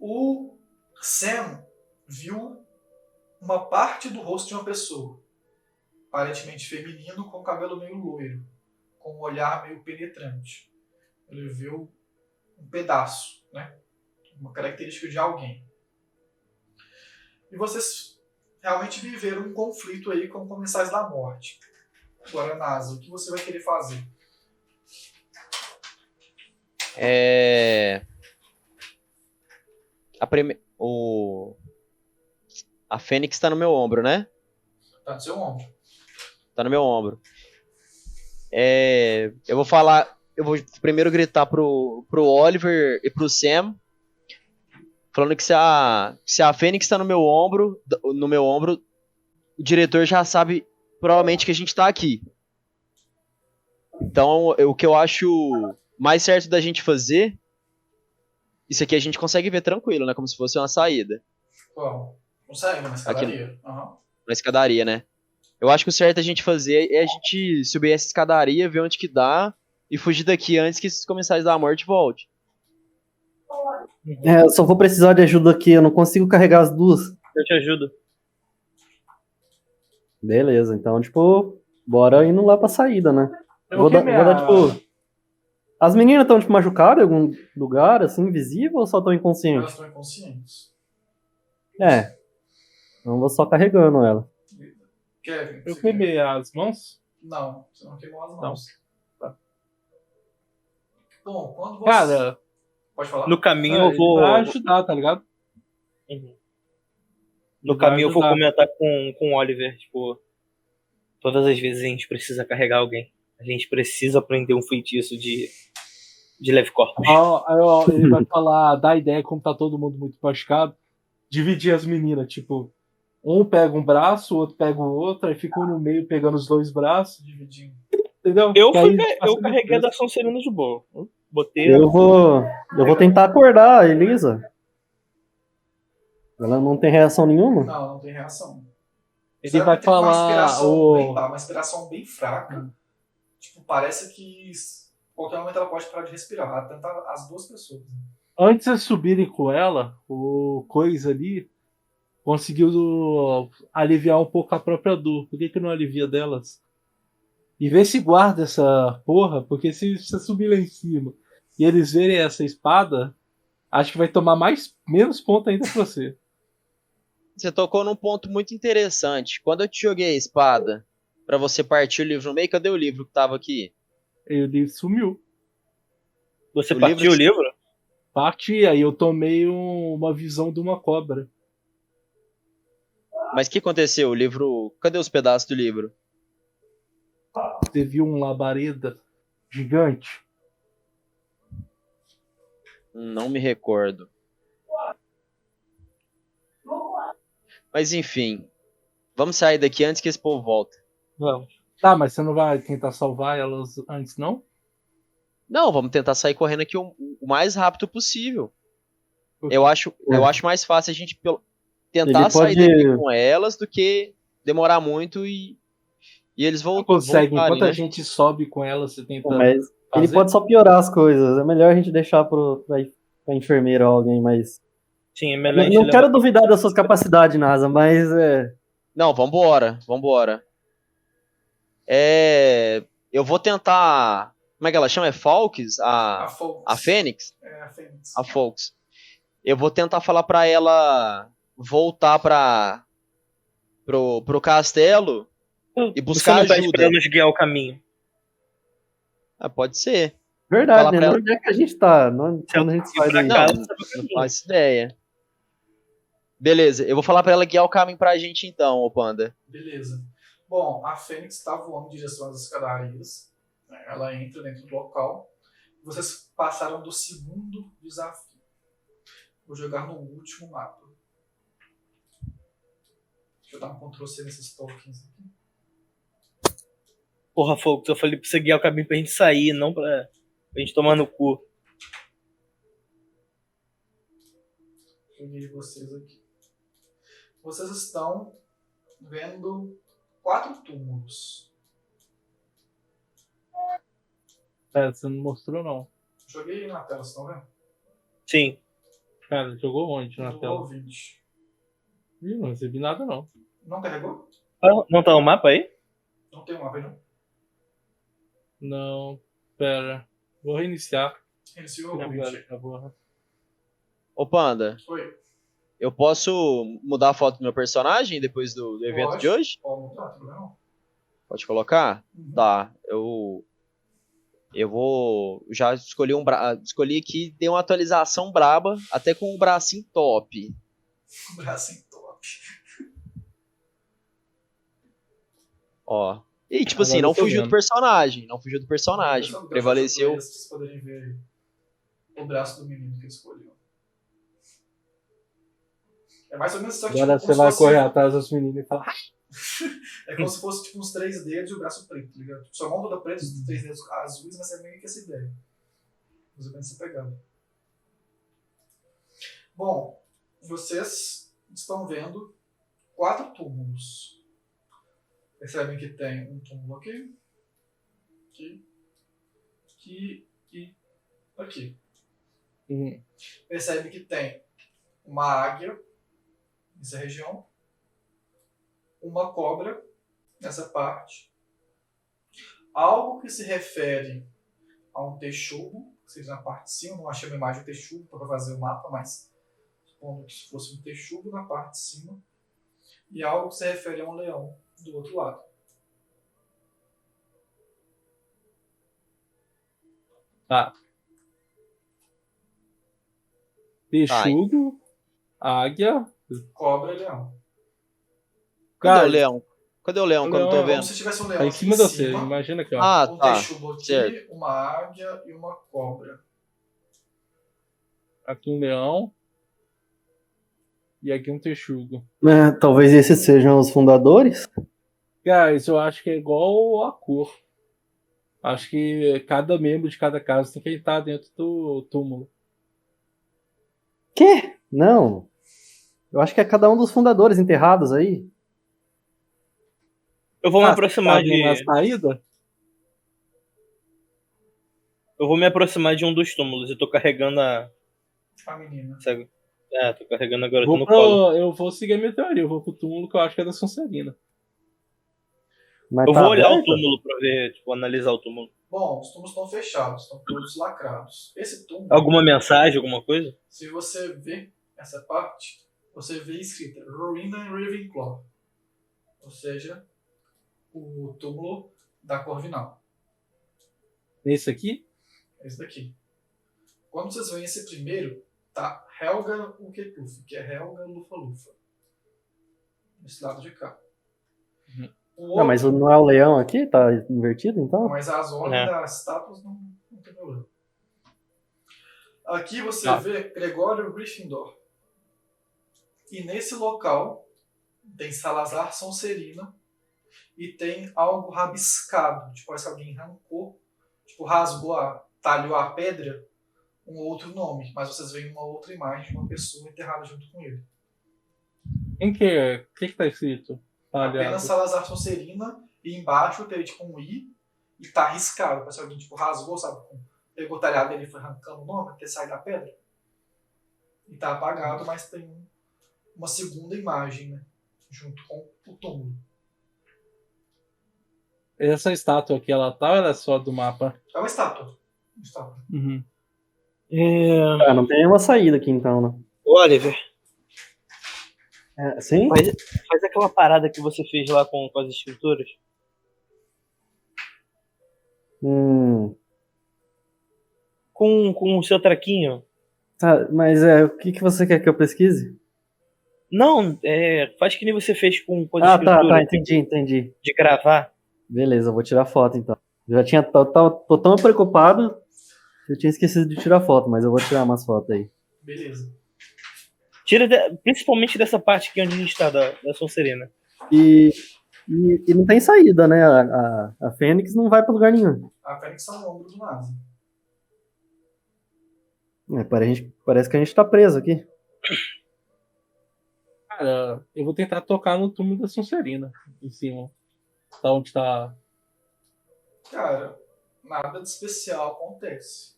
O Sam viu uma parte do rosto de uma pessoa, aparentemente feminino, com cabelo meio loiro, com um olhar meio penetrante. Ele viu um pedaço, né? uma característica de alguém. E vocês realmente viveram um conflito aí com comensais da morte. Agora, Nasa, o que você vai querer fazer? É. A prime... o... A Fênix tá no meu ombro, né? Tá no seu ombro. Tá no meu ombro. É... Eu vou falar. Eu vou primeiro gritar pro, pro Oliver e pro Sam. Falando que se a, se a Fênix tá no meu ombro, no meu ombro, o diretor já sabe provavelmente que a gente tá aqui. Então, o que eu acho mais certo da gente fazer, isso aqui a gente consegue ver tranquilo, né? Como se fosse uma saída. Qual? Consegue, na escadaria. Aqui, uhum. Na escadaria, né? Eu acho que o certo a gente fazer é a gente subir essa escadaria, ver onde que dá e fugir daqui antes que esses comissários da morte voltem. É, eu só vou precisar de ajuda aqui, eu não consigo carregar as duas. Eu te ajudo. Beleza, então, tipo, bora indo lá pra saída, né? Eu vou, dar, minha... vou dar, tipo. As meninas estão, tipo, machucadas em algum lugar, assim, visível, ou só estão inconscientes? Elas estão inconscientes. É. Então vou só carregando ela. Kevin, Eu queimei quer? as mãos? Não, você não queimou as Não. mãos. Tá. Bom, quando você. Cara, Pode falar? No caminho é, eu vou. pra ajudar, tá ligado? Uhum. No Vai caminho eu vou comentar com, com o Oliver, tipo. Todas as vezes a gente precisa carregar alguém. A gente precisa aprender um feitiço de. de leve ó, ele vai falar, dá ideia como tá todo mundo muito machucado. Dividir as meninas, tipo, um pega um braço, o outro pega o outro, aí fica um no meio pegando os dois braços, Dividindo. entendeu? Eu, fui, eu carreguei a da Sonserina de boa. Eu Botei. Eu vou. Eu vou tentar acordar a Elisa. Ela não tem reação nenhuma? Não, não tem reação. Ele Sabe vai tem uma falar inspiração o. bem, ba- uma inspiração bem fraca. Tipo, parece que qualquer momento ela pode parar de respirar. Ela tenta as duas pessoas. Antes de subirem com ela, o Coisa ali conseguiu aliviar um pouco a própria dor. Por que, que não alivia delas? E vê se guarda essa porra, porque se você subir lá em cima e eles verem essa espada, acho que vai tomar mais menos ponto ainda pra você. Você tocou num ponto muito interessante. Quando eu te joguei a espada pra você partir o livro no meio, cadê o livro que tava aqui? Aí o livro sumiu. Você O partiu o livro- livro? Parti, aí eu tomei um- uma visão de uma cobra. Mas o que aconteceu? O livro. Cadê os pedaços do livro? Você viu um labareda gigante? Não me recordo. Mas enfim. Vamos sair daqui antes que esse povo volte. Vamos. Tá, mas você não vai tentar salvar elas antes, não? Não, vamos tentar sair correndo aqui o, o mais rápido possível. Eu acho, eu É. acho mais fácil a gente pelo- tentar Ele sair pode- daqui com elas do que demorar muito e, e eles vão consegue. voltarem, Enquanto a né? gente sobe com elas, você tenta. Mas ele fazer. pode só piorar as coisas. É melhor a gente deixar pro, pra, pra enfermeira ou alguém mais. Sim, é melhor a Não, não quero duvidar das suas capacidades, NASA, mas é. Não, vambora, vambora. É. Eu vou tentar. Como é que ela chama? É Falks? A A, Fox. a Fênix? É, a Fênix. A Folks. Eu vou tentar falar pra ela voltar pra. pro, pro castelo e buscar Você não tá ajuda. esperando nos guiar o caminho. Ah, pode ser. Verdade, né? ela. Onde é que a gente tá? Não- Quando a gente sai pra daí. cá. Não, não faço ideia. Beleza, eu vou falar pra ela guiar o caminho pra gente então, ô Panda. Beleza. Bom, a Fênix está voando em direção às escadarias. né? Ela entra dentro do local. Vocês passaram do segundo desafio. Vou jogar no último mapa. Deixa eu dar um Ctrl C nesses tokens aqui. Porra, Focus, eu falei pra você guiar o caminho pra gente sair, não pra, pra gente tomar no cu. Joguei vocês aqui. Vocês estão vendo quatro túmulos. Pera, você não mostrou não. Joguei na tela, vocês estão vendo? Sim. Cara, jogou onde na tela? ouvinte. Ih, não recebi nada não. Não carregou? Ah, Não tá o mapa aí? Não tem um mapa aí não. Não, pera. Vou reiniciar. Iniciou o. Ô, Panda, Oi. eu posso mudar a foto do meu personagem depois do, do evento Pode. de hoje? Pode mudar, não? Pode colocar? Uhum. Tá, eu. Eu vou. Já escolhi um bra... Escolhi aqui, dei uma atualização braba, até com um bracinho top. Um bracinho top. Ó. E tipo Agora assim, não fugiu do vendo. personagem. Não fugiu do personagem. Essa o braço Prevaleceu. vocês poderem ver o braço do menino que ele escolheu. É mais ou menos só que Agora tipo, você vai se fosse- correr atrás dos meninos e falar. É como se fosse tipo uns três dedos e o braço preto, tá ligado? Tipo, sua mão toda preta, os três dedos azuis, mas é meio que essa ideia. Mais ou menos essa pegada. Bom, vocês estão vendo quatro túmulos. Percebem que tem um túmulo aqui, aqui, aqui e aqui. Hum, Percebe que tem uma águia nessa região, uma cobra nessa parte, algo que se refere a um texugo, que seja na parte de cima, não achei uma imagem do texugo para fazer o mapa, mas supondo que se fosse um texugo na parte de cima, e algo que se refere a um leão do outro lado. Tá. Texugo, águia. Cobra e leão. Cadê Cara, o leão? Cadê o leão o que eu não leão tô é Como vendo? se tivesse um leão tá em cima de você. Imagina aqui, ó. Ah, um tá. aqui, certo. uma águia e uma cobra. Aqui um leão. E aqui um texugo. É, talvez esses sejam os fundadores. Guys, eu acho que é igual a cor. Acho que cada membro de cada casa tem que estar dentro do túmulo. Quê? Não. Eu acho que é cada um dos fundadores enterrados aí. Eu vou me Ah, aproximar tá de. na saída? Eu vou me aproximar de um dos túmulos. Eu tô carregando a. A menina. essa- É, tô carregando a garota Vou no pro- colo. eu vou seguir a minha teoria. Eu vou pro túmulo que eu acho que é da Sonserina. Mas Eu tá vou olhar o aberto? túmulo pra ver, tipo, analisar o túmulo. Bom, os túmulos estão fechados, estão todos lacrados. Esse túmulo, Alguma mensagem, alguma coisa? se você ver essa parte, você vê escrita Rowena Ravenclaw. Ou seja, o túmulo da Corvinal. Nesse aqui? Esse daqui. Quando vocês veem esse primeiro, tá Helga Uketuf, que é Helga Lufa-Lufa. Nesse lado de cá. Uhum. O Não, mas não é o leão aqui? Tá invertido então? Mas as ordens É. das estátuas não, não tem problema. Aqui você Tá. vê Gregório Gryffindor. E nesse local tem Salazar Sonserina e tem algo rabiscado. Tipo, parece que alguém arrancou, tipo, rasgou, a, talhou a pedra, um outro nome. Mas vocês veem uma outra imagem de uma pessoa enterrada junto com ele. Em que? O que, que tá escrito? Tá Apenas. Salazar Sonserina e embaixo tem tipo um I e tá arriscado. Parece que alguém tipo, rasgou, sabe? Pegou o talhado dele e foi arrancando o nome até sair da pedra. E tá apagado, mas tem um- uma segunda imagem, né? Junto com o túmulo. Essa estátua aqui, ela tá ou ela é só do mapa? É uma estátua. Uma estátua. Uhum. É... Ah, não tem nenhuma saída aqui então, né? Oliver, É, sim? faz, faz aquela parada que você fez lá com, com as escrituras. Hum. Com, com o seu traquinho. Tá, mas é, o que, que você quer que eu pesquise? Não, é, faz que nem você fez com, as Ah, tá, tá, entendi, entendi. De gravar. Beleza, eu vou tirar foto então. Já tinha, tô, tô, tô tão preocupado eu tinha esquecido de tirar foto, mas eu vou tirar umas fotos aí. Beleza. Tira de- principalmente dessa parte aqui onde a gente tá, da, da Sonserina. E, e, e não tem saída, né? A, a, a Fênix não vai pra lugar nenhum. A Fênix tá no ombro do Nazi. É, parece, parece que a gente tá preso aqui. Cara, eu vou tentar tocar no túmulo da Sonserina. Em cima. Tá onde tá. Cara, nada de especial acontece.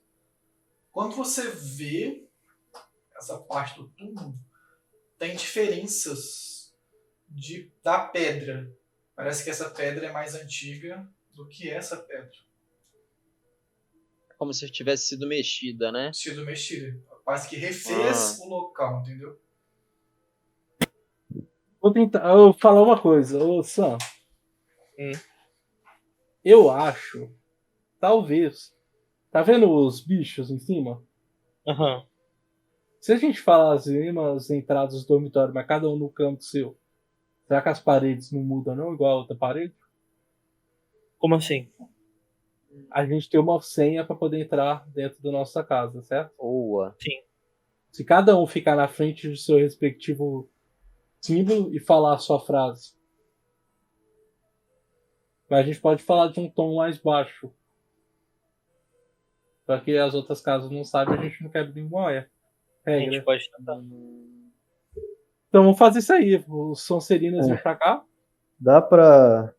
Quando você vê essa parte do túmulo, tem diferenças de, da pedra. Parece que essa pedra é mais antiga do que essa pedra. Como se tivesse sido mexida, né? Sido mexida. Parece que refez Ah. o local, entendeu? Vou tentar. Eu vou falar uma coisa, ô Sam. Hum. Eu acho. Talvez. Tá vendo os bichos em cima? Aham. Se a gente falar as mesmas entradas do dormitório, mas cada um no canto seu, será que as paredes não mudam não, igual a outra parede? Como assim? A gente tem uma senha para poder entrar dentro da nossa casa, certo? Boa. Se cada um ficar na frente do seu respectivo símbolo e falar a sua frase. Mas a gente pode falar de um tom mais baixo. Para que as outras casas não saibam, a gente não quebra nenhuma é. A gente regra. pode tentar. Então vamos fazer isso aí. Os Sonserinas É. vêm pra cá. Dá pra.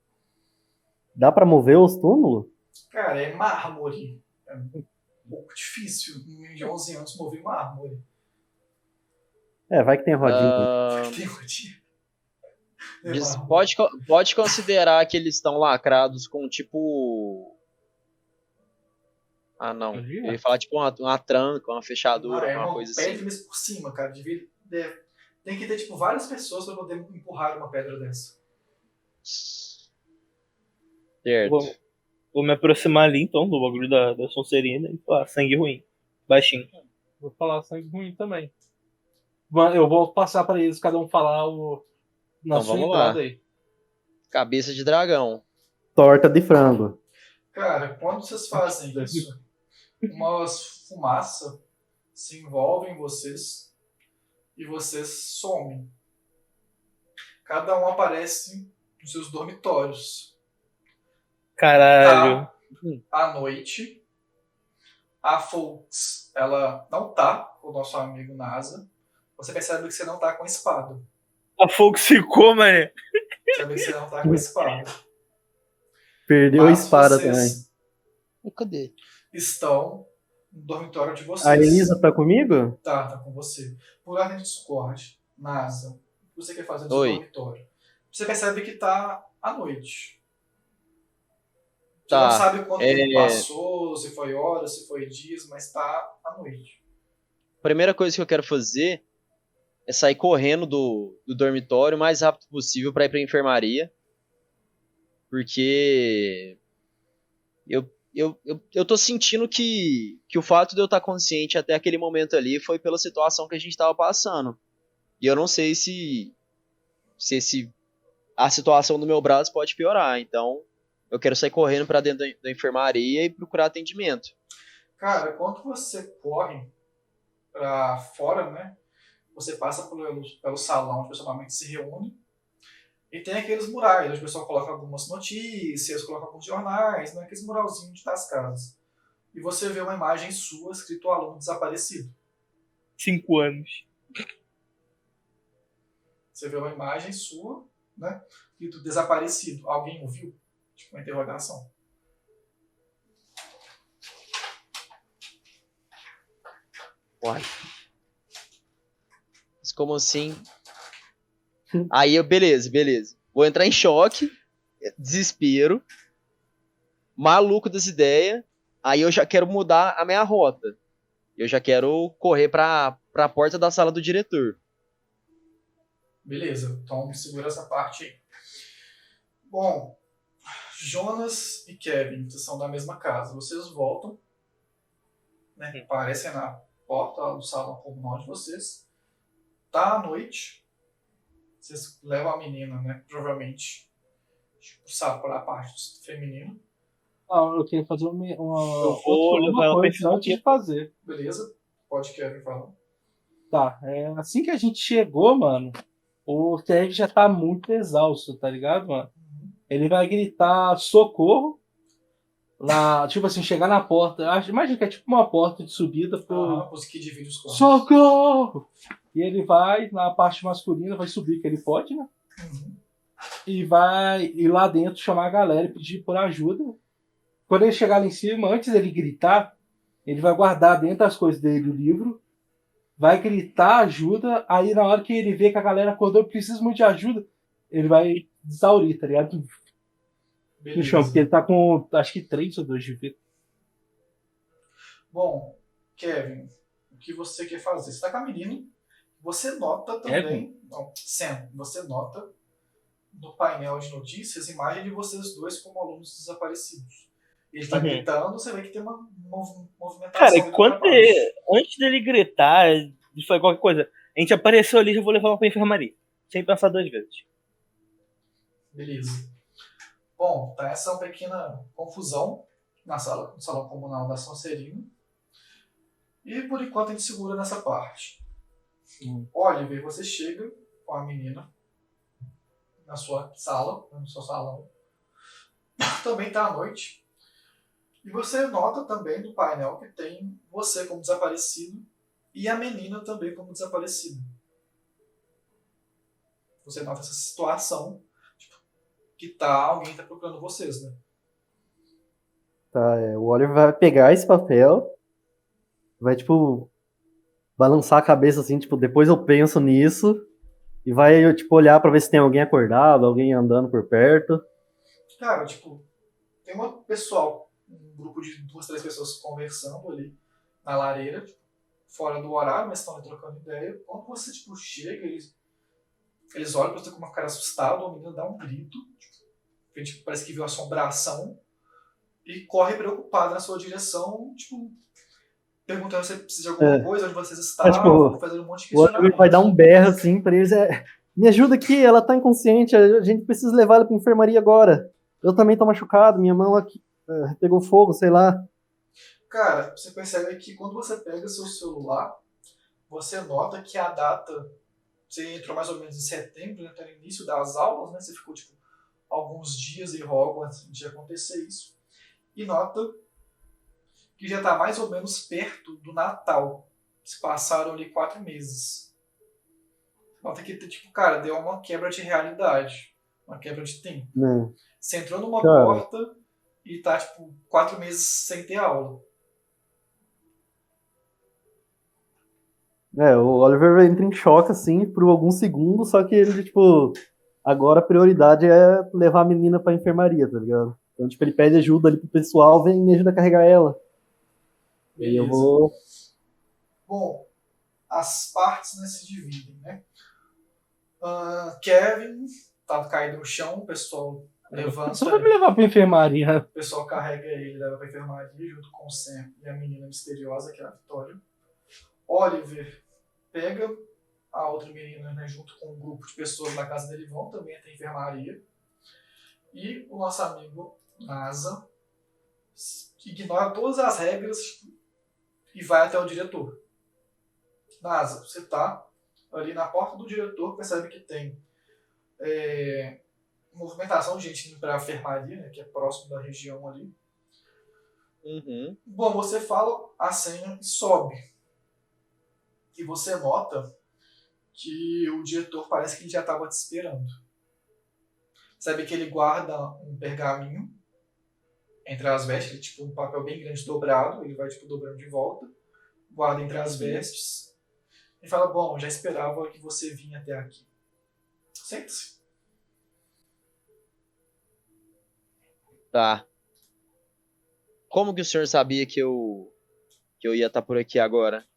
Dá pra mover os túmulos? Cara, é mármore. É um pouco difícil em 11 anos mover mármore. É, vai que tem rodinha. Ah, Tem rodinha. É pode, pode considerar que eles estão lacrados com tipo. Ah, não. Eu ia falar tipo uma, uma tranca, uma fechadura, Ah, é uma uma coisa pedra assim. mesmo por cima, cara. Devia, deve- tem que ter, tipo, várias pessoas pra poder empurrar uma pedra dessa. Certo. Vou, vou me aproximar ali então do bagulho da, da Sonserina e falar sangue ruim. Baixinho. Vou falar sangue ruim também. Eu vou passar pra eles, cada um falar o. Na Então sua vamos lá. aí. Cabeça de dragão. Torta de frango. Cara, quando vocês fazem isso, umas fumaça se envolvem em vocês e vocês somem. Cada um aparece nos seus dormitórios. Caralho. à noite. A Folks, ela não tá com o nosso amigo NASA. Você percebe que você não tá com espada. A Fox ficou, mané. Percebe que você não tá com espada. Perdeu a Mas espada vocês também. Cadê? Estão no dormitório de vocês. A Elisa tá comigo? Tá, tá com você. Por ordem de Discord, NASA, o que você quer fazer no Oi. dormitório? Você percebe que tá à noite. Você Tá, não sabe quanto é- tempo passou, se foi horas, se foi dias, mas tá à noite. Primeira coisa que eu quero fazer é sair correndo do, do dormitório o mais rápido possível pra ir pra enfermaria. Porque eu, eu, eu, eu tô sentindo que, que o fato de eu estar consciente até aquele momento ali foi pela situação que a gente tava passando. E eu não sei se, se esse, a situação do meu braço pode piorar. Então eu quero sair correndo pra dentro da, enfermaria e procurar atendimento. Cara, quando você corre pra fora, né? Você passa pelo, pelo salão onde o pessoal normalmente se reúne. E tem aqueles murais, onde o pessoal coloca algumas notícias, coloca alguns jornais, né? Aqueles muralzinhos das casas. E você vê uma imagem sua escrito aluno desaparecido. Cinco anos. Você vê uma imagem sua, né? Escrito desaparecido. Alguém ouviu? Tipo uma interrogação. Uai. Mas como assim? Aí eu, beleza, beleza. Vou entrar em choque, desespero, maluco das ideias. Aí eu já quero mudar a minha rota. Eu já quero correr pra, pra porta da sala do diretor. Beleza, então segura essa parte aí. Bom, Jonas e Kevin, vocês são da mesma casa. Vocês voltam, né? Aparecem na porta do salão comunal de vocês. Tá à noite. Vocês levam a menina, né? Provavelmente tipo, para a parte feminina. Ah, eu queria fazer uma, uma, Eu vou outra- levar ela pra antes de fazer. Beleza? Pode Kevin falar. Tá, é, assim que a gente chegou, mano, o Kevin já tá muito exausto, tá ligado, mano? Ele vai gritar socorro. Lá, tipo assim, chegar na porta. Imagina que é tipo uma porta de subida pro. Aham, os que os corpos. Socorro! E ele vai na parte masculina, vai subir, que ele pode, né? Uhum. E vai ir lá dentro chamar a galera e pedir por ajuda. quando ele chegar lá em cima, antes dele gritar, ele vai guardar dentro das coisas dele o livro, vai gritar ajuda, aí na hora que ele vê que a galera acordou precisa muito de ajuda, ele vai exaurir, tá ligado? No Beleza. chão, porque ele tá com acho que três ou dois de vida. Bom, Kevin, o que você quer fazer? Você tá com a menina, você nota também. Não, Sam, você nota no painel de notícias imagem de vocês dois como alunos desaparecidos. Ele tá Uhum. gritando, você vê que tem uma mov- movimentação. Cara, enquanto ele- antes dele gritar, de fazer qualquer coisa, a gente apareceu ali já vou levar ela pra enfermaria. Sem pensar duas vezes. Beleza. Bom, tá essa pequena confusão na sala, no salão comunal da Sonserina. E por enquanto a gente segura nessa parte. Hum. Oliver, você chega com a menina na sua sala, no seu salão. Também tá à noite. E você nota também no painel que tem você como desaparecido e a menina também como desaparecida. Você nota essa situação tipo, que tá alguém tá procurando vocês, né? Tá, é, o Oliver vai pegar esse papel, vai, tipo, balançar a cabeça assim, tipo, depois eu penso nisso, e vai, tipo, olhar pra ver se tem alguém acordado, alguém andando por perto. Cara, tipo, tem uma pessoal, um grupo de duas, três pessoas conversando ali na lareira, tipo, fora do horário, mas estão trocando ideia. Quando você, tipo, chega, eles, eles olham pra você com uma cara assustada, a menina dá um grito, tipo, tipo, parece que viu assombração, e corre preocupada na sua direção, tipo, perguntando se precisa de alguma É. coisa, onde vocês estavam, tipo, fazendo um monte de O questionamento. vai dar um berro assim pra eles, é, me ajuda aqui, ela tá inconsciente, a gente precisa levar ela pra enfermaria agora. Eu também tô machucado, minha mão aqui é, pegou fogo, sei lá. Cara, você percebe que quando você pega seu celular, você nota que a data. Você entrou mais ou menos em setembro, né, tá no início das aulas, né? Você ficou tipo alguns dias em Hogwarts de acontecer isso. E nota que já tá mais ou menos perto do Natal. Se passaram ali quatro meses. Nota que, tipo, cara, deu uma quebra de realidade. Uma quebra de tempo. Né? Você entrou numa Cara. porta e tá, tipo, quatro meses sem ter aula. É, o Oliver entra em choque, assim, por alguns segundos, só que ele, tipo, agora a prioridade é levar a menina pra enfermaria, tá ligado? Então, tipo, ele pede ajuda ali pro pessoal, vem me ajuda a carregar ela. E eu Beleza. vou. Bom, as partes né, se dividem, né? Ah, Kevin tá caído no chão, o pessoal levanta, Só vai me levar pra enfermaria. o pessoal carrega ele, leva pra enfermaria junto com o Sam e a menina misteriosa, que é a Vitória. Oliver pega a outra menina né, junto com um grupo de pessoas na casa dele, vão também até a enfermaria. E o nosso amigo NASA ignora todas as regras e vai até o diretor. NASA, você tá ali na porta do diretor, percebe que tem é, movimentação de gente indo para a enfermaria, né, que é próximo da região ali. Uhum. Bom, você fala a senha e sobe. E você nota que o diretor parece que ele já estava te esperando. Sabe que ele guarda um pergaminho entre as vestes, ele, tipo um papel bem grande dobrado, ele vai tipo dobrando de volta, guarda entre as vestes e fala: Bom, já esperava que você vinha até aqui. Senta-se. Tá. Como que o senhor sabia que eu que eu ia estar por aqui agora?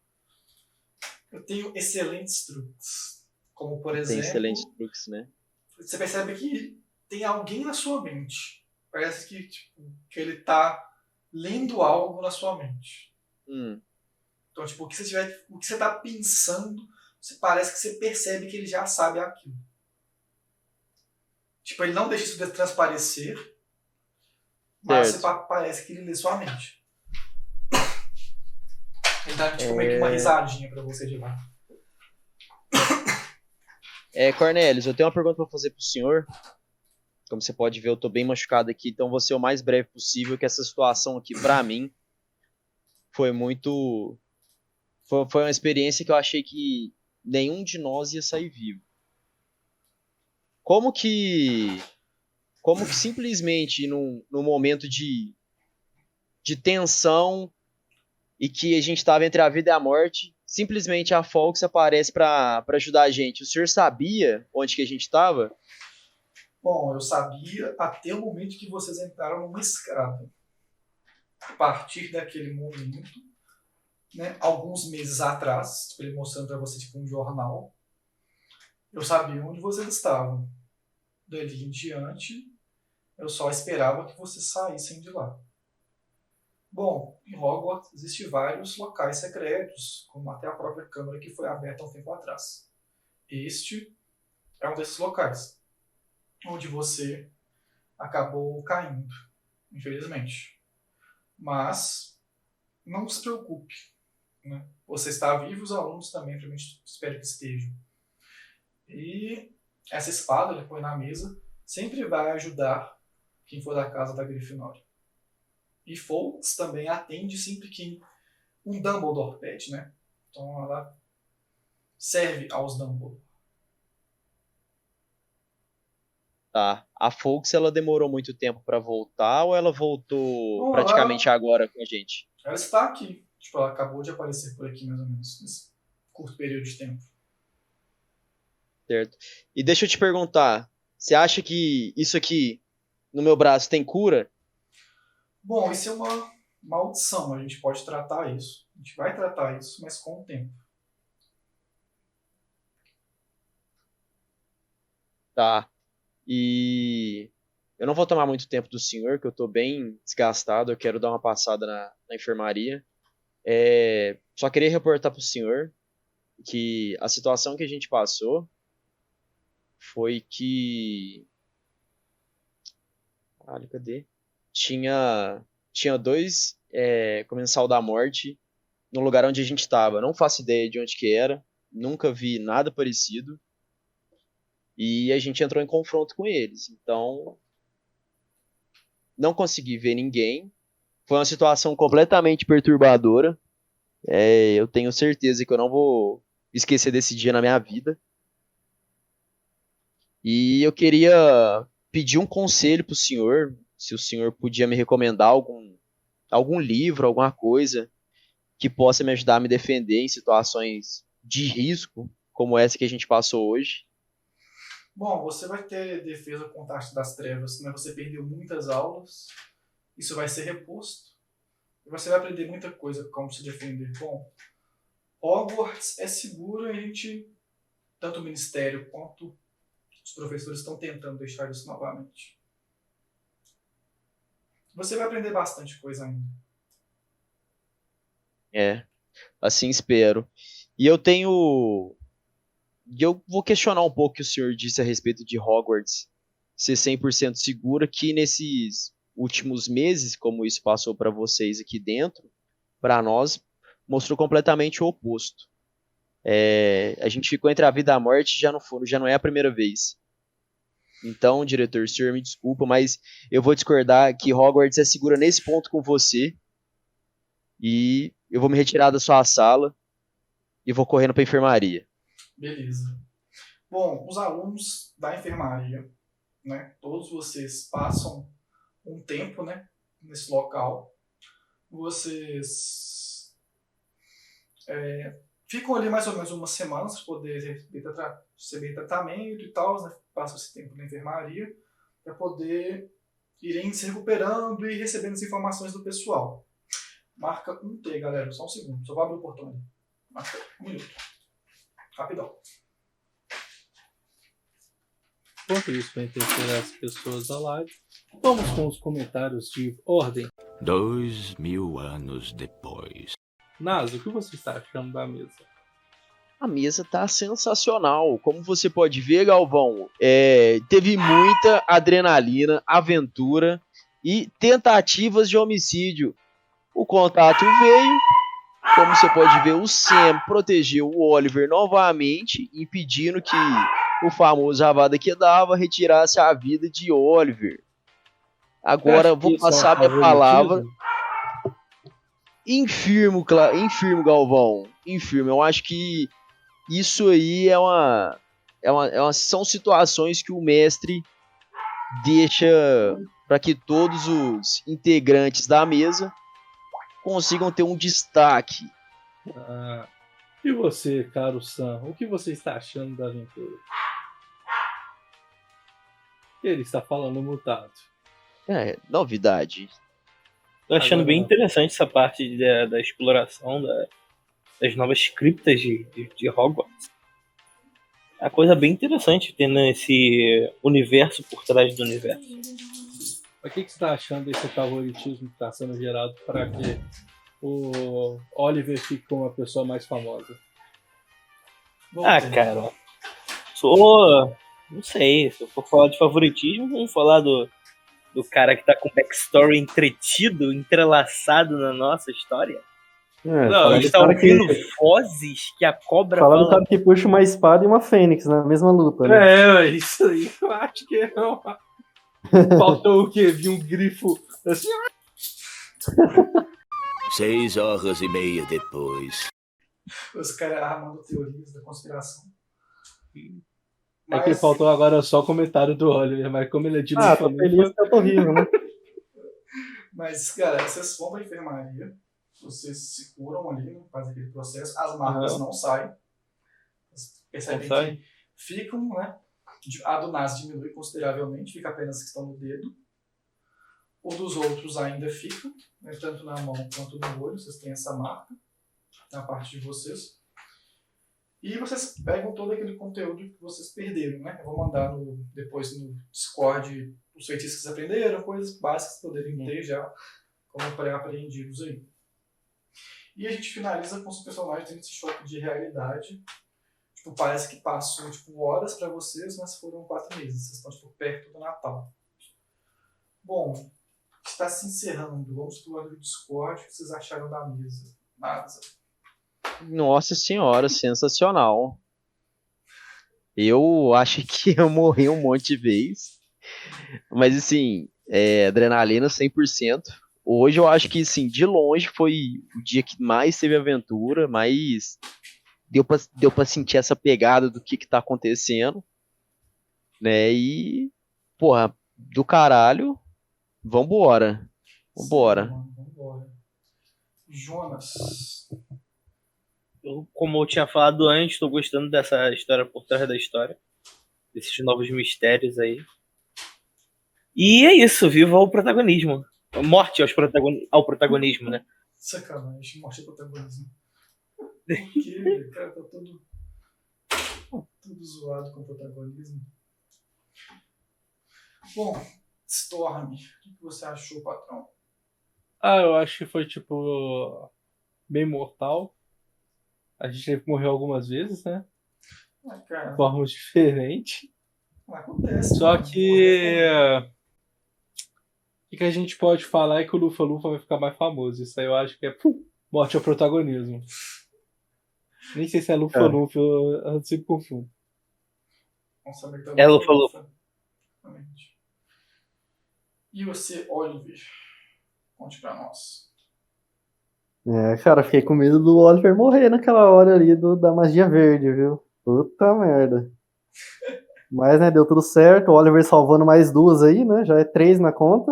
Eu tenho excelentes truques. Como por Tem exemplo. excelentes truques, né? você percebe que tem alguém na sua mente. Parece que, tipo, que ele tá lendo algo na sua mente. Hum, Então, tipo, o que você tiver, o que você tá pensando, você parece que você percebe que ele já sabe aquilo. Tipo, ele não deixa isso de transparecer, mas você pa- parece que ele lê sua mente. Ele dá tipo, meio que É. uma risadinha pra você de lá. É, Cornelius, eu tenho uma pergunta pra fazer pro senhor. Como você pode ver, eu tô bem machucado aqui, então vou ser o mais breve possível, que essa situação aqui, pra mim, foi muito. Foi, foi uma experiência que eu achei que nenhum de nós ia sair vivo. Como que. Como que simplesmente num, num momento de de tensão e que a gente estava entre a vida e a morte. Simplesmente a Fox aparece para ajudar a gente. O senhor sabia onde que a gente estava? Bom, eu sabia até o momento que vocês entraram numa escada. A partir daquele momento, né, alguns meses atrás, tipo, ele mostrando para você tipo um jornal, eu sabia onde vocês estavam. Dali em diante, eu só esperava que vocês saíssem de lá. Bom, em Hogwarts existem vários locais secretos, como até a própria câmara que foi aberta há um tempo atrás. Este é um desses locais onde você acabou caindo, infelizmente. Mas não se preocupe. Né? Você está vivo, os alunos também, provavelmente espero que estejam. E essa espada ele põe na mesa sempre vai ajudar quem for da casa da Grifinória. E Fawkes também atende sempre que um Dumbledore pede, né? Então ela serve aos Dumbledore. Tá. A Folks, ela demorou muito tempo para voltar ou ela voltou Bom, praticamente ela... agora com a gente? Ela está aqui. Tipo, ela acabou de aparecer por aqui, mais ou menos, nesse curto período de tempo. Certo. E deixa eu te perguntar, você acha que isso aqui no meu braço tem cura? Bom, isso é uma maldição, a gente pode tratar isso. A gente vai tratar isso, mas com o tempo. Tá. E eu não vou tomar muito tempo do senhor, que eu estou bem desgastado, eu quero dar uma passada na, na enfermaria. É, só queria reportar para o senhor que a situação que a gente passou foi que. Caralho, cadê? Tinha, tinha dois é, comensal da morte no lugar onde a gente estava. Não faço ideia de onde que era, nunca vi nada parecido. E a gente entrou em confronto com eles. Então, não consegui ver ninguém. Foi uma situação completamente perturbadora. É, eu tenho certeza que eu não vou esquecer desse dia na minha vida. E eu queria pedir um conselho para o senhor, se o senhor podia me recomendar algum, algum livro, alguma coisa que possa me ajudar a me defender em situações de risco, como essa que a gente passou hoje. Bom, você vai ter defesa contra arte das trevas, né? Você perdeu muitas aulas, isso vai ser reposto. E você vai aprender muita coisa como se defender. Bom, Hogwarts é seguro e a gente, tanto o Ministério quanto os professores estão tentando deixar isso novamente. Você vai aprender bastante coisa ainda. É, assim espero. E eu tenho e eu vou questionar um pouco o que o senhor disse a respeito de Hogwarts ser 100% segura, que nesses últimos meses, como isso passou para vocês aqui dentro, para nós, mostrou completamente o oposto. É, a gente ficou entre a vida e a morte já não, for, já não é a primeira vez. Então, diretor, senhor me desculpa, mas eu vou discordar que Hogwarts é segura nesse ponto com você. E eu vou me retirar da sua sala e vou correndo para enfermaria. Beleza. Bom, os alunos da enfermaria, né, todos vocês passam um tempo, né, nesse local. Vocês é, ficam ali mais ou menos uma semana para poder receber tratamento e tal, né, passam esse tempo na enfermaria para poder irem se recuperando e recebendo as informações do pessoal. Marca um T, galera, só um segundo, só vou abrir o portão ali. Marca um minuto. Rapidão. Enquanto isso, para entreter as pessoas da live, vamos com os comentários de ordem. Dois mil anos depois. Nasa, o que você está achando da mesa? A mesa tá sensacional. Como você pode ver, Galvão, é, teve muita adrenalina, aventura e tentativas de homicídio. O contato veio, como você pode ver, o Sam protegeu o Oliver novamente, impedindo que o famoso Avada Kedavra retirasse a vida de Oliver. Agora vou passar minha palavra. Infirmo, infirmo, Galvão. Infirmo. Eu acho que isso aí é uma, é uma, é uma são situações que o mestre deixa para que todos os integrantes da mesa consigam ter um destaque. Ah, e você, caro Sam, o que você está achando da aventura? Ele está falando mutado. É, novidade. Tô achando Agora bem interessante essa parte da, da exploração da- das novas criptas de, de, de Hogwarts. É uma coisa bem interessante tendo esse universo por trás do universo. O que, que você está achando desse favoritismo que está sendo gerado para que o Oliver fique como uma pessoa mais famosa? Ah, Voltei. cara. Sou. Não sei, se eu for falar de favoritismo, vamos falar do, do cara que tá com backstory entretido, entrelaçado na nossa história. É, Não, A gente tá ouvindo que, vozes que a cobra fala do cara que puxa uma espada e uma fênix na mesma luta, né? É, isso aí eu acho que é uma... Faltou o quê? Vi um grifo assim. Seis horas e meia depois. Os caras armando teorias da conspiração. É que faltou agora só o comentário do Oliver, mas como ele é de Ah, tô feliz que eu tô vivo, né? Mas, cara, vocês vão pra enfermaria, vocês se curam ali, né, fazem aquele processo, as marcas não saem. Vocês percebem Não sai? que ficam, né? A do Nas diminui consideravelmente, fica apenas que estão no dedo. O dos outros ainda fica, né, tanto na mão quanto no olho, vocês têm essa marca na parte de vocês. E vocês pegam todo aquele conteúdo que vocês perderam, né? Eu vou mandar no, depois no Discord os feitiços que vocês aprenderam, coisas básicas que poderiam ter já como pré-aprendidos aí. E a gente finaliza com os personagens tendo esse choque de realidade. Tipo, parece que passou tipo, horas pra vocês, mas foram quatro meses. Vocês estão tipo, perto do Natal. Bom, está se encerrando. Vamos pro lado do Discord. O que vocês acharam da mesa? Nada. Nossa senhora, sensacional. Eu acho que eu morri um monte de vez. Mas assim, é, adrenalina 100%. Hoje eu acho que, assim, de longe foi o dia que mais teve aventura, mais deu pra, deu pra sentir essa pegada do que que tá acontecendo. Né? E, porra, do caralho, vambora. Vambora. Sim, Vambora. Jonas. Eu, como eu tinha falado antes, tô gostando dessa história por trás da história. Desses novos mistérios aí. E é isso, viva o protagonismo. Morte aos protagoni- ao protagonismo, né? Sacanagem, morte é protagonismo. Porque, cara, tá todo. Tudo zoado com o protagonismo. Bom, Storm, o que você achou, patrão? Ah, eu acho que foi tipo. bem mortal. A gente teve que morrer algumas vezes, né? Ah, cara, De formas diferentes. acontece. Só mano. que. O que que a gente pode falar é que o Lufa Lufa vai ficar mais famoso. Isso aí eu acho que é morte ao protagonismo. Nem sei se é Lufa É. Lufa, eu, eu sempre confundo. Vamos saber que tá É, Lufa, Lufa. Exatamente. E você, Oliver? Conte pra nós. É, cara, fiquei com medo do Oliver morrer naquela hora ali do, da magia verde, viu? Puta merda. Mas, né, deu tudo certo. O Oliver salvando mais duas aí, né? Já é três na conta.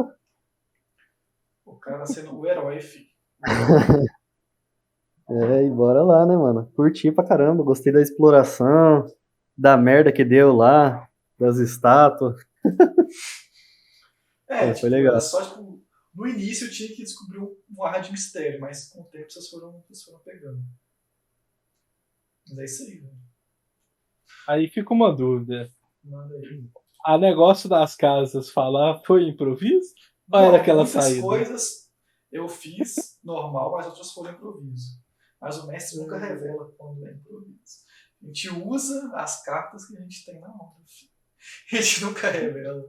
O cara sendo o herói, filho. É, e bora lá, né, mano? Curti pra caramba. Gostei da exploração, da merda que deu lá, das estátuas. É, É, tipo, foi legal. era só, tipo, no início eu tinha que descobrir um, ar de mistério, mas com o tempo vocês foram, vocês foram pegando. Mas é isso aí, velho. Aí fica uma dúvida. Manda aí. A negócio das casas falar foi improviso? Ou era aquela muitas saída? coisas eu fiz normal, mas outras foram improviso. Mas o mestre nunca Hum. revela quando é improviso. A gente usa as cartas que a gente tem na mão. A gente nunca revela.